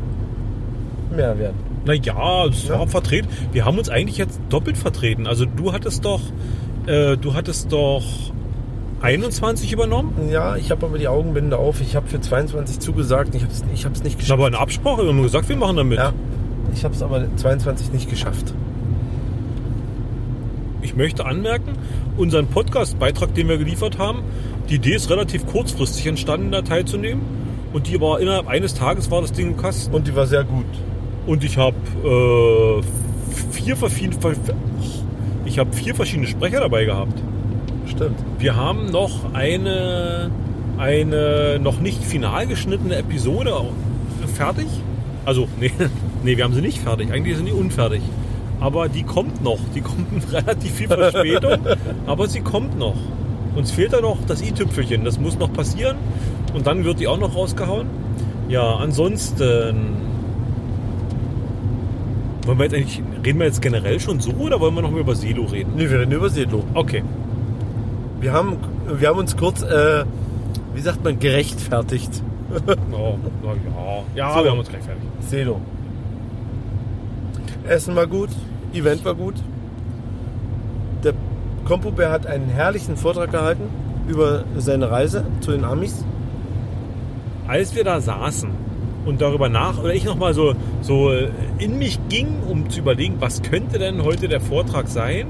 mehr werden. Naja, es Ja. war vertreten. Wir haben uns eigentlich jetzt doppelt vertreten. Also du hattest doch, äh, du hattest doch 21 übernommen. Ja, ich habe aber die Augenbinde auf. Ich habe für 22 zugesagt. Ich habe es ich hab's nicht Ich geschafft. habe eine Absprache wir haben nur gesagt, wir machen damit. Ja, ich habe es aber 22 nicht geschafft. Ich möchte anmerken, unseren Podcast-Beitrag, den wir geliefert haben, die Idee ist relativ kurzfristig entstanden, da teilzunehmen. Und die war innerhalb eines Tages war das Ding im Kasten. Und die war sehr gut. Und ich habe äh, vier, verschiedene- ich habe vier verschiedene Sprecher dabei gehabt. Stimmt. Wir haben noch eine, eine noch nicht final geschnittene Episode fertig. Also, nee, nee, wir haben sie nicht fertig. Eigentlich sind die unfertig. Aber die kommt noch. Die kommt mit relativ viel Verspätung, aber sie kommt noch. Uns fehlt da noch das i-Tüpfelchen. Das muss noch passieren. Und dann wird die auch noch rausgehauen. Ja, ansonsten. Wollen wir jetzt eigentlich, reden wir jetzt generell schon so oder wollen wir noch mal über Selo reden? Nee, wir reden über Sedlo. Okay. Wir haben, wir haben uns kurz, äh, wie sagt man, gerechtfertigt. Oh, ja. Ja, So. wir haben uns gleich fertig. Selo. Essen war gut, Event war gut. Der Kompubär hat einen herrlichen Vortrag gehalten über seine Reise zu den Amis. Als wir da saßen und darüber nach, oder ich nochmal so, so in mich ging, um zu überlegen, was könnte denn heute der Vortrag sein,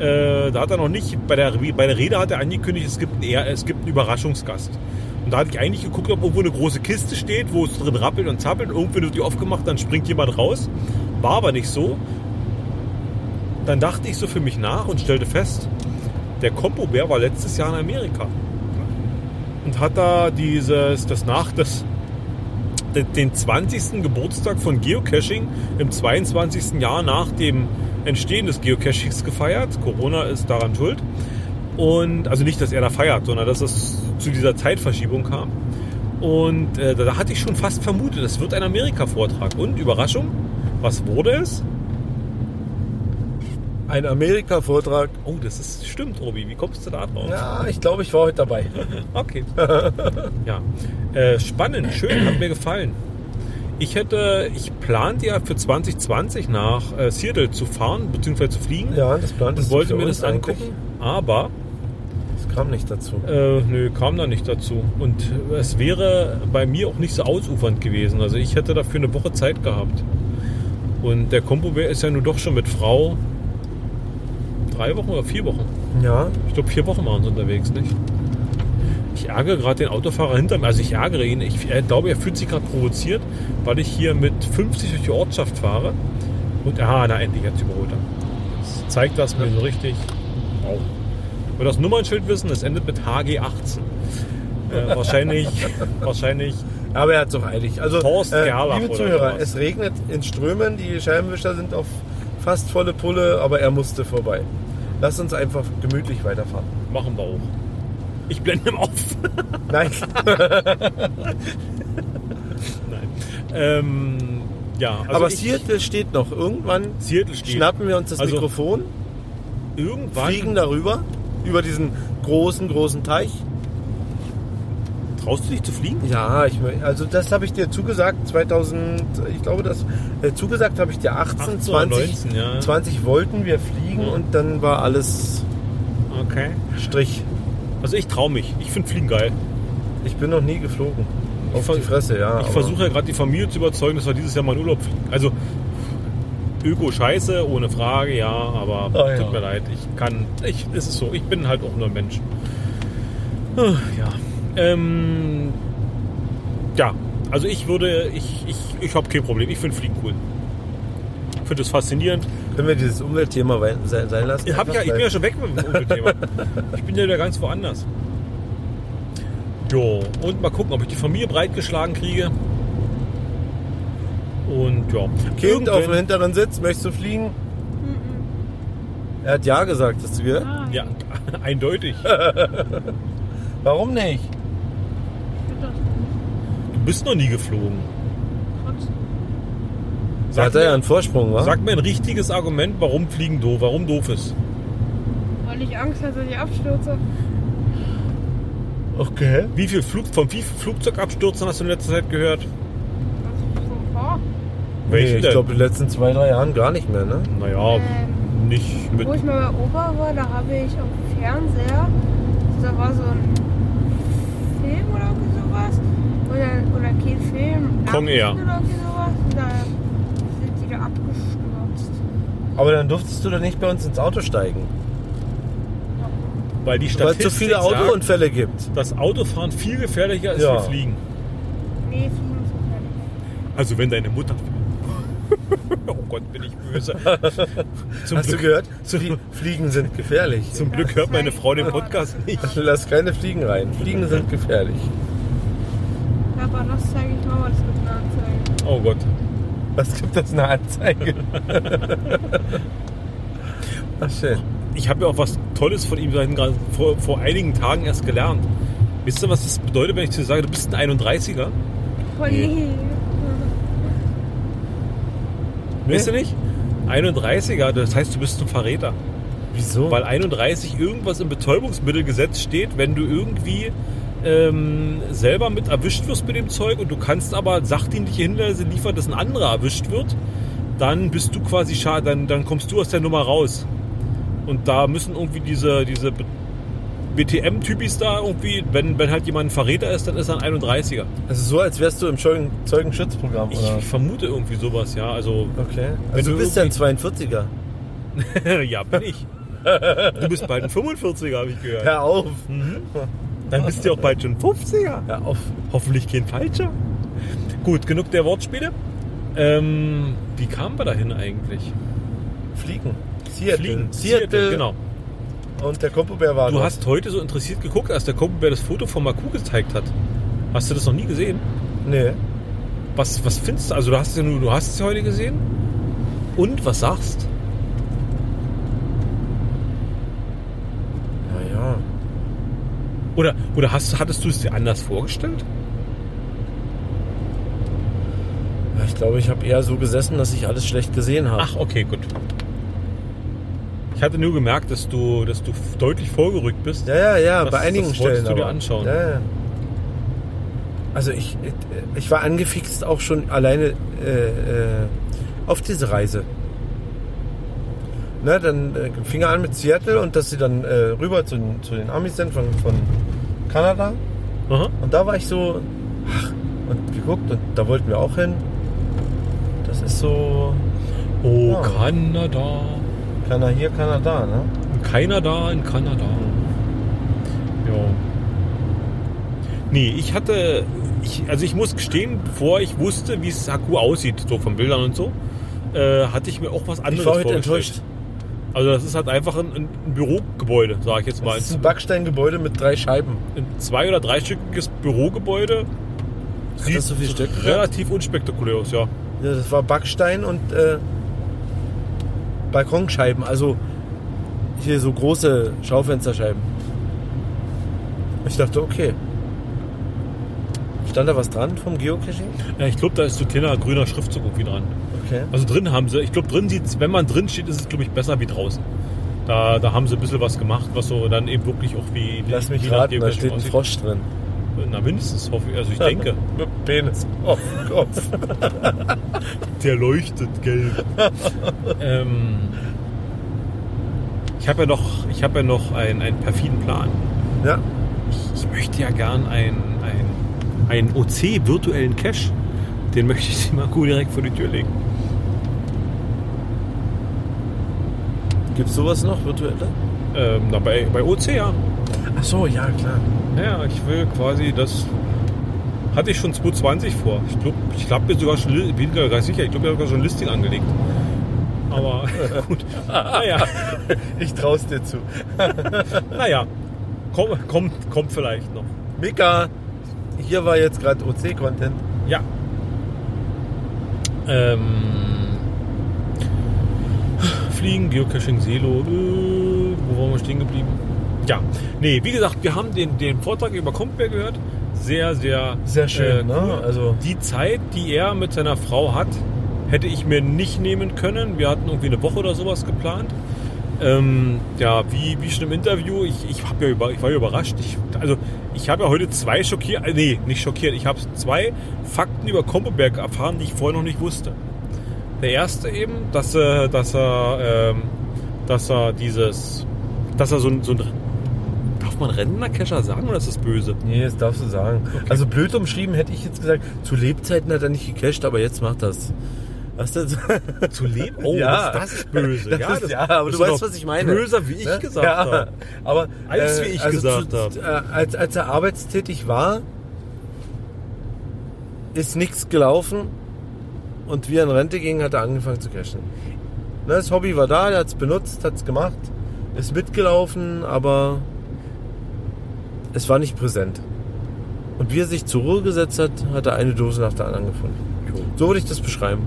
äh, da hat er noch nicht, bei der, bei der Rede hat er angekündigt, es gibt, einen, es gibt einen Überraschungsgast. Und da hatte ich eigentlich geguckt, ob irgendwo eine große Kiste steht, wo es drin rappelt und zappelt. Irgendwie wird die aufgemacht, dann springt jemand raus. War aber nicht so. Dann dachte ich so für mich nach und stellte fest, der Kompobär war letztes Jahr in Amerika. Und hat da dieses, das nach, das, den- den 20. Geburtstag von Geocaching im 22. Jahr nach dem Entstehen des Geocachings gefeiert. Corona ist daran schuld. Und also nicht, dass er da feiert, sondern dass es zu dieser Zeitverschiebung kam. Und äh, da hatte ich schon fast vermutet, es wird ein Amerika-Vortrag. Und Überraschung, was wurde es? Ein Amerika-Vortrag. Oh, das ist stimmt, Obi. Wie kommst du da drauf? Ja, ich glaube, ich war heute dabei. Okay. ja. Äh, spannend, schön, hat mir gefallen. Ich hätte, ich plante ja für 2020 nach äh, Seattle zu fahren, beziehungsweise zu fliegen. Ja, das plant und ist wollte mir das angucken. eigentlich. Aber Das kam nicht dazu. äh, nö, kam da nicht dazu. Und es wäre bei mir auch nicht so ausufernd gewesen. Also ich hätte dafür eine Woche Zeit gehabt. Und der Kompobär ist ja nun doch schon mit Frau drei Wochen oder vier Wochen. Ja, Ich glaube, vier Wochen waren sie unterwegs, nicht? Ich ärgere gerade den Autofahrer hinter mir. Also ich ärgere ihn. Ich äh, glaube, er fühlt sich gerade provoziert, weil ich hier mit 50 durch die Ortschaft fahre. Und ah, na endlich jetzt überholt er. Das zeigt das mir so richtig. Wow. Und das Nummernschild wissen, es endet mit HG18. Äh, wahrscheinlich, wahrscheinlich. aber er hat es auch eilig. Also, Horst äh, Gerlach liebe Zuhörer, es regnet in Strömen, die Scheibenwischer sind auf fast volle Pulle, aber er musste vorbei. Lass uns einfach gemütlich weiterfahren. Machen wir auch. Ich blende ihm auf. Nein, Nein. Ähm, ja, also aber ich- Seattle steht noch. Irgendwann Seattle steht. schnappen wir uns das Also, Mikrofon, Irgendwann fliegen darüber, über diesen großen, großen Teich. Traust du dich zu fliegen? Ja, ich, also das habe ich dir zugesagt, 2000, ich glaube das, äh, zugesagt habe ich dir 18, 18 oder 20, 19, ja. 20 wollten wir fliegen Ja. und dann war alles Okay. Strich. Also ich traue mich. Ich finde Fliegen geil. Ich bin noch nie geflogen. Auf ver- die Fresse, ja. Ich versuche ja gerade die Familie zu überzeugen, dass wir dieses Jahr mal in Urlaub fliegen. Also Öko scheiße, ohne Frage, ja, aber ja. tut mir leid. Ich kann, ich, ist es so. Ich bin halt auch nur ein Mensch. Ja. Ähm, ja, also ich würde, ich, ich, ich habe kein Problem. Ich finde Fliegen cool. Ich finde es faszinierend. Können wir dieses Umweltthema sein, lassen? Ich, hab ja, ich bin ja schon weg mit dem Umweltthema. ich bin ja wieder ganz woanders. Jo, und mal gucken, ob ich die Familie breitgeschlagen kriege. Und ja. Kind auf dem hinteren Sitz, möchtest du fliegen? Er hat ja gesagt, dass wir. Ja, eindeutig. Warum nicht? Du bist noch nie geflogen. Sag hat er ja mir, einen Vorsprung, wa? sag mir ein richtiges Argument, warum Fliegen doof, warum doof ist. Weil ich Angst hatte, dass ich abstürze. Okay. Wie viel Flug, von wie vielen Flugzeugabstürzen hast du in letzter Zeit gehört? So ein paar. Welchen Nee, ich glaube, in den letzten zwei, drei Jahren gar nicht mehr, ne? Naja, Ähm, nicht mit. Wo ich mal bei Opa war, da habe ich auf dem Fernseher, da war so ein Film oder irgendwie sowas. Oder, oder kein Film. Kong Air. Nachrichten Oder irgendwie sowas. Und da sind die da abgestürzt. Aber dann durftest du doch nicht bei uns ins Auto steigen. Weil die Weil es Statistik so viele sagt, Autounfälle gibt. dass Autofahren viel gefährlicher ist Ja. wie Fliegen. Nee, Fliegen ist gefährlich. Also wenn deine Mutter... oh Gott, bin ich böse. Zum Hast du Glück, gehört? Flie Fliegen sind gefährlich. Zum Glück hört meine Frau den Podcast nicht. Lass keine Fliegen rein. Fliegen sind gefährlich. Ja, aber das zeige ich Mama, das gibt eine Anzeige. Oh Gott. Was gibt das eine Anzeige? Ach schön. Ich habe ja auch was Tolles von ihm seit gerade vor, vor einigen Tagen erst gelernt. Wisst ihr, was das bedeutet, wenn ich zu dir sage, du bist ein 31er? Oh je. Wisst ihr nicht? 31er, das heißt, du bist ein Verräter. Wieso? Weil 31 irgendwas im Betäubungsmittelgesetz steht, wenn du irgendwie ähm, selber mit erwischt wirst mit dem Zeug und du kannst aber sachdienliche Hinweise liefern, dass ein anderer erwischt wird, dann bist du quasi schade, dann, dann kommst du aus der Nummer raus. Und da müssen irgendwie diese, diese BTM-Typis da irgendwie, wenn, wenn halt jemand ein Verräter ist, dann ist er ein 31er. also so, als wärst du im Zeugen Zeugenschutzprogramm, Ich, oder? ich vermute irgendwie sowas, ja. Also, Okay. Also du du bist ja ein 42er. ja, bin ich. Du bist bald ein 45er, habe ich gehört. Hör auf. Dann bist du auch bald schon 50er. Hör auf. Hoffentlich kein falscher. Gut, genug der Wortspiele. Ähm, wie kamen wir dahin eigentlich? Fliegen. Seattle. Fliegen. Seattle. genau. Und der Kompobär war Du dort. hast heute so interessiert geguckt, als der Kumpel das Foto von Maku gezeigt hat. Hast du das noch nie gesehen? Nee. Was, was findest du? Also du hast es ja nur, du hast es ja heute gesehen. Und was sagst? Naja. Oder, oder hast, hattest du es dir anders vorgestellt? Ich glaube, ich habe eher so gesessen, dass ich alles schlecht gesehen habe. Ach, okay, gut. Ich hatte nur gemerkt, dass du, dass du deutlich vorgerückt bist. Ja, ja, ja, Das- bei einigen das wolltest Stellen. du dir aber. anschauen. Ja, ja. Also ich, ich war angefixt auch schon alleine äh, äh, auf diese Reise. Ne, dann äh, fing er an mit Seattle und dass sie dann äh, rüber zu, den- zu den Amis sind von, von Kanada. Aha. Und da war ich so, ach, und geguckt und da wollten wir auch hin. Das ist so, Oh, Ja. Kanada. Kanada hier, Kanada, ne? Keiner da in Kanada. Ja. Nee, ich hatte. Ich, also ich muss gestehen, bevor ich wusste, wie es Haku aussieht, so von Bildern und so, äh, hatte ich mir auch was anderes Ich war heute vorgestellt. enttäuscht. Also das ist halt einfach ein, ein Bürogebäude, sage ich jetzt mal. Das ist ein Backsteingebäude mit drei Scheiben. Ein zwei- oder dreistöckiges Bürogebäude. Hat das so viele Stück? relativ unspektakulär aus, ja. Ja, das war Backstein und äh, Balkonscheiben, also hier so große Schaufensterscheiben. Ich dachte, okay. Stand da was dran vom Geocaching? ja ich glaube, da ist so ein kleiner grüner Schriftzug irgendwie dran. Okay. Also drin haben sie, ich glaube drin sieht's, wenn man drin steht, ist es glaube ich besser wie draußen. Da, da haben sie ein bisschen was gemacht, was so dann eben wirklich auch wie Lass mich raten, da steht ein. Frosch drin. Na mindestens hoffe ich, also ich denke. Penis auf Kopf. Der leuchtet gelb. ähm, ich habe ja noch, ich habe ja noch einen, einen perfiden Plan. ja. Ich, ich möchte ja gern einen, einen, einen OC virtuellen Cache. Den möchte ich dir mal gut direkt vor die Tür legen. Gibt's sowas noch, virtuelle? Ähm, na, bei, bei OC ja. Ach so, ja, klar. Ja, ich will quasi das. Hatte ich schon 220 vor. Ich glaube, ich habe mir sogar schon, bin gar nicht sicher, ich glaube, ich habe sogar schon ein Listing angelegt. Aber gut. Naja, Ich trau's dir zu. naja. Kommt, kommt, kommt vielleicht noch. Mika, hier war jetzt gerade OC-Content. Ja. Ähm, Fliegen, Geocaching, Selo. Äh, wo waren wir stehen geblieben? Ja. Nee, wie gesagt, wir haben den, den Vortrag über Kompär gehört. Sehr, sehr, Sehr schön, äh, ne? Also Die Zeit, die er mit seiner Frau hat, hätte ich mir nicht nehmen können. Wir hatten irgendwie eine Woche oder sowas geplant. Ähm, ja, wie, wie schon im Interview, ich, ich, hab ja über, ich war ja überrascht. Ich, also, ich habe ja heute zwei schockiert, äh, nee, nicht schockiert, ich habe zwei Fakten über Kompoberg erfahren, die ich vorher noch nicht wusste. Der erste eben, dass, er- dass er, ähm, dass er dieses, dass er so ein, so ein darf man Rentnerkescher sagen oder ist das böse? Nee, das darfst du sagen. Also blöd umschrieben hätte ich jetzt gesagt, zu Lebzeiten hat er nicht gecasht, aber jetzt macht das. Was denn? Zu leben? Oh, Ja. das, das ist böse. Das ja, ist, das, ja, aber du ist weißt, was ich meine. Böser, wie ich Ne? gesagt ja, habe. Aber Alles, wie ich gesagt zu- habe. äh, Als, als er arbeitstätig war, ist nichts gelaufen und wie er in Rente ging, hat er angefangen zu cashen. Ne, Das Hobby war da, er hat es benutzt, hat es gemacht, ist mitgelaufen, aber es war nicht präsent. Und wie er sich zur Ruhe gesetzt hat, hat er eine Dose nach der anderen gefunden. So würde ich das beschreiben.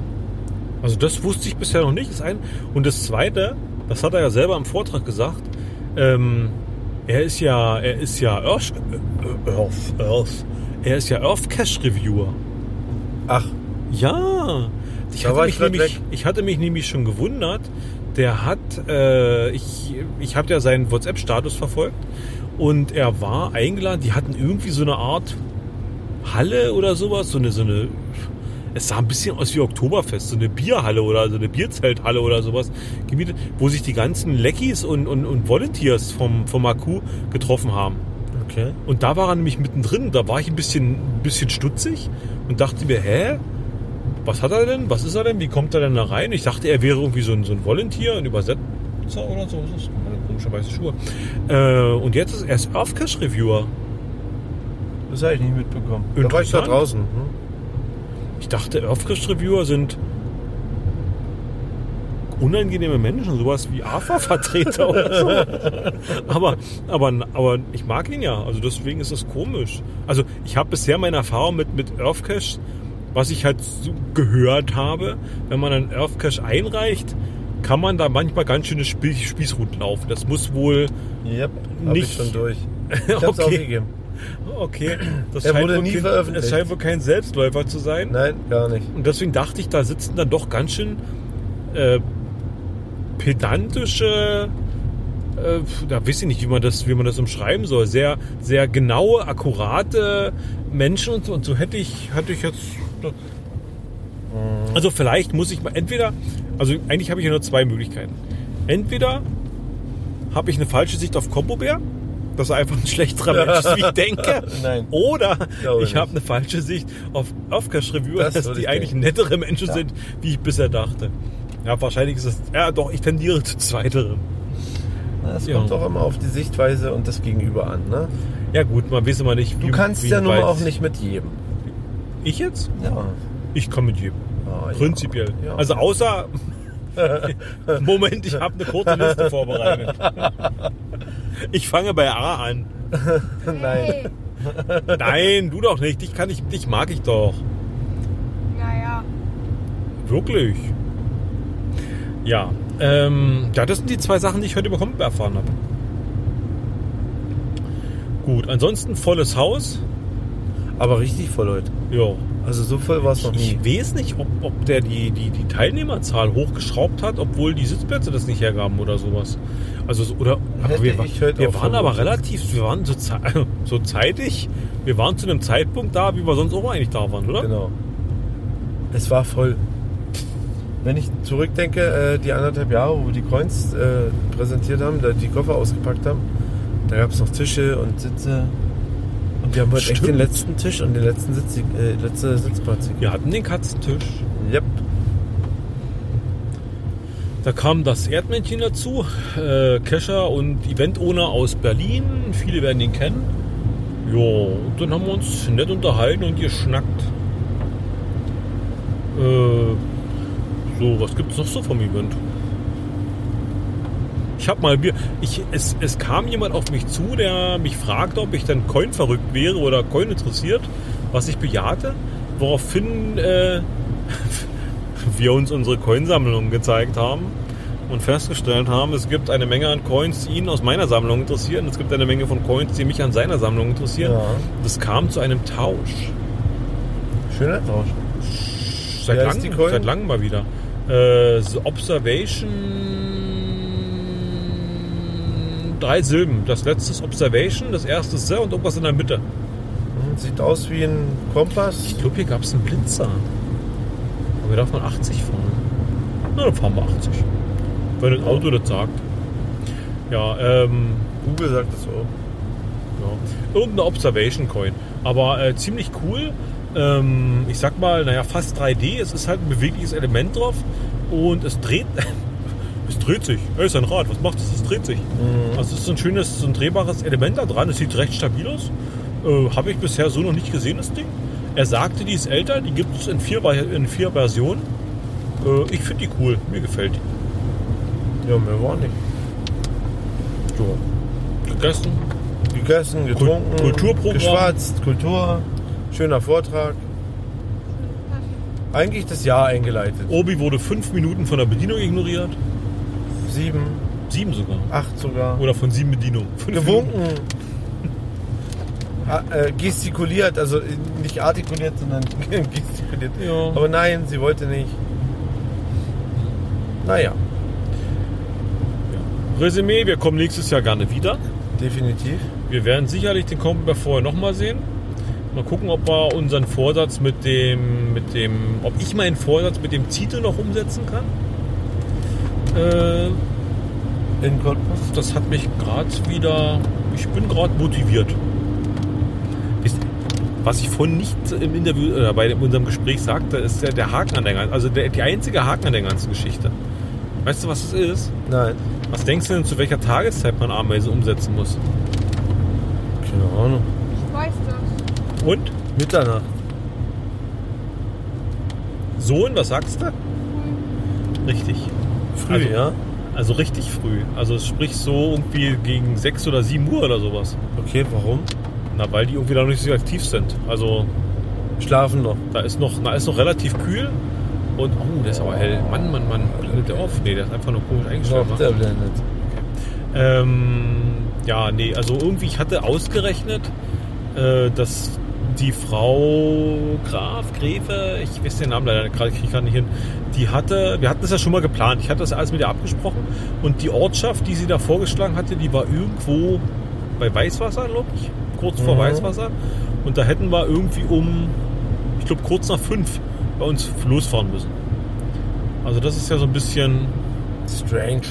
Also das wusste ich bisher noch nicht. Das ein. Und das Zweite, das hat er ja selber im Vortrag gesagt. Ähm, er ist ja, er ist ja Earth, Earth, Earth. Er ist ja Earth Cache Reviewer. Ach, Ja. Ich hatte, mich ich nämlich, ich hatte mich nämlich schon gewundert. Der hat, äh, ich, ich habe ja seinen WhatsApp-Status verfolgt und er war eingeladen. Die hatten irgendwie so eine Art Halle oder sowas, so eine, so eine. Es sah ein bisschen aus wie Oktoberfest, so eine Bierhalle oder so eine Bierzelthalle oder sowas gemietet, wo sich die ganzen Leckies und, und, und Volunteers vom, vom Akku getroffen haben. okay. Und da war er nämlich mittendrin. Da war ich ein bisschen, ein bisschen stutzig und dachte mir, hä? Was hat er denn? Was ist er denn? Wie kommt er denn da rein? Ich dachte, er wäre irgendwie so ein, so ein Volunteer, ein Übersetzer oder so. Das ist meine komische weiße Schuhe. Äh, und jetzt ist er ist Earthcache Reviewer. Das habe ich nicht mitbekommen. Da war ich da draußen. Hm? Ich dachte, Earthcache Reviewer sind unangenehme Menschen, sowas wie AFA-Vertreter oder so. aber, aber, aber ich mag ihn ja, also deswegen ist das komisch. Also ich habe bisher meine Erfahrung mit, mit Earthcache, was ich halt so gehört habe, wenn man einen Earthcache einreicht, kann man da manchmal ganz schöne Spie Spießruten laufen. Das muss wohl Yep, hab Nicht- ich schon durch. Ich hab's Okay. aufgegeben. okay. Das Er scheint wurde wohl nie kein, veröffentlicht. Es scheint wohl kein Selbstläufer zu sein. Nein, gar nicht. Und deswegen dachte ich, da sitzen dann doch ganz schön äh, pedantische, äh, da weiß ich nicht, wie man das, wie man das umschreiben soll, sehr, sehr genaue, akkurate Menschen und so. Und so hätte ich, hatte ich jetzt. Also vielleicht muss ich mal entweder, also eigentlich habe ich ja nur zwei Möglichkeiten. Entweder habe ich eine falsche Sicht auf Kombobär, dass er einfach ein schlechterer Mensch ist, wie ich denke. Nein. Oder Glaube ich habe eine falsche Sicht auf Aufcash Reviewer, Das dass die ich eigentlich denken. nettere Menschen Ja. sind, wie ich bisher dachte. Ja, wahrscheinlich ist es. Ja, doch, ich tendiere zu zweiterem. Es Ja. kommt auch immer auf die Sichtweise und das Gegenüber an. Ne? Ja, gut, man weiß immer nicht, Du kannst ja nun auch nicht mit jedem. Ich jetzt? Ja. Ich komme mit jedem. Ah. Prinzipiell. Ja. Also außer. Moment, ich habe eine kurze Liste vorbereitet. Ich fange bei A an. Nein. Nein, du doch nicht. Dich kann ich, dich mag ich doch. Naja, Wirklich. Ja. Ähm, ja, das sind die zwei Sachen, die ich heute über Kombi erfahren habe. Gut, ansonsten volles Haus. Aber richtig voll heute. Ja. Also so voll war es noch nie. Ich weiß nicht, ob, ob der die, die, die Teilnehmerzahl hochgeschraubt hat, obwohl die Sitzplätze das nicht hergaben oder sowas. Also so- oder aber wir, wir waren aber relativ, wir waren so, so zeitig, wir waren zu einem Zeitpunkt da, wie wir sonst auch eigentlich da waren, oder? Genau. Es war voll. Wenn ich zurückdenke, äh, die anderthalb Jahre, wo wir die Coins äh, präsentiert haben, da die Koffer ausgepackt haben, da gab es noch Tische und Sitze. Und wir haben heute echt Stimmt. den letzten Tisch und den letzten Sitz, äh, letzte Sitzplatz. Wir hatten den Katzentisch. Yep. Da kam das Erdmännchen dazu, äh, Kescher und Event-Owner aus Berlin. Viele werden ihn kennen. Ja, und dann haben wir uns nett unterhalten und geschnackt. Äh, so, was gibt es noch so vom Event? Ich habe mal, Bier- ich, es, es kam jemand auf mich zu, der mich fragte, ob ich dann Coin verrückt wäre oder Coin interessiert, was ich bejahte. Woraufhin äh, wir uns unsere Coinsammlung gezeigt haben und festgestellt haben, es gibt eine Menge an Coins, die ihn aus meiner Sammlung interessieren. Es gibt eine Menge von Coins, die mich an seiner Sammlung interessieren. Ja. Das kam zu einem Tausch. Schöner Tausch. Seit, langem, seit langem mal wieder. Äh, The drei Silben. Das letzte ist Observation, das erste ist und irgendwas in der Mitte. Hm, Sieht aus wie ein Kompass. Ich glaube, hier gab es einen Blitzer. Aber wir darf man 80 fahren. Na, dann fahren wir 80. Wenn das Auto das sagt. Ja, ähm, Google sagt das auch. ja. Irgendeine Observation Coin. Aber äh, ziemlich cool. Ähm, ich sag mal, naja, fast 3D. Es ist halt ein bewegliches Element drauf. Und es dreht. dreht sich. Ey, ist ein Rad. Was macht es? Es dreht sich. Also es ist ein schönes, so ein drehbares Element da dran. Es sieht recht stabil aus. Äh, Habe ich bisher so noch nicht gesehen, das Ding. Er sagte, die ist älter. Die gibt es in vier, in vier Versionen. Äh, ich finde die cool. Mir gefällt die. Ja, mehr war nicht. So. Gegessen. Gegessen, getrunken, Kulturprogramm. geschwatzt, Kultur, schöner Vortrag. Eigentlich das Jahr eingeleitet. Obi wurde fünf Minuten von der Bedienung ignoriert. Sieben, Sieben sogar. acht sogar. Oder von sieben Bedienungen. Fünf Gewunken. Ah, äh, gestikuliert, also äh, nicht artikuliert, sondern gestikuliert. Ja. Aber nein, sie wollte nicht. Naja, Minuten. Resümee, wir kommen nächstes Jahr gerne wieder. definitiv. Wir werden sicherlich den Combat vorher nochmal sehen. Mal gucken, ob wir unseren Vorsatz mit dem, mit dem, ob ich meinen Vorsatz mit dem Zito noch umsetzen kann. Äh, In Cottbus. das hat mich gerade wieder, ich bin gerade motiviert. Was ich vorhin nicht im Interview oder bei unserem Gespräch sagte, ist der, der Haken an der ganzen, also der, die einzige Haken an der ganzen Geschichte. Weißt du, was es ist? Nein, Was denkst du denn, zu welcher Tageszeit man Ameise umsetzen muss? keine Ahnung. Ich weiß das. Und? Mitternacht. Sohn, was sagst du? Richtig. Früh, Also- ja? Also richtig früh. Also sprich so irgendwie gegen 6 oder 7 Uhr oder sowas. Okay, warum? Na, weil die irgendwie da noch nicht so aktiv sind. Also Schlafen noch. da ist noch, da ist noch relativ kühl. Und, oh, der ist aber hell. Mann, Mann, Mann. Blendet der auf? Nee, der ist einfach nur komisch eingestellt. Noch ne? der blendet. Ähm, ja, nee, also irgendwie, ich hatte ausgerechnet, äh, dass die Frau Graf, Gräfe, ich weiß den Namen leider gerade, kriege ich gerade nicht hin, die hatte, wir hatten das ja schon mal geplant, ich hatte das alles mit ihr abgesprochen und die Ortschaft, die sie da vorgeschlagen hatte, die war irgendwo bei Weißwasser, glaube ich, kurz vor Mhm. Weißwasser und da hätten wir irgendwie um, ich glaube kurz nach fünf bei uns losfahren müssen. Also das ist ja so ein bisschen Strange.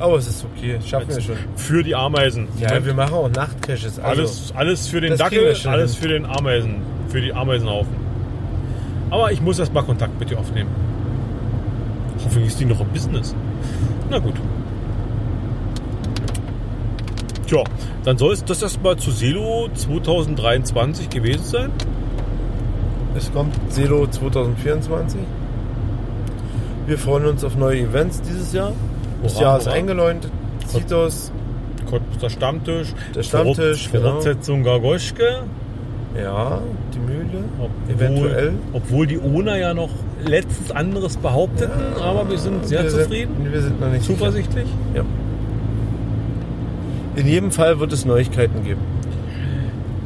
Aber es ist okay, schaffen wir schon. für die Ameisen. Ja, wir machen auch Nachtcaches. Also, Alles, alles für den Dackel, alles für den Ameisen, für die Ameisenhaufen. Aber ich muss erst mal Kontakt mit dir aufnehmen. Hoffentlich ist die noch im Business. Na gut. Tja, dann soll es das erstmal zu Selo 2023 gewesen sein. Es kommt Selo 2024. Wir freuen uns auf neue Events dieses Jahr. Jahr ist eingeläutet. Zitos, Der Stammtisch. Der Stammtisch, Fortsetzung genau. Fortsetzung Gargoschke. ja, die Mühle, Obwohl, eventuell. Obwohl die ONA ja noch letztens anderes behaupteten, aber wir sind sehr wir zufrieden. Sind, wir sind noch nicht. Zuversichtlich. Ja. In jedem Fall wird es Neuigkeiten geben.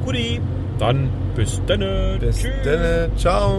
Guti, dann bis dann. Bis dann, ciao.